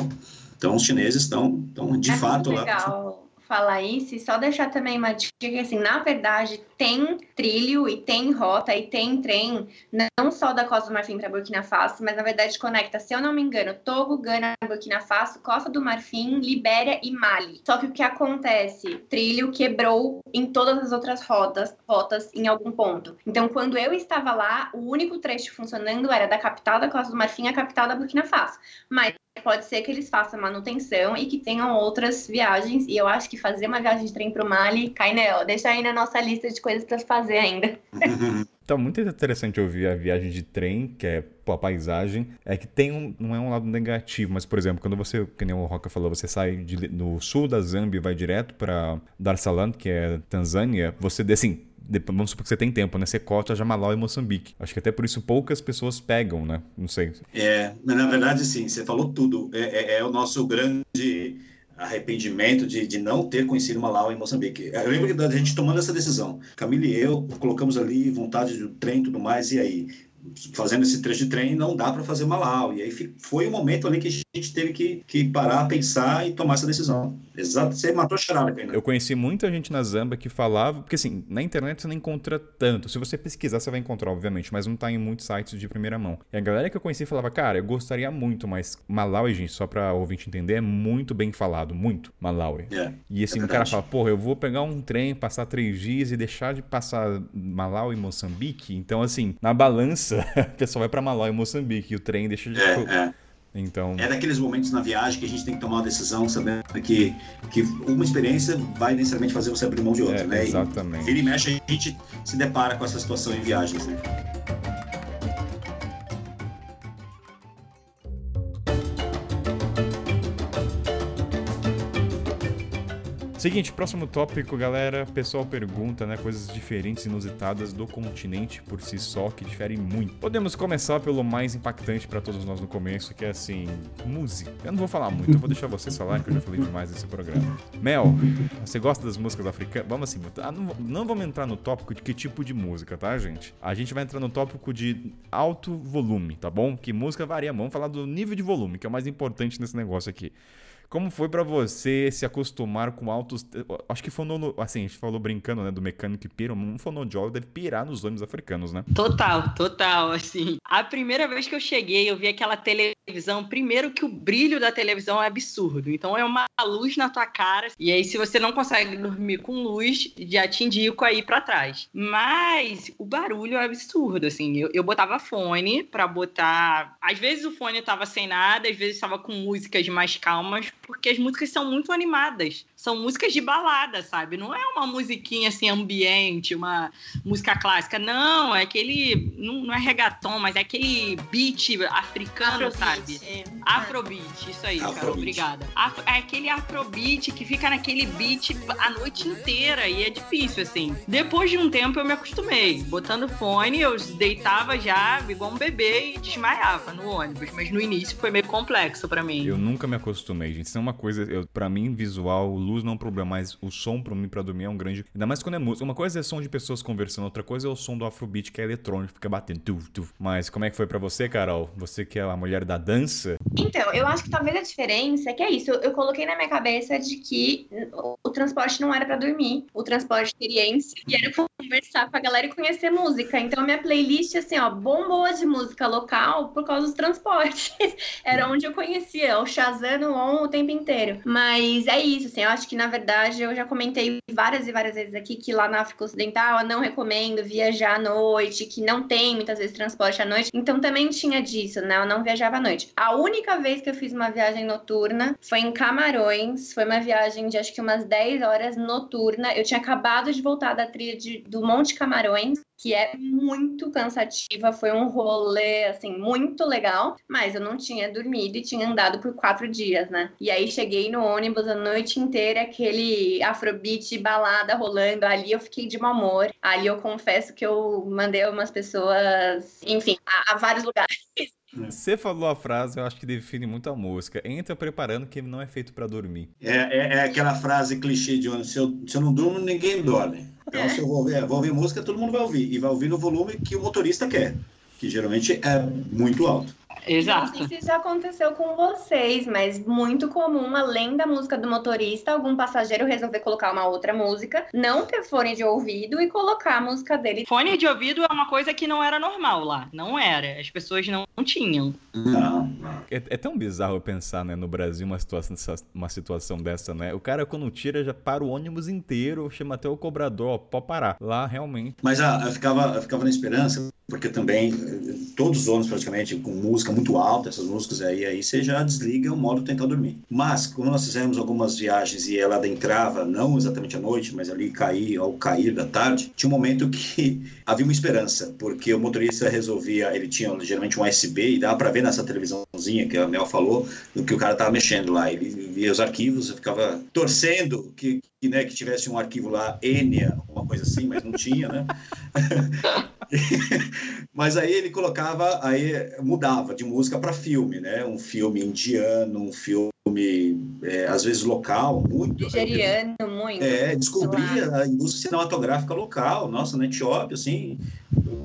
Então os chineses estão, estão de é fato muito lá. legal falar isso e só deixar também uma dica que, assim, na verdade, tem trilho e tem rota e tem trem, não só da Costa do Marfim para Burkina Faso, mas na verdade conecta, se eu não me engano, Togo, Gana, Burkina Faso, Costa do Marfim, Libéria e Mali. Só que o que acontece? Trilho quebrou em todas as outras rotas, rotas em algum ponto. Então, quando eu estava lá, o único trecho funcionando era da capital da Costa do Marfim à capital da Burkina Faso. Mas pode ser que eles façam manutenção e que tenham outras viagens. E eu acho que fazer uma viagem de trem para o Mali, Cainel, deixa aí na nossa lista de coisas para fazer ainda. [LAUGHS] Então, muito interessante ouvir a viagem de trem, que é a paisagem. É que tem um. Não é um lado negativo, mas, por exemplo, quando você, que nem o Roca falou, você sai de, no sul da Zâmbia e vai direto para Dar es Salaam, que é Tanzânia, você, assim, vamos supor que você tem tempo, né? Você corta já Malau e Moçambique. Acho que até por isso poucas pessoas pegam, né? Não sei. É, na verdade, sim, você falou tudo. É, é, é o nosso grande arrependimento de, de não ter conhecido Malau em Moçambique. Eu lembro da gente tomando essa decisão. Camila e eu colocamos ali vontade do trem e tudo mais, e aí? fazendo esse trecho de trem, não dá para fazer Malau. E aí foi o um momento ali que a gente teve que, que parar, pensar e tomar essa decisão. Exato, você matou a charada, Eu conheci muita gente na Zamba que falava, porque assim, na internet você não encontra tanto. Se você pesquisar, você vai encontrar, obviamente, mas não tá em muitos sites de primeira mão. E a galera que eu conheci falava, cara, eu gostaria muito, mas Malawi, gente, só pra ouvinte entender, é muito bem falado, muito Malawi. É, e assim, é o cara fala, porra, eu vou pegar um trem, passar três dias e deixar de passar Malawi e Moçambique. Então, assim, na balança [LAUGHS] a pessoa vai para Maló e Moçambique e o trem deixa de. É, é. Então... É daqueles momentos na viagem que a gente tem que tomar uma decisão sabendo que, que uma experiência vai necessariamente fazer você abrir mão de outra, é, né? Exatamente. E vira e mexe, a gente se depara com essa situação em viagens, né? Seguinte, próximo tópico, galera. Pessoal pergunta, né? Coisas diferentes, inusitadas do continente por si só, que diferem muito. Podemos começar pelo mais impactante para todos nós no começo, que é assim, música. Eu não vou falar muito, eu vou deixar vocês falarem, que eu já falei demais nesse programa. Mel, você gosta das músicas africanas? Vamos assim, ah, não, não vamos entrar no tópico de que tipo de música, tá, gente? A gente vai entrar no tópico de alto volume, tá bom? Que música varia. Vamos falar do nível de volume, que é o mais importante nesse negócio aqui. Como foi para você se acostumar com altos. Acho que fono... assim, a gente falou brincando, né, do mecânico que pira, um fonoaudiólogo deve pirar nos ônibus africanos, né? Total, total, assim. A primeira vez que eu cheguei, eu vi aquela televisão, primeiro que o brilho da televisão é absurdo. Então é uma luz na tua cara, e aí se você não consegue dormir com luz, já te indico aí para trás. Mas o barulho é absurdo, assim. Eu, eu botava fone para botar. Às vezes o fone tava sem nada, às vezes estava com músicas mais calmas, porque as músicas são muito animadas. São músicas de balada, sabe? Não é uma musiquinha assim, ambiente, uma música clássica. Não, é aquele. Não, não é reggaeton, mas é aquele beat africano, Afrobeat, sabe? é. Afrobeat, isso aí, Afrobeat. Carol, obrigada. Afro- é aquele afrobeat que fica naquele beat a noite inteira e é difícil, assim. Depois de um tempo eu me acostumei. Botando fone, eu deitava já igual um bebê e desmaiava no ônibus. Mas no início foi meio complexo pra mim. Eu nunca me acostumei, gente. Isso é uma coisa, eu, pra mim, visual, luz não é um problema, mas o som pra mim, pra dormir, é um grande. Ainda mais quando é música. Uma coisa é som de pessoas conversando, outra coisa é o som do Afrobeat, que é eletrônico, fica batendo. Tuf, tuf. Mas como é que foi pra você, Carol? Você que é a mulher da dança? Então, eu acho que talvez a diferença é que é isso. Eu, eu coloquei na minha cabeça de que o, transporte não era pra dormir. O transporte experiência e era conversar com a galera e conhecer música. Então, minha playlist, assim, ó, bombou de música local por causa dos transportes. [LAUGHS] era onde eu conhecia, o Shazam on o tempo inteiro. Mas é isso, assim, eu acho que na verdade eu já comentei várias e várias vezes aqui que lá na África Ocidental eu não recomendo viajar à noite, que não tem muitas vezes transporte à noite. Então também tinha disso, né? Eu não viajava à noite. A única vez que eu fiz uma viagem noturna foi em Camarões. Foi uma viagem de acho que umas 10 horas noturna. Eu tinha acabado de voltar da trilha de- do Monte Camarões que é muito cansativa, foi um rolê, assim, muito legal, mas eu não tinha dormido e tinha andado por quatro dias, né? E aí cheguei no ônibus a noite inteira, aquele afrobeat balada rolando, ali eu fiquei de mau humor, ali eu confesso que eu mandei umas pessoas, enfim, a, a vários lugares. Você falou a frase, eu acho que define muito a música. Entra preparando que não é feito pra dormir. É, é, é aquela frase clichê de ônibus, se eu, se eu não durmo, ninguém dorme. Então, se eu vou ouvir, vou ouvir música, todo mundo vai ouvir. E vai ouvir no volume que o motorista quer. que geralmente é muito alto. Exato. Não sei se já aconteceu com vocês, mas muito comum, além da música do motorista, algum passageiro resolver colocar uma outra música, não ter fone de ouvido e colocar a música dele. Fone de ouvido é uma coisa que não era normal lá. Não era. As pessoas não tinham. Não, não. É, é tão bizarro pensar, né, no Brasil uma situação, uma situação dessa, né? O cara, quando tira, já para o ônibus inteiro, chama até o cobrador, ó, pode parar. Lá, realmente. Mas ah, eu, ficava, eu ficava na esperança, porque também eh, todos os ônibus praticamente com música muito alta, essas músicas aí, aí você já desliga o modo tentar dormir. Mas, quando nós fizemos algumas viagens e ela adentrava, não exatamente à noite, mas ali cair, ao cair da tarde, tinha um momento que [LAUGHS] havia uma esperança, porque o motorista resolvia, ele tinha geralmente um USB e dava para ver nessa televisãozinha que a Mel falou, do que o cara tava mexendo lá. Ele via os arquivos, eu ficava torcendo que, que, né, que tivesse um arquivo lá, Enya, alguma coisa assim, mas não tinha, né? [LAUGHS] Mas aí ele colocava, aí mudava de música para filme, né? Um filme indiano, um filme é, às vezes local, muito. Nigeriano, muito. É, descobria a indústria cinematográfica local, nossa, na Etiópia, assim,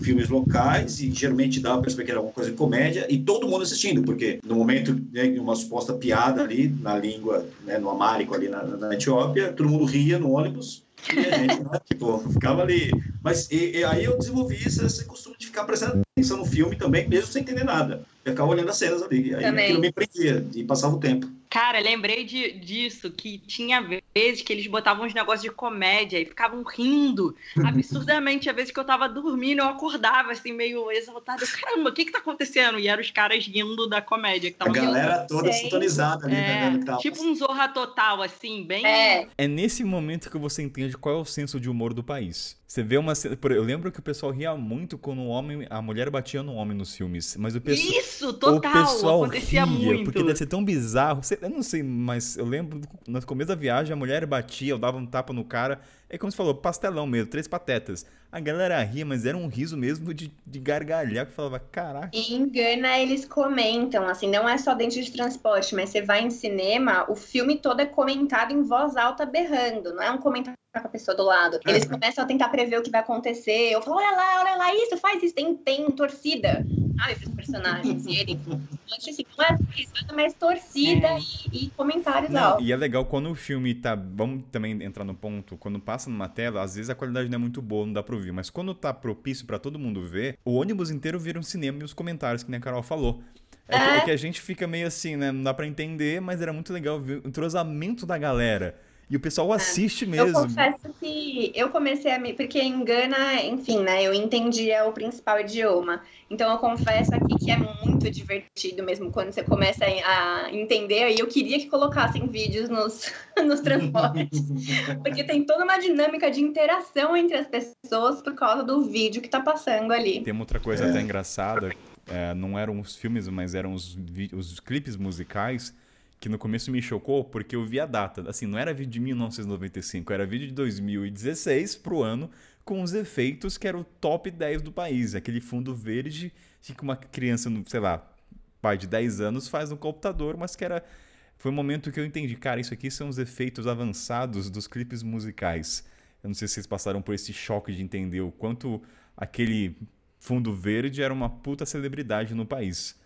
filmes locais e geralmente dava para que era alguma coisa de comédia e todo mundo assistindo, porque no momento né, de uma suposta piada ali na língua, né, no amárico ali na, na Etiópia, todo mundo ria no ônibus e a gente, né, [LAUGHS] tipo, ficava ali. Mas e, e aí eu desenvolvi esse, esse costume de ficar prestando atenção no filme também, mesmo sem entender nada. Ficava olhando as cenas ali. Aí Também. aquilo me prendia e passava o tempo. Cara, lembrei de, disso, que tinha vezes que eles botavam uns negócios de comédia e ficavam rindo [LAUGHS] absurdamente. Às vezes que eu tava dormindo, eu acordava assim, meio exaltado. Caramba, o que que tá acontecendo? E eram os caras rindo da comédia que A tava galera toda Sim. sintonizada ali, né? É, tava- tipo um Zorra Total, assim, bem. É, É nesse momento que você entende qual é o senso de humor do país. Você vê uma cena. Eu lembro que o pessoal ria muito quando o homem, a mulher batia no homem nos filmes. Mas o pessoal. Isso, total. o pessoal acontecia ria, muito. porque deve ser tão bizarro. Sei- Eu não sei, mas eu lembro no começo da viagem a mulher batia, eu dava um tapa no cara. É como você falou, pastelão mesmo, três patetas. A galera ria, mas era um riso mesmo de, de gargalhar que falava, caraca. E em Gana eles comentam, assim, não é só dentro de transporte, mas você vai em cinema, o filme todo é comentado em voz alta berrando, não é um comentário com a pessoa do lado. Eles começam a tentar prever o que vai acontecer. Eu falo, olha lá, olha lá, isso, faz isso, tem, tem torcida, sabe, pros personagens. E ele, assim, não é risada, mas torcida e, e comentários Não, altos. e é legal quando o filme tá. Vamos também entrar no ponto. Quando passa numa tela, às vezes a qualidade não é muito boa, não dá pra ouvir. Mas quando tá propício pra todo mundo ver, o ônibus inteiro vira um cinema e os comentários, que nem a Carol falou. É, que, É. é que a gente fica meio assim, né? Não dá pra entender, mas era muito legal ver o entrosamento da galera. E o pessoal assiste É. Eu mesmo. confesso que eu comecei a me. Porque em Gana, enfim, né? Eu entendia o principal idioma. Então eu confesso aqui que é muito divertido mesmo quando você começa a entender. E eu queria que colocassem vídeos nos, [LAUGHS] nos transportes. [LAUGHS] Porque tem toda uma dinâmica de interação entre as pessoas por causa do vídeo que tá passando ali. Tem uma outra coisa até engraçada, é, não eram os filmes, mas eram os, os clipes musicais, que no começo me chocou, porque eu vi a data. Assim, não era vídeo de 1995, era vídeo de 2016 pro ano, com os efeitos que era o top 10 do país. Aquele fundo verde que uma criança, sei lá, pai de 10 anos faz no computador, mas que era... Foi um momento que eu entendi, cara, isso aqui são os efeitos avançados dos clipes musicais. Eu não sei se vocês passaram por esse choque de entender o quanto aquele fundo verde era uma puta celebridade no país.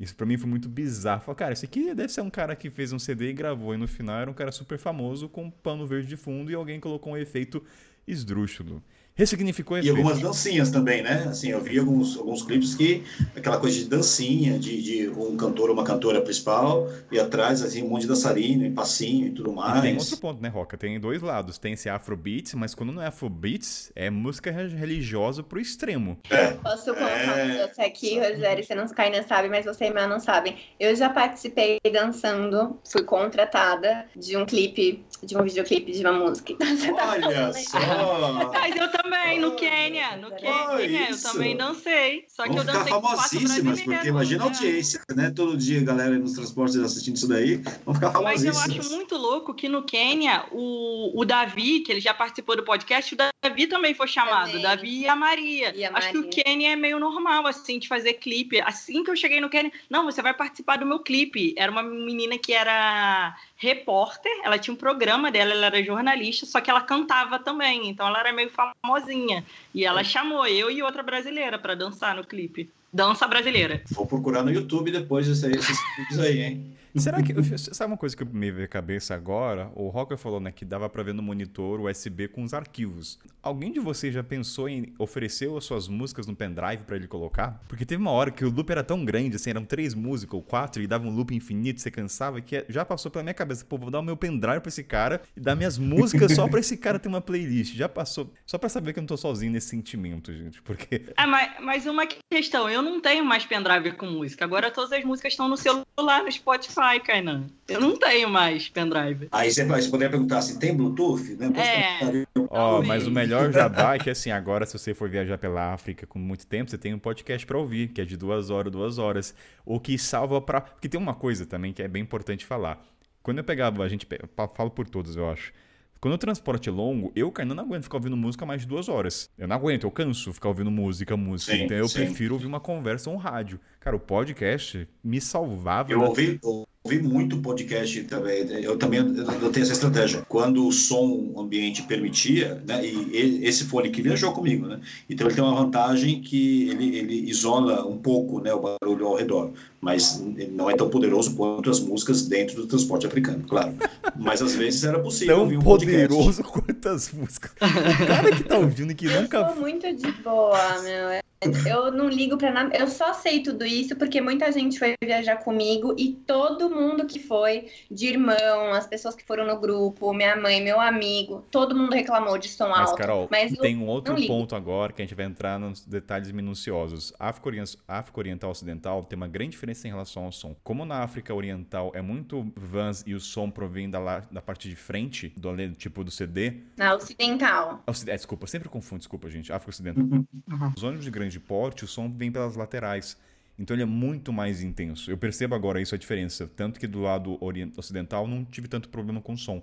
Isso pra mim foi muito bizarro. Falei, cara, esse aqui deve ser um cara que fez um CD e gravou, e no final era um cara super famoso com um pano verde de fundo e alguém colocou um efeito esdrúxulo. Ressignificou E algumas dancinhas também, né? Assim, eu vi alguns, alguns clipes que aquela coisa de dancinha, de, de um cantor ou uma cantora principal, e atrás, assim, um monte de dançarino e passinho e tudo E mais. tem outro ponto, né, Roca? Tem dois lados. Tem esse afrobeats, mas quando não é afrobeats, é música re- religiosa pro extremo. Posso contar É. um doce aqui, Rogério? Você não cai não sabe, mas você e Mel não sabem. Eu já participei dançando, fui contratada de um clipe, de um videoclipe de uma música. [LAUGHS] Você tá Olha só! Mas eu também, no Quênia. No Oh, Quênia, eu isso. também dancei. Só que Vão eu ficar dancei com quatro famosíssimas, porque imagina a né? audiência, né? Todo dia a galera nos transportes assistindo isso daí, vão ficar Mas eu famosíssimas. acho muito louco que no Quênia, o, o Davi, que ele já participou do podcast, o Davi também foi chamado. Também. O Davi e a Maria. E a acho que o Maria. Quênia é meio normal, assim, de fazer clipe. Assim que eu cheguei no Quênia, não, você vai participar do meu clipe. Era uma menina que era repórter, ela tinha um programa dela, ela era jornalista, só que ela cantava também, então ela era meio famosinha. E ela chamou eu e outra brasileira para dançar no clipe. dança brasileira. Vou procurar no YouTube depois esses, esses vídeos aí, hein? [LAUGHS] Será que. [LAUGHS] [LAUGHS] Sabe uma coisa que me veio à cabeça agora? O Rocker falou, né, que dava pra ver no monitor USB com os arquivos. Alguém de vocês já pensou em oferecer as suas músicas no pendrive pra ele colocar? Porque teve uma hora que o loop era tão grande, assim, eram três músicas ou quatro, e dava um loop infinito, você cansava, que já passou pela minha cabeça, pô, vou dar o meu pendrive pra esse cara e dar minhas músicas só pra esse cara ter uma playlist. Já passou. Só pra saber que eu não tô sozinho nesse sentimento, gente. Porque. [LAUGHS] É, mas, mas uma questão, eu não tenho mais pendrive com música. Agora todas as músicas estão no celular, no Spotify. Spotify, Kainan. Eu não tenho mais pendrive. Aí você, você poderia perguntar assim, tem Bluetooth? Né? É. Ó, oh, mas o melhor jabá é que assim, agora se você for viajar pela África com muito tempo, você tem um podcast para ouvir, que é de duas horas, duas horas. O que salva para Porque tem uma coisa também que é bem importante falar. Quando eu pegava, a gente falo por todos, eu acho. Quando o transporte é longo, eu, Kainan, não aguento ficar ouvindo música mais de duas horas. Eu não aguento, eu canso ficar ouvindo música, música. Sim, então eu sim. prefiro ouvir uma conversa ou um rádio. Cara, o podcast me salvava. Eu ouvi, ouvi muito podcast também. Eu também eu tenho essa estratégia. Quando o som ambiente permitia, né, e esse fone que viajou comigo, né? Então ele tem uma vantagem que ele, ele isola um pouco né, o barulho ao redor, mas não é tão poderoso quanto as músicas dentro do transporte africano, claro. Mas às vezes era possível tão ouvir um poderoso podcast. quanto as músicas. O cara que tá ouvindo que eu nunca... Eu sou muito de boa, meu. Eu não ligo para nada. Eu só sei tudo isso porque muita gente foi viajar comigo e todo mundo que foi, de irmão, as pessoas que foram no grupo, minha mãe, meu amigo, todo mundo reclamou de som Mas, alto. Carol, Mas tem um outro ponto agora que a gente vai entrar nos detalhes minuciosos. A África, África Oriental Ocidental tem uma grande diferença em relação ao som. Como na África Oriental é muito vans e o som provém da, da parte de frente, do tipo do CD. Na Ocidental. É, desculpa, sempre confundo, desculpa, gente. África Ocidental. Uhum. Os ônibus de grande grande porte, o som vem pelas laterais. Então ele é muito mais intenso. Eu percebo agora isso a diferença. Tanto que do lado ocidental não tive tanto problema com o som.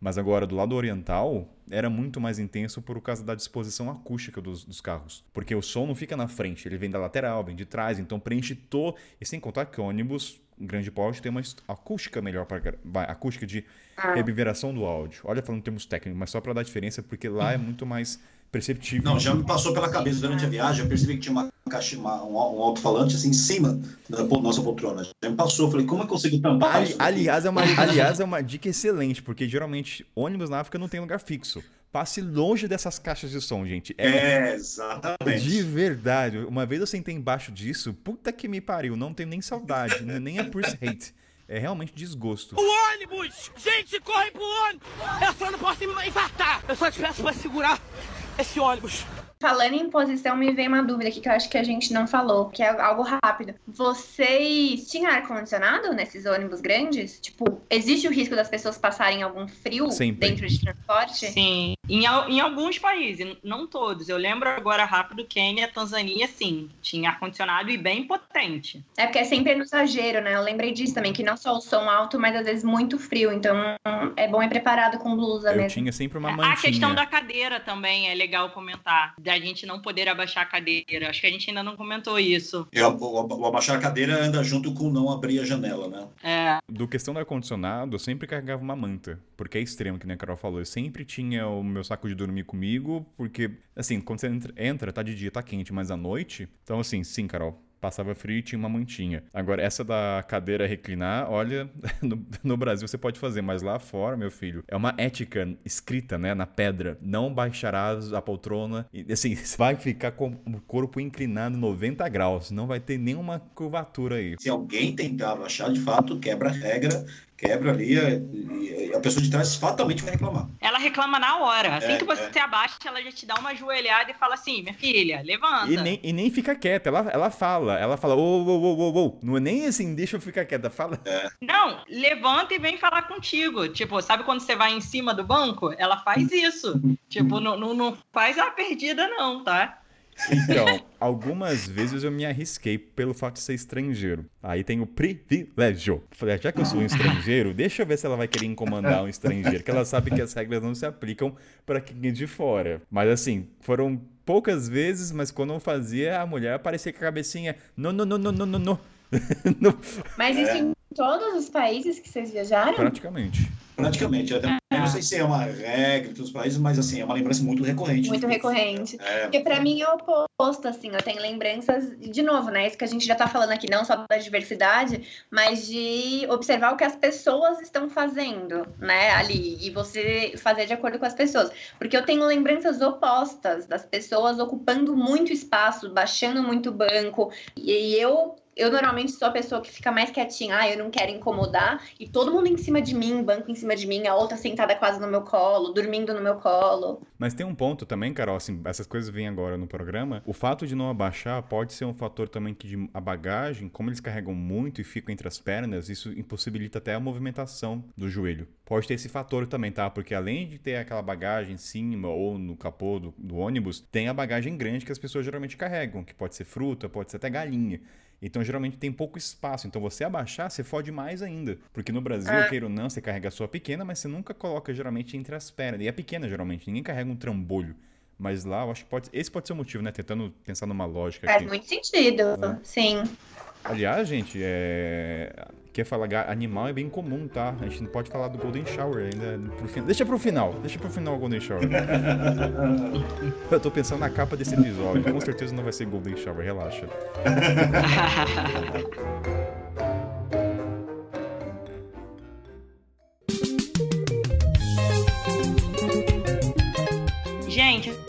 Mas agora do lado oriental era muito mais intenso por causa da disposição acústica dos, dos, carros. Porque o som não fica na frente, ele vem da lateral, vem de trás, então preenche todo. E sem contar que o ônibus grande porte tem uma acústica melhor para acústica de ah. reverberação do áudio. Olha falando em termos técnicos, mas só para dar diferença porque lá é muito mais perceptível. Não, já me passou pela cabeça durante a viagem, eu percebi que tinha uma caixa, uma, um, um alto-falante assim em cima da nossa poltrona. Já me passou, falei, como eu consigo tampar Ali, isso? Aliás é, uma, [LAUGHS] aliás, é uma dica excelente, porque geralmente ônibus na África não tem lugar fixo. Passe longe dessas caixas de som, gente. É, é, exatamente. De verdade. Uma vez eu sentei embaixo disso, puta que me pariu, não tenho nem saudade, [LAUGHS] nem a Purse Hate. É realmente desgosto. O ônibus! Gente, corre pro ônibus! Eu só não posso me infartar! Eu só te peço pra segurar esse ônibus. Falando em posição, me vem uma dúvida aqui que eu acho que a gente não falou, que é algo rápido. Vocês tinham ar-condicionado nesses ônibus grandes? Tipo, existe o risco das pessoas passarem algum frio Sempre. dentro de transporte? Sim, em, em alguns países, não todos. Eu lembro agora rápido, Quênia, Tanzânia, sim, tinha ar-condicionado e bem potente. É porque é sempre no exagero, né? Eu lembrei disso também, que não só o som alto, mas às vezes muito frio. Então é bom ir preparado com blusa eu mesmo. tinha sempre uma mantinha. A questão da cadeira também é legal comentar a gente não poder abaixar a cadeira. Acho que a gente ainda não comentou isso. É, o, o, abaixar a cadeira anda junto com não abrir a janela, né? É. Do questão do ar-condicionado, eu sempre carregava uma manta, porque é extremo, que nem a Carol falou. Eu sempre tinha o meu saco de dormir comigo, porque, assim, quando você entra, entra tá de dia, tá quente, mas à noite. Então, assim, sim, Carol, passava frio e tinha uma mantinha. Agora, essa da cadeira reclinar, olha, [LAUGHS] no, no, Brasil você pode fazer, mas lá fora, meu filho, é uma ética escrita, né, na pedra. Não baixarás a poltrona. E, assim, [LAUGHS] vai ficar com o corpo inclinado 90 graus. Não vai ter nenhuma curvatura aí. Se alguém tentar baixar, de fato, quebra a regra quebra ali e a pessoa de trás fatalmente vai reclamar. Ela reclama na hora. Assim é, que você é. abaixa, ela já te dá uma joelhada e fala assim, minha filha, levanta. E nem, e nem fica quieta, ela, ela fala, ela fala, ô, ô, ô, ô, ô, não é nem assim, deixa eu ficar quieta, fala. É. Não, levanta e vem falar contigo. Tipo, sabe quando você vai em cima do banco? Ela faz isso. [LAUGHS] tipo, não, não, não faz a perdida não, tá? Então, algumas vezes eu me arrisquei pelo fato de ser estrangeiro. Aí tem o privilégio. Falei, ah, já que eu sou um estrangeiro, deixa eu ver se ela vai querer incomodar um estrangeiro, que ela sabe que as regras não se aplicam para quem é de fora. Mas assim, foram poucas vezes, mas quando eu fazia, a mulher aparecia com a cabecinha, não, não, não, não, não, não, não. [LAUGHS] Mas isso em todos os países que vocês viajaram? Praticamente. Praticamente. Eu até não sei se é uma regra em todos os países, mas assim, é uma lembrança muito recorrente. Muito recorrente. É, Porque pra mim é o oposto, assim, eu tenho lembranças, de novo, né? Isso que a gente já tá falando aqui, não só da diversidade, mas de observar o que as pessoas estão fazendo, né, ali, e você fazer de acordo com as pessoas. Porque eu tenho lembranças opostas das pessoas ocupando muito espaço, baixando muito banco, e eu. Eu normalmente sou a pessoa que fica mais quietinha, ah, eu não quero incomodar, e todo mundo em cima de mim, banco em cima de mim, a outra sentada quase no meu colo, dormindo no meu colo. Mas tem um ponto também, Carol, assim, essas coisas vêm agora no programa. O fato de não abaixar pode ser um fator também que de, a bagagem, como eles carregam muito e ficam entre as pernas, isso impossibilita até a movimentação do joelho. Pode ter esse fator também, tá? Porque além de ter aquela bagagem em cima ou no capô do, do ônibus, tem a bagagem grande que as pessoas geralmente carregam, que pode ser fruta, pode ser até galinha. Então, geralmente tem pouco espaço. Então, você abaixar, você fode mais ainda. Porque no Brasil, Ah. queira ou não, você carrega a sua pequena, mas você nunca coloca geralmente entre as pernas. E é pequena, geralmente. Ninguém carrega um trambolho. Mas lá, eu acho que pode. Esse pode ser o motivo, né? Tentando pensar numa lógica Faz aqui. muito sentido, sim. Aliás, gente, é. Quer falar animal é bem comum, tá? A gente não pode falar do Golden Shower ainda pro final. Deixa pro final, deixa pro final o Golden Shower. [LAUGHS] Eu tô pensando na capa desse episódio. Com certeza não vai ser Golden Shower, relaxa. [LAUGHS]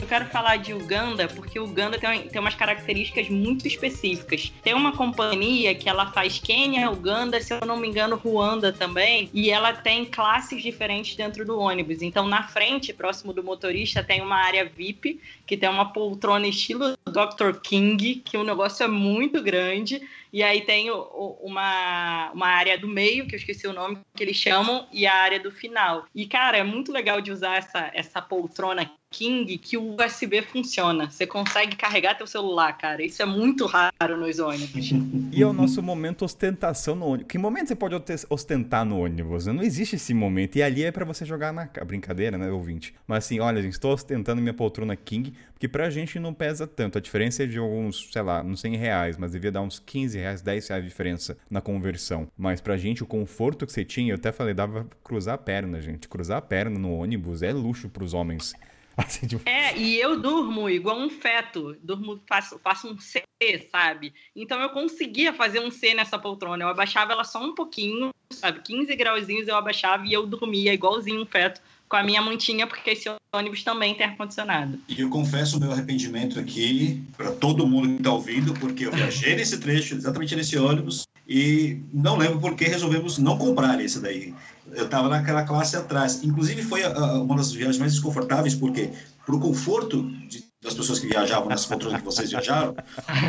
eu quero falar de Uganda porque Uganda tem, tem umas características muito específicas. Tem uma companhia que ela faz Quênia, Uganda, se eu não me engano, Ruanda também, e ela tem classes diferentes dentro do ônibus. Então, na frente, próximo do motorista, tem uma área VIP, que tem uma poltrona estilo Dr. King, que o negócio é muito grande. E aí tem o- o- uma, uma área do meio, que eu esqueci o nome que eles chamam, e a área do final. E, cara, é muito legal de usar essa, essa poltrona King que o USB funciona. Você consegue carregar teu celular, cara. Isso é muito raro nos ônibus. E é o nosso momento ostentação no ônibus. Que momento você pode ostentar no ônibus? Não existe esse momento. E ali é pra você jogar na ca- brincadeira, né, ouvinte? Mas assim, olha, gente, estou ostentando minha poltrona King, porque pra gente não pesa tanto. A diferença é de alguns, sei lá, não 100 reais, mas devia dar uns 15 reais, 10 reais de diferença na conversão. Mas pra gente, o conforto que você tinha, eu até falei, dava pra cruzar a perna, gente. Cruzar a perna no ônibus é luxo pros homens. [LAUGHS] Assim, tipo, É, e eu durmo igual um feto. Durmo, faço, faço um C, sabe? Então eu conseguia fazer um C nessa poltrona. Eu abaixava ela só um pouquinho, sabe? 15 grauzinhos eu abaixava e eu dormia igualzinho um feto com a minha mantinha, porque esse ônibus também tem ar-condicionado. E eu confesso o meu arrependimento aqui para todo mundo que está ouvindo, porque eu viajei [LAUGHS] nesse trecho, exatamente nesse ônibus, e não lembro por que resolvemos não comprar esse daí. Eu estava naquela classe atrás. Inclusive, foi ah, uma das viagens mais desconfortáveis, porque, para o conforto de- das pessoas que viajavam nessa poltrona que vocês viajaram,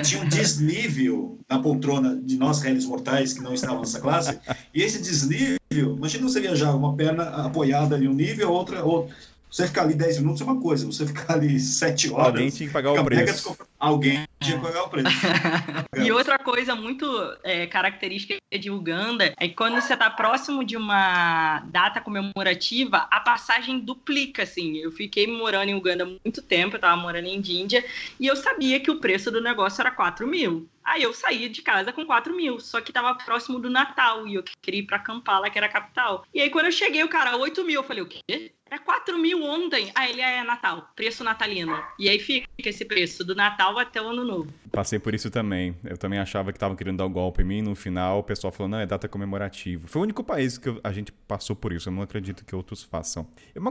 tinha um desnível na poltrona de nós, réis mortais, que não estavam nessa classe, e esse desnível, imagina você viajar uma perna apoiada em um nível, outra, outra. Você ficar ali 10 minutos é uma coisa, você ficar ali 7 horas. alguém tinha que pagar o mega preço. Alguém tinha que pagar o preço. [LAUGHS] E outra coisa muito é, característica de Uganda é que quando você está próximo de uma data comemorativa, a passagem duplica, assim. Eu fiquei morando em Uganda há muito tempo, eu estava morando em Índia, e eu sabia que o preço do negócio era 4 mil. Aí eu saía de casa com 4 mil, só que estava próximo do Natal, e eu queria ir para Kampala, que era a capital. E aí quando eu cheguei, o cara, 8 mil, eu falei, o quê? Era 4 mil ontem. Ah, ele é Natal, preço natalino. E aí fica esse preço, do Natal até o Ano Novo. Passei por isso também. Eu também achava que estavam querendo dar o golpe em mim. No final, o pessoal falou: não, é data comemorativa. Foi o único país que eu- a gente passou por isso. Eu não acredito que outros façam. Uma,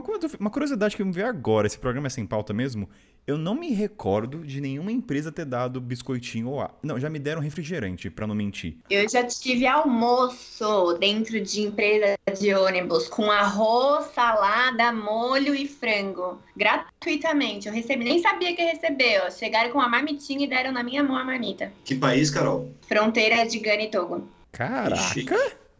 curiosidade que me veio agora: esse programa é sem pauta mesmo. Eu não me recordo de nenhuma empresa ter dado biscoitinho ou. a- Não, já me deram refrigerante, pra não mentir. Eu já tive almoço dentro de empresa de ônibus com arroz, salada, molho e frango. Gratuitamente. Eu recebi, nem sabia que ia receber. Ó. Chegaram com uma marmitinha e deram na minha mão a marmita. Que país, Carol? Fronteira de Gana e Togo. Caraca!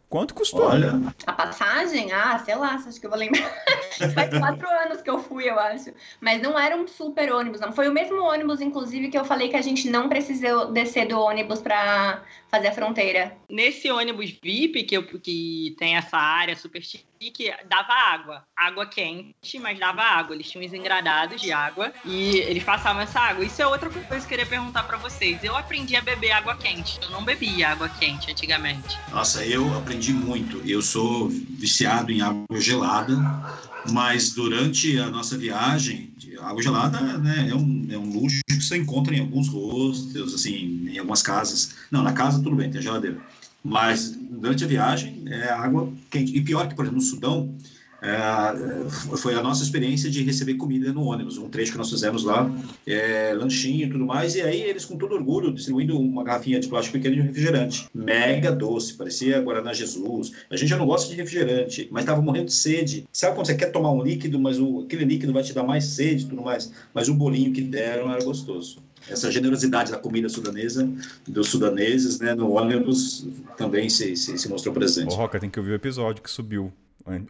Quanto custou? Olha, A passagem? Ah, sei lá, acho que eu vou lembrar. [LAUGHS] Faz quatro anos que eu fui, eu acho. Mas não era um super ônibus, não. Foi o mesmo ônibus, inclusive, que eu falei que a gente não precisou descer do ônibus para fazer a fronteira. Nesse ônibus VIP, que, eu, que tem essa área super chique, dava água. Água quente, mas dava água. Eles tinham os engradados de água e eles passavam essa água. Isso é outra coisa que eu queria perguntar para vocês. Eu aprendi a beber água quente. Eu não bebia água quente antigamente. Nossa, eu aprendi muito. Eu sou viciado em água gelada, mas durante a nossa viagem, água gelada né, é, um, é um luxo que você encontra em alguns hostels, assim, em algumas casas. Não, na casa tudo bem, tem geladeira. Mas durante a viagem é água quente. E pior que, por exemplo, no Sudão, é, foi a nossa experiência de receber comida no ônibus, um trecho que nós fizemos lá, é, lanchinho e tudo mais, e aí eles com todo orgulho distribuindo uma garrafinha de plástico pequeno de refrigerante, mega doce, parecia Guaraná Jesus. A gente já não gosta de refrigerante, mas estava morrendo de sede. Sabe quando você quer tomar um líquido, mas o, aquele líquido vai te dar mais sede e tudo mais, mas o bolinho que deram era gostoso essa generosidade da comida sudanesa, dos sudaneses, né, no ônibus, também se, se, se mostrou presente. Ô, Roca, tem que ouvir o episódio que subiu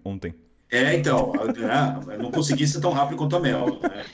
ontem. É, então, é, não consegui ser tão rápido quanto a Mel. Né?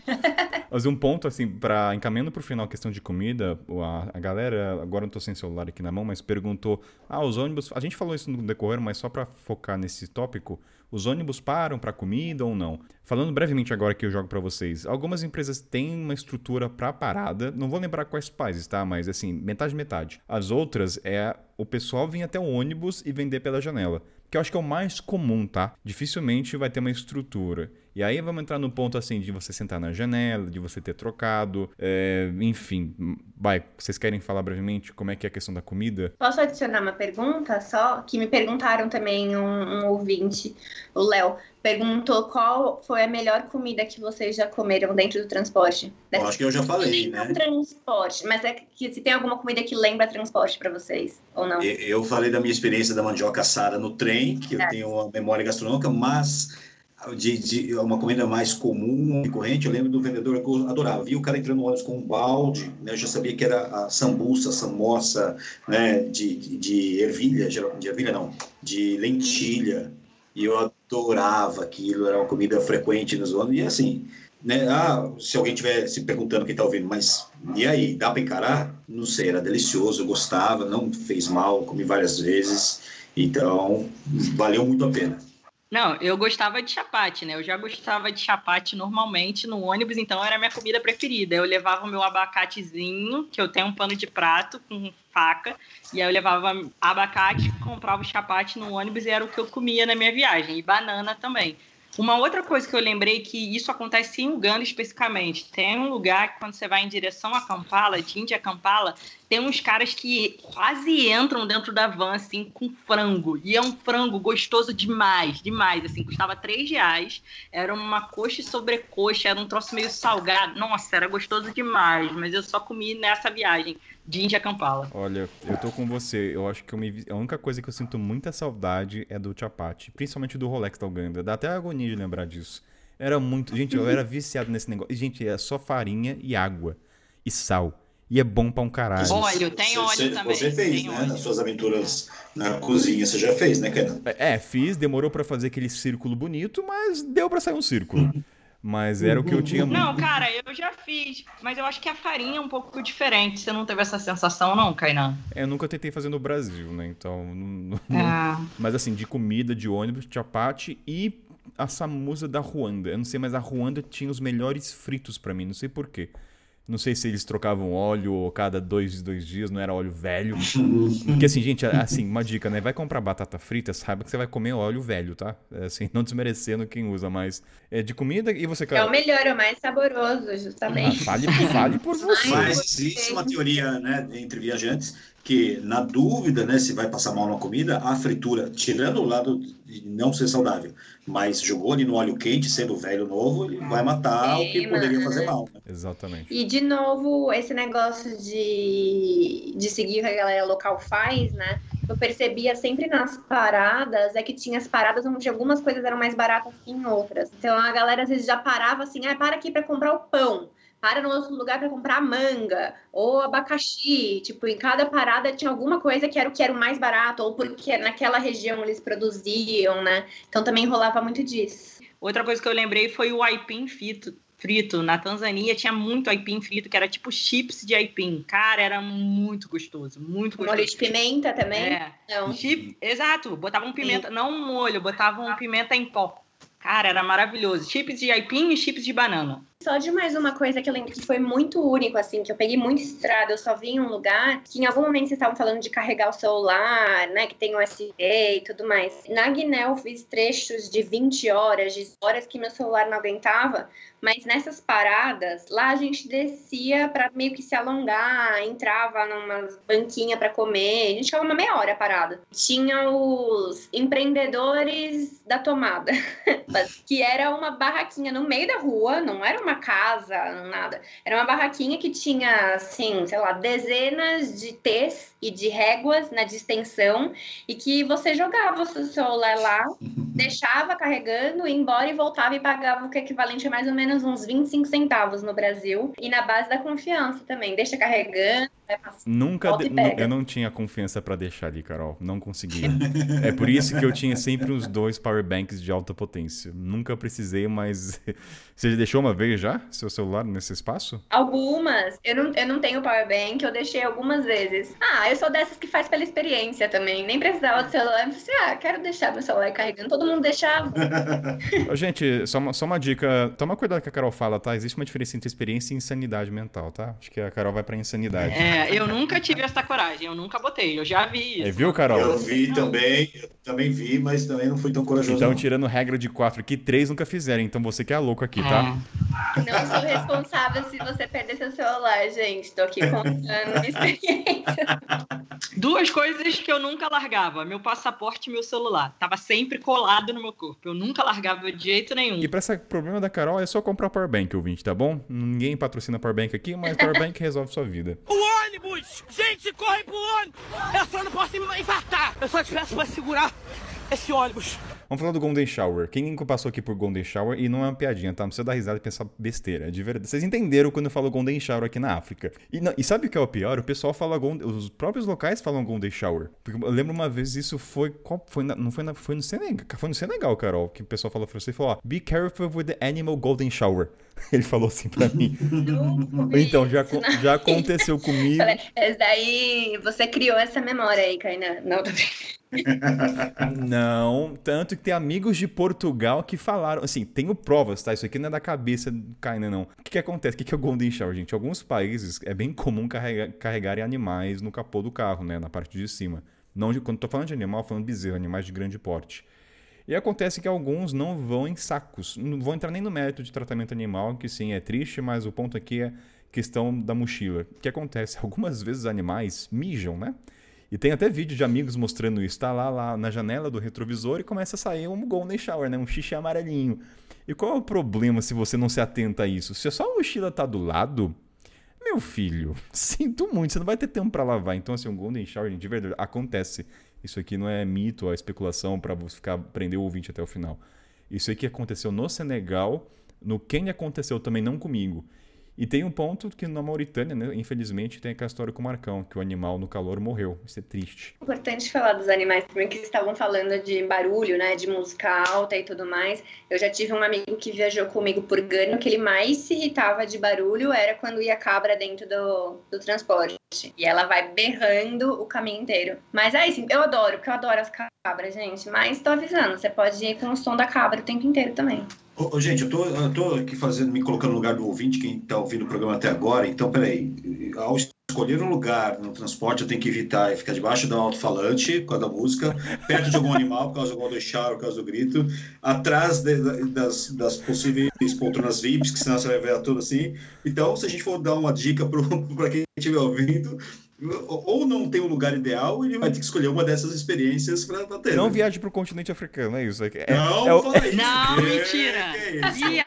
Mas um ponto, assim, para encaminhando para o final a questão de comida, a, a galera, agora não estou sem celular aqui na mão, mas perguntou: ah, os ônibus. A gente falou isso no decorrer, mas só para focar nesse tópico, os ônibus param para comida ou não? Falando brevemente agora que eu jogo para vocês, algumas empresas têm uma estrutura para parada, não vou lembrar quais países, tá? Mas assim, metade metade. As outras é o pessoal vir até o ônibus e vender pela janela que eu acho que é o mais comum, tá? Dificilmente vai ter uma estrutura. E aí vamos entrar no ponto assim de você sentar na janela, de você ter trocado, é, enfim. Vai, vocês querem falar brevemente como é que é a questão da comida? Posso adicionar uma pergunta só? Que me perguntaram também um, um ouvinte, o Léo, perguntou qual foi a melhor comida que vocês já comeram dentro do transporte. Eu acho que eu já falei, né? transporte, mas é que se tem alguma comida que lembra transporte para vocês, ou não? Eu falei da minha experiência da mandioca assada no trem, que é. eu tenho uma memória gastronômica, mas de, de, uma comida mais comum e corrente, eu lembro do vendedor que eu adorava. Vi o cara entrando no ônibus com um balde, né? eu já sabia que era a sambuça, a samoça, né? de, de, de ervilha, de ervilha não, de lentilha, e eu adorava aquilo, era uma comida frequente nos ônibus, e assim, né? Ah, se alguém estiver se perguntando quem está ouvindo, mas e aí, dá para encarar? Não sei, era delicioso, eu gostava, não fez mal, comi várias vezes, então valeu muito a pena. Não, eu gostava de chapate, né? Eu já gostava de chapate normalmente no ônibus, então era a minha comida preferida. Eu levava o meu abacatezinho, que eu tenho um pano de prato com faca, e aí eu levava abacate, comprava o chapate no ônibus e era o que eu comia na minha viagem, e banana também. Uma outra coisa que eu lembrei que isso acontece em Uganda especificamente. Tem um lugar que quando você vai em direção a Kampala, de Índia a Kampala, tem uns caras que quase entram dentro da van, assim, com frango. E é um frango gostoso demais, demais. Assim, custava 3 reais. Era uma coxa e sobrecoxa, era um troço meio salgado. Nossa, era gostoso demais. Mas eu só comi nessa viagem de Índia Kampala. Olha, eu tô com você. Eu acho que eu me... a única coisa que eu sinto muita saudade é do chapati, principalmente do Rolex da Uganda. Dá até agonia de lembrar disso. Era muito. Gente, eu era viciado nesse negócio. Gente, é só farinha e água. E sal. E é bom pra um caralho. Óleo, tem óleo você, também. Você fez, tem né? Óleo. Nas suas aventuras na cozinha, você já fez, né, Kenan? É, fiz, demorou para fazer aquele círculo bonito, mas deu para sair um círculo. [LAUGHS] Mas era o que eu tinha muito. Não, cara, eu já fiz, mas eu acho que a farinha é um pouco diferente. Você não teve essa sensação, não, Kainan? Eu nunca tentei fazer no Brasil, né? Então. Não, não... É. Mas assim, de comida, de ônibus, chapate e a samusa da Ruanda. Eu não sei, mas a Ruanda tinha os melhores fritos para mim, não sei porquê. Não sei se eles trocavam óleo cada dois, dois dias, não era óleo velho. [LAUGHS] Porque assim, gente, assim, uma dica, né? Vai comprar batata frita, saiba que você vai comer óleo velho, tá? É, assim, não desmerecendo quem usa, mas é de comida e você... É o melhor, é o mais saboroso, justamente. Ah, fale, fale por [LAUGHS] você. Mas existe uma teoria, né, entre viajantes, que na dúvida, né, se vai passar mal na comida, a fritura, tirando o lado de não ser saudável, mas jogou ali no óleo quente, sendo velho novo, ele vai matar o que poderia né? fazer mal. né? Exatamente. E, de novo, esse negócio de, de seguir o que a galera local faz, né? Eu percebia sempre nas paradas, é que tinha as paradas onde algumas coisas eram mais baratas que em outras. Então a galera às vezes já parava assim, ah, para aqui para comprar o pão. Para no outro lugar para comprar manga ou abacaxi. Tipo, em cada parada tinha alguma coisa que era o que era o mais barato, ou porque naquela região eles produziam, né? Então também rolava muito disso. Outra coisa que eu lembrei foi o aipim frito. Frito. Na Tanzânia tinha muito aipim frito, que era tipo chips de aipim. Cara, era muito gostoso, muito gostoso. Molho de pimenta também? É. Não. Chip, exato, botavam pimenta, não um molho, botavam pimenta em pó. Cara, era maravilhoso. Chips de aipim e chips de banana. Só de mais uma coisa que eu lembro que foi muito único, assim, que eu peguei muito estrada, eu só vi em um lugar, que em algum momento vocês estavam falando de carregar o celular, né, que tem USB e tudo mais. Na Guiné eu fiz trechos de 20 horas, de horas que meu celular não aguentava, mas nessas paradas, lá a gente descia para meio que se alongar, entrava numa banquinha para comer, a gente ficava uma meia hora parada. Tinha os empreendedores da tomada, [LAUGHS] que era uma barraquinha no meio da rua, não era uma casa, nada. Era uma barraquinha que tinha, assim, sei lá, dezenas de T's e de réguas na distensão e que você jogava o seu celular lá, deixava carregando, ia embora e voltava e pagava o que é equivalente a mais ou menos uns 25 centavos no Brasil. E na base da confiança também. Deixa carregando, vai passar. Nunca. De- eu não tinha confiança pra deixar ali, Carol. Não conseguia. [LAUGHS] é por isso que eu tinha sempre uns dois power banks de alta potência. Nunca precisei, mas. [LAUGHS] Você já deixou uma vez já seu celular nesse espaço? Algumas, eu não, eu não tenho power bank, eu deixei algumas vezes. Ah, eu sou dessas que faz pela experiência também. Nem precisava do celular. Eu falei assim, ah, quero deixar meu celular carregando. Todo mundo deixava. [LAUGHS] Gente, só uma, só uma dica. Toma cuidado com o que a Carol fala, tá? Existe uma diferença entre experiência e insanidade mental, tá? Acho que a Carol vai pra insanidade. É, eu nunca tive essa coragem, eu nunca botei, eu já vi isso. É, viu, Carol? Eu vi também, eu também vi, mas também não fui tão corajoso. Então, não. tirando regra de quatro aqui, três nunca fizeram. Então você que é louco aqui, tá? Não sou responsável se você perder seu celular, gente. Tô aqui contando minha [LAUGHS] experiência. Duas coisas que eu nunca largava: meu passaporte e meu celular. Tava sempre colado no meu corpo. Eu nunca largava de jeito nenhum. E pra esse problema da Carol é só comprar Powerbank, ouvinte, tá bom? Ninguém patrocina Powerbank aqui, mas Powerbank resolve sua vida. [LAUGHS] O ônibus! Gente, corre pro ônibus! Eu só não posso me infartar! Eu só te peço pra segurar esse ônibus. Vamos falar do Golden Shower. Quem nunca passou aqui por Golden Shower, e não é uma piadinha, tá? Não precisa dar risada e pensar besteira. De verdade. Vocês entenderam quando eu falo Golden Shower aqui na África. E, não- e sabe o que é o pior? O pessoal fala Golden, Os próprios locais falam Golden Shower. Porque eu lembro uma vez isso foi. qual- foi na- não foi, na, foi no Senegal. Foi no Senegal, Carol, que o pessoal falou você e falou: ó, Be careful with the animal Golden Shower. [LAUGHS] Ele falou assim pra mim. Então, já, já [LAUGHS] aconteceu comigo. Falei, esse daí, você criou essa memória aí, Kainan. Não, tô. [LAUGHS] Não, tanto que tem amigos de Portugal que falaram, assim, tenho provas, tá? Isso aqui não é da cabeça do Kainan, não. O que, que acontece? O que, que é o Golden Shower, gente? Em alguns países é bem comum carrega- carregarem animais no capô do carro, né? Na parte de cima. Não de, quando tô falando de animal, falando de bezerro, animais de grande porte. E acontece que alguns não vão em sacos. Não vou entrar nem no mérito de tratamento animal, que sim, é triste, mas o ponto aqui é questão da mochila. O que acontece? [LAUGHS] Algumas vezes animais mijam, né? E tem até vídeo de amigos mostrando isso. Tá lá, lá na janela do retrovisor e começa a sair um golden shower, né? Um xixi amarelinho. E qual é o problema se você não se atenta a isso? Se a sua mochila tá do lado, meu filho, [LAUGHS] sinto muito, você não vai ter tempo pra lavar. Então, assim, um golden shower, de verdade, acontece. Isso aqui não é mito, é especulação você ficar prender o ouvinte até o final. Isso aqui aconteceu no Senegal, no Quênia aconteceu também, não comigo. E tem um ponto que na Mauritânia, né, infelizmente, tem aquela história com o Marcão, que o animal no calor morreu. Isso é triste. Importante falar dos animais também, que estavam falando de barulho, né? De música alta e tudo mais. Eu já tive um amigo que viajou comigo por Gano, que ele mais se irritava de barulho era quando ia cabra dentro do, do transporte. E ela vai berrando o caminho inteiro. Mas aí, sim, eu adoro, porque eu adoro as cabras, gente. Mas tô avisando, você pode ir com o som da cabra o tempo inteiro também. Ô, gente, eu tô, eu tô aqui fazendo, me colocando no lugar do ouvinte, quem está ouvindo o programa até agora. Então, peraí, ao escolher um lugar no transporte, eu tenho que evitar ficar debaixo do alto-falante, por causa da música, perto de algum animal, por causa do shower, por causa do grito, atrás de- das, das possíveis poltronas VIPs, que senão você vai ver tudo assim. Então, se a gente for dar uma dica para [LAUGHS] quem estiver ouvindo, ou não tem um lugar ideal, ele vai ter que escolher uma dessas experiências para ter. Não né? viaje pro continente africano, é isso. É, é- Não, é o- fala [LAUGHS] isso. Não, mentira. Viagem.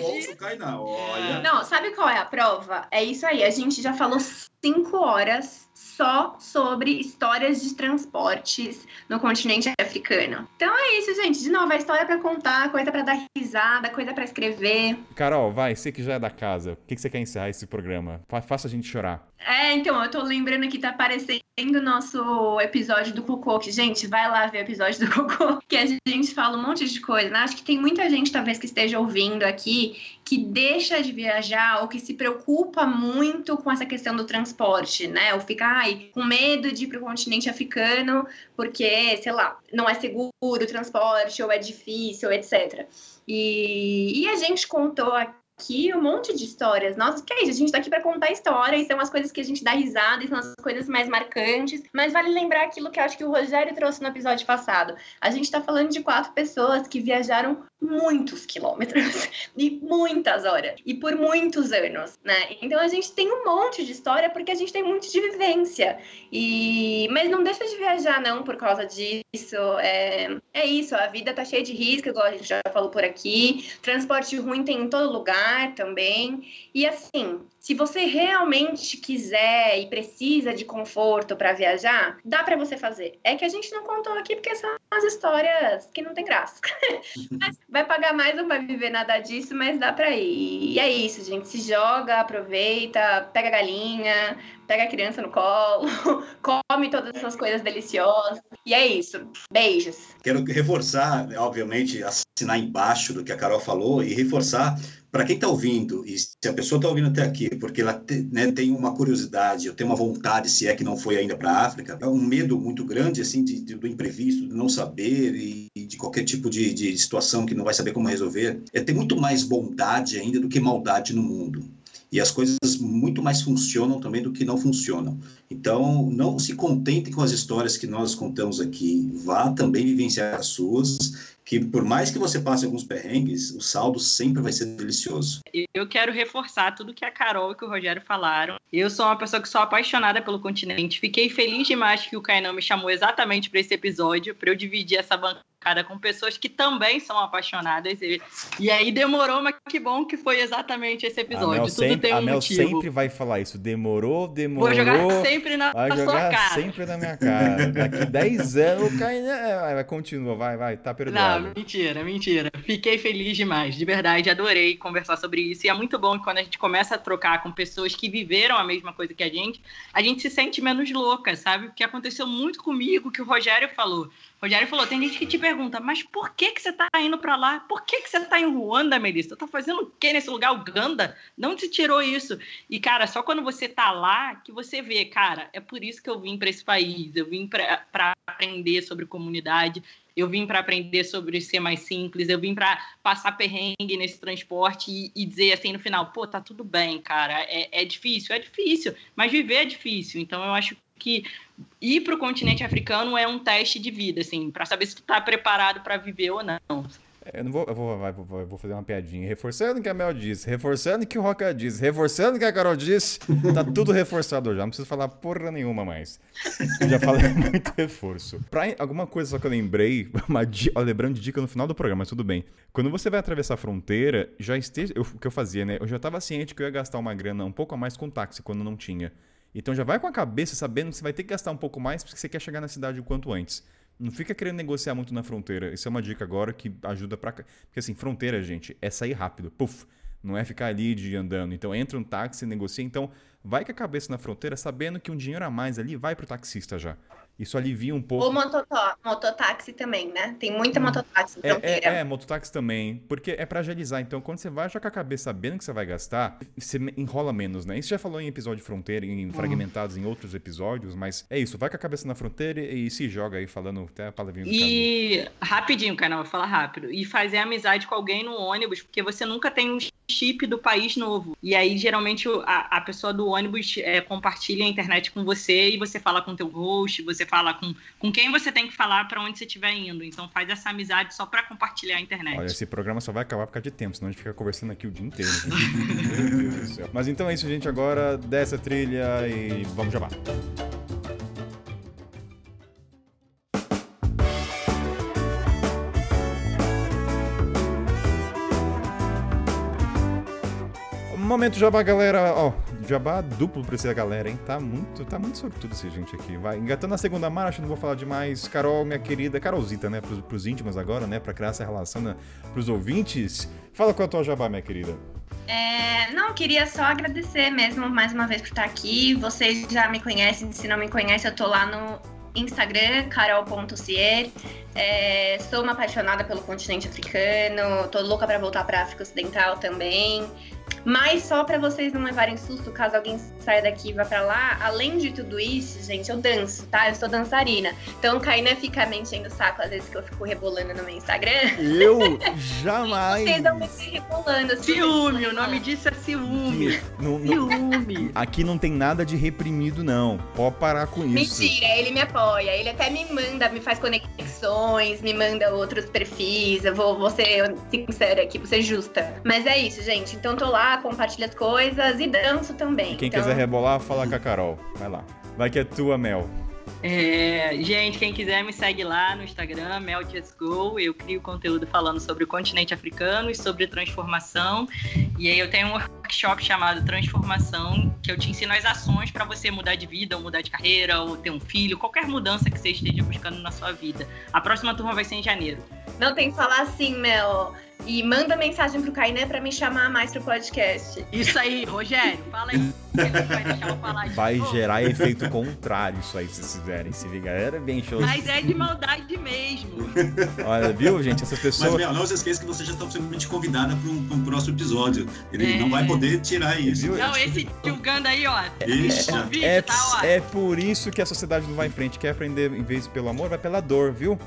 Nossa, cai na olha. Não, sabe qual é a prova? É isso aí. A gente já falou cinco horas só sobre histórias de transportes no continente africano. Então é isso, gente. De novo, a história para contar, coisa para dar risada, coisa para escrever. Carol, vai, você que já é da casa, o que, que você quer encerrar esse programa? Fa- Faça a gente chorar. É, então, eu tô lembrando que tá aparecendo o nosso episódio do Cocô, que, gente, vai lá ver o episódio do Cocô, [LAUGHS] que a gente fala um monte de coisa, né? Acho que tem muita gente, talvez, que esteja ouvindo aqui, que deixa de viajar ou que se preocupa muito com essa questão do transporte, né? Ou fica, ai, com medo de ir pro continente africano, porque, sei lá, não é seguro o transporte, ou é difícil, etc. E, e a gente contou aqui um monte de histórias. Nossa, que é isso? A gente tá aqui para contar história e são as coisas que a gente dá risada são as coisas mais marcantes. Mas vale lembrar aquilo que eu acho que o Rogério trouxe no episódio passado. A gente tá falando de quatro pessoas que viajaram muitos quilômetros [LAUGHS] e muitas horas e por muitos anos, né? Então a gente tem um monte de história porque a gente tem muito de vivência. E mas não deixa de viajar não por causa disso. É, é isso, a vida tá cheia de risco, igual a gente já falou por aqui. Transporte ruim tem em todo lugar também. E assim, se você realmente quiser e precisa de conforto para viajar, dá para você fazer. É que a gente não contou aqui porque são as histórias que não tem graça. [LAUGHS] Mas vai pagar mais, não vai viver nada disso, mas dá para ir. E é isso, gente. Se joga, aproveita, pega a galinha, pega a criança no colo, [LAUGHS] come todas essas coisas deliciosas. E é isso. Beijos. Quero reforçar, obviamente, assinar embaixo do que a Carol falou e reforçar para quem está ouvindo, e se a pessoa está ouvindo até aqui, porque ela te, né, tem uma curiosidade, eu tenho uma vontade, se é que não foi ainda para a África, é um medo muito grande, assim, de, de, do imprevisto, de não saber e, e de qualquer tipo de, de situação que não vai saber como resolver, é ter muito mais bondade ainda do que maldade no mundo. E as coisas muito mais funcionam também do que não funcionam. Então, não se contente com as histórias que nós contamos aqui. Vá também vivenciar as suas, que por mais que você passe alguns perrengues, o saldo sempre vai ser delicioso. Eu quero reforçar tudo que a Carol e que o Rogério falaram. Eu sou uma pessoa que sou apaixonada pelo continente. Fiquei feliz demais que o Kainan me chamou exatamente para esse episódio, para eu dividir essa bancada com pessoas que também são apaixonadas. E, e aí demorou, mas que bom que foi exatamente esse episódio. Tudo sempre, tem um a Mel motivo. sempre vai falar isso. Demorou, demorou. Vou jogar sempre na, Vai jogar cara. sempre na minha cara. Daqui 10 anos o Kainan. é, Vai, vai, continua, vai, vai, tá perdoado. Não, mentira, mentira. Fiquei feliz demais, de verdade, adorei conversar sobre isso. E é muito bom que quando a gente começa a trocar com pessoas que viveram a mesma coisa que a gente, a gente se sente menos louca, sabe? Porque aconteceu muito comigo, que o Rogério falou. Rogério falou: tem gente que te pergunta, mas por que, que você tá indo para lá? Por que, que você tá em Ruanda, Melissa? Tá fazendo o quê nesse lugar? Uganda? Onde você tirou isso? E, cara, só quando você tá lá que você vê, cara, é por isso que eu vim para esse país, eu vim para aprender sobre comunidade, eu vim para aprender sobre ser mais simples, eu vim para passar perrengue nesse transporte e, e, dizer assim no final, pô, tá tudo bem, cara, é, é difícil, é difícil, mas viver é difícil. Então eu acho que ir para o continente africano é um teste de vida, assim, para saber se tu tá preparado para viver ou não. Eu não vou, eu vou, vou, vou fazer uma piadinha. Reforçando o que a Mel disse, reforçando o que o Roca disse, reforçando o que a Carol disse. Tá [LAUGHS] tudo reforçado já, não preciso falar porra nenhuma mais. Eu já falei [LAUGHS] muito reforço. Pra alguma coisa só que eu lembrei, [LAUGHS] uma lembrando de dica no final do programa, mas tudo bem. Quando você vai atravessar a fronteira, já esteja. O que eu fazia, né? Eu já tava ciente que eu ia gastar uma grana um pouco a mais com táxi quando não tinha. Então já vai com a cabeça sabendo que você vai ter que gastar um pouco mais porque você quer chegar na cidade o quanto antes. Não fica querendo negociar muito na fronteira. Isso é uma dica agora que ajuda pra. Porque assim, fronteira, gente, é sair rápido. Puf! Não é ficar ali de andando. Então entra um táxi, negocia. Então vai com a cabeça na fronteira sabendo que um dinheiro a mais ali vai pro taxista já. Isso alivia um pouco. Ou mototó, mototáxi também, né? Tem muita mototáxi É, fronteira. é, é, mototáxi também, porque é pra agilizar. Então, quando você vai já com a cabeça sabendo que você vai gastar, você enrola menos, né? Isso já falou em episódio de fronteira, em fragmentados em outros episódios, mas é isso, vai com a cabeça na fronteira e se joga aí falando até a palavrinha do E rapidinho, canal, vou falar rápido. E fazer amizade com alguém no ônibus, porque você nunca tem um chip do país novo. E aí, geralmente, a, a pessoa do ônibus é, compartilha a internet com você e você fala com o teu host, você fala com, com quem você tem que falar para onde você estiver indo. Então faz essa amizade só para compartilhar a internet. Olha, esse programa só vai acabar por causa de tempo, senão a gente fica conversando aqui o dia inteiro. gente. [LAUGHS] Meu Deus do céu. Mas então é isso, gente. Agora desce a trilha e vamos já Momento jabá, galera. Ó, jabá duplo pra essa galera, hein? Tá muito, tá muito sortudo essa gente aqui. Vai engatando a segunda marcha, não vou falar demais. Carol, minha querida, Carolzita, né? Pros, pros íntimos agora, né? Pra criar essa relação né? pros ouvintes. Fala com a tua jabá, minha querida. É, não, queria só agradecer mesmo mais uma vez por estar aqui. Vocês já me conhecem, se não me conhecem, eu tô lá no Instagram, carol.cier. É, sou uma apaixonada pelo continente africano, tô louca para voltar para África Ocidental também. Mas só para vocês não levarem susto, caso alguém saia daqui e vá para lá, além de tudo isso, gente, eu danço, tá? Eu sou dançarina. Então o Kainan fica me enchendo o saco às vezes que eu fico rebolando no meu Instagram. Eu [LAUGHS] jamais. Vocês não me rebolando. assim, Ciúme, o nome disso é ciúme. Não- não- Ciúme. aqui não tem nada de reprimido, não. Pode parar com isso. Mentira, ele me apoia. Ele até me manda, me faz conexões, me manda outros perfis. Eu vou, vou ser sincera aqui, vou ser justa. Mas é isso, gente. Então tô lá, compartilho as coisas e danço também. Quem então, quiser rebolar, fala com a Carol. Vai lá. Vai que é tua, Mel. É, gente, quem quiser me segue lá no Instagram, Mel Just Go. Eu crio conteúdo falando sobre o continente africano e sobre transformação. E aí eu tenho um workshop chamado Transformação, que eu te ensino as ações para você mudar de vida, ou mudar de carreira, ou ter um filho, qualquer mudança que você esteja buscando na sua vida. A próxima turma vai ser em janeiro. Não tem que falar assim, Mel. E manda mensagem pro Kainé pra me chamar mais pro podcast. Isso aí, Rogério, fala aí. Ele vai deixar eu falar de Vai gerar efeito contrário isso aí, se vocês fizerem. Se liga, era bem show. Mas é de maldade mesmo. Olha, viu, gente? Essas Mas, pessoas. Mel, não se esqueça que você já está absolutamente convidada para um, pra um próximo episódio. Ele É. não vai poder tirar isso. Viu? Não, esse julgando aí, ó. Isso. O vídeo É, tá, ó. é por isso que a sociedade não vai em frente. Quer aprender, em vez pelo amor, vai pela dor, viu?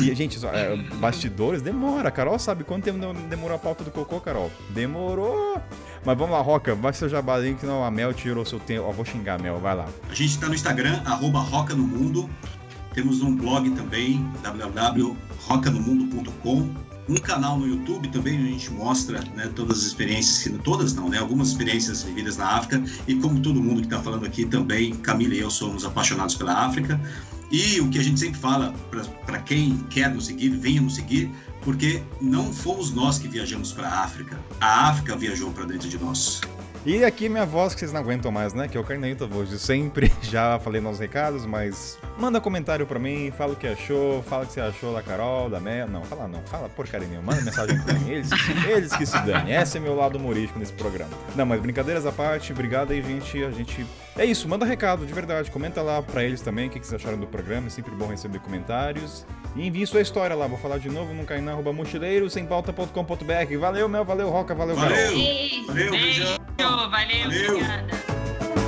E, gente, só, é, bastidores demora. A Carol sabe quanto tempo demorou a pauta do cocô, Carol? Demorou. Mas vamos lá, Roca, vai ser o jabá aí, que não, a Mel tirou seu tempo. Ó, vou xingar a Mel, vai lá. A gente está no Instagram, arroba Roca no Mundo. Temos um blog também, www.rocanomundo.com. Um canal no YouTube também, onde a gente mostra né, todas as experiências, todas não, né? Algumas experiências vividas na África. E como todo mundo que está falando aqui também, Camila e eu somos apaixonados pela África. E o que a gente sempre fala para quem quer nos seguir, venha nos seguir, porque não fomos nós que viajamos para a África. A África viajou para dentro de nós. E aqui minha voz que vocês não aguentam mais, né? Que é o Carneiro da Voz de sempre. [LAUGHS] Já falei nos recados, mas manda comentário pra mim, fala o que achou, fala o que você achou da Carol, da Mel. Não, fala não, fala porcaria nenhuma. Manda mensagem pra mim. Eles, eles que se dane. Esse é meu lado humorístico nesse programa. Não, mas brincadeiras à parte, obrigado aí, gente. A gente. É isso, manda recado, de verdade. Comenta lá pra eles também o que que vocês acharam do programa. É sempre bom receber comentários. E envie sua história lá. Vou falar de novo no mochileiro, sem pauta.com.br. Valeu, Mel, valeu, Roca, valeu. Valeu! Beijo. Valeu, Beijo, beijão! valeu, Valeu. obrigada.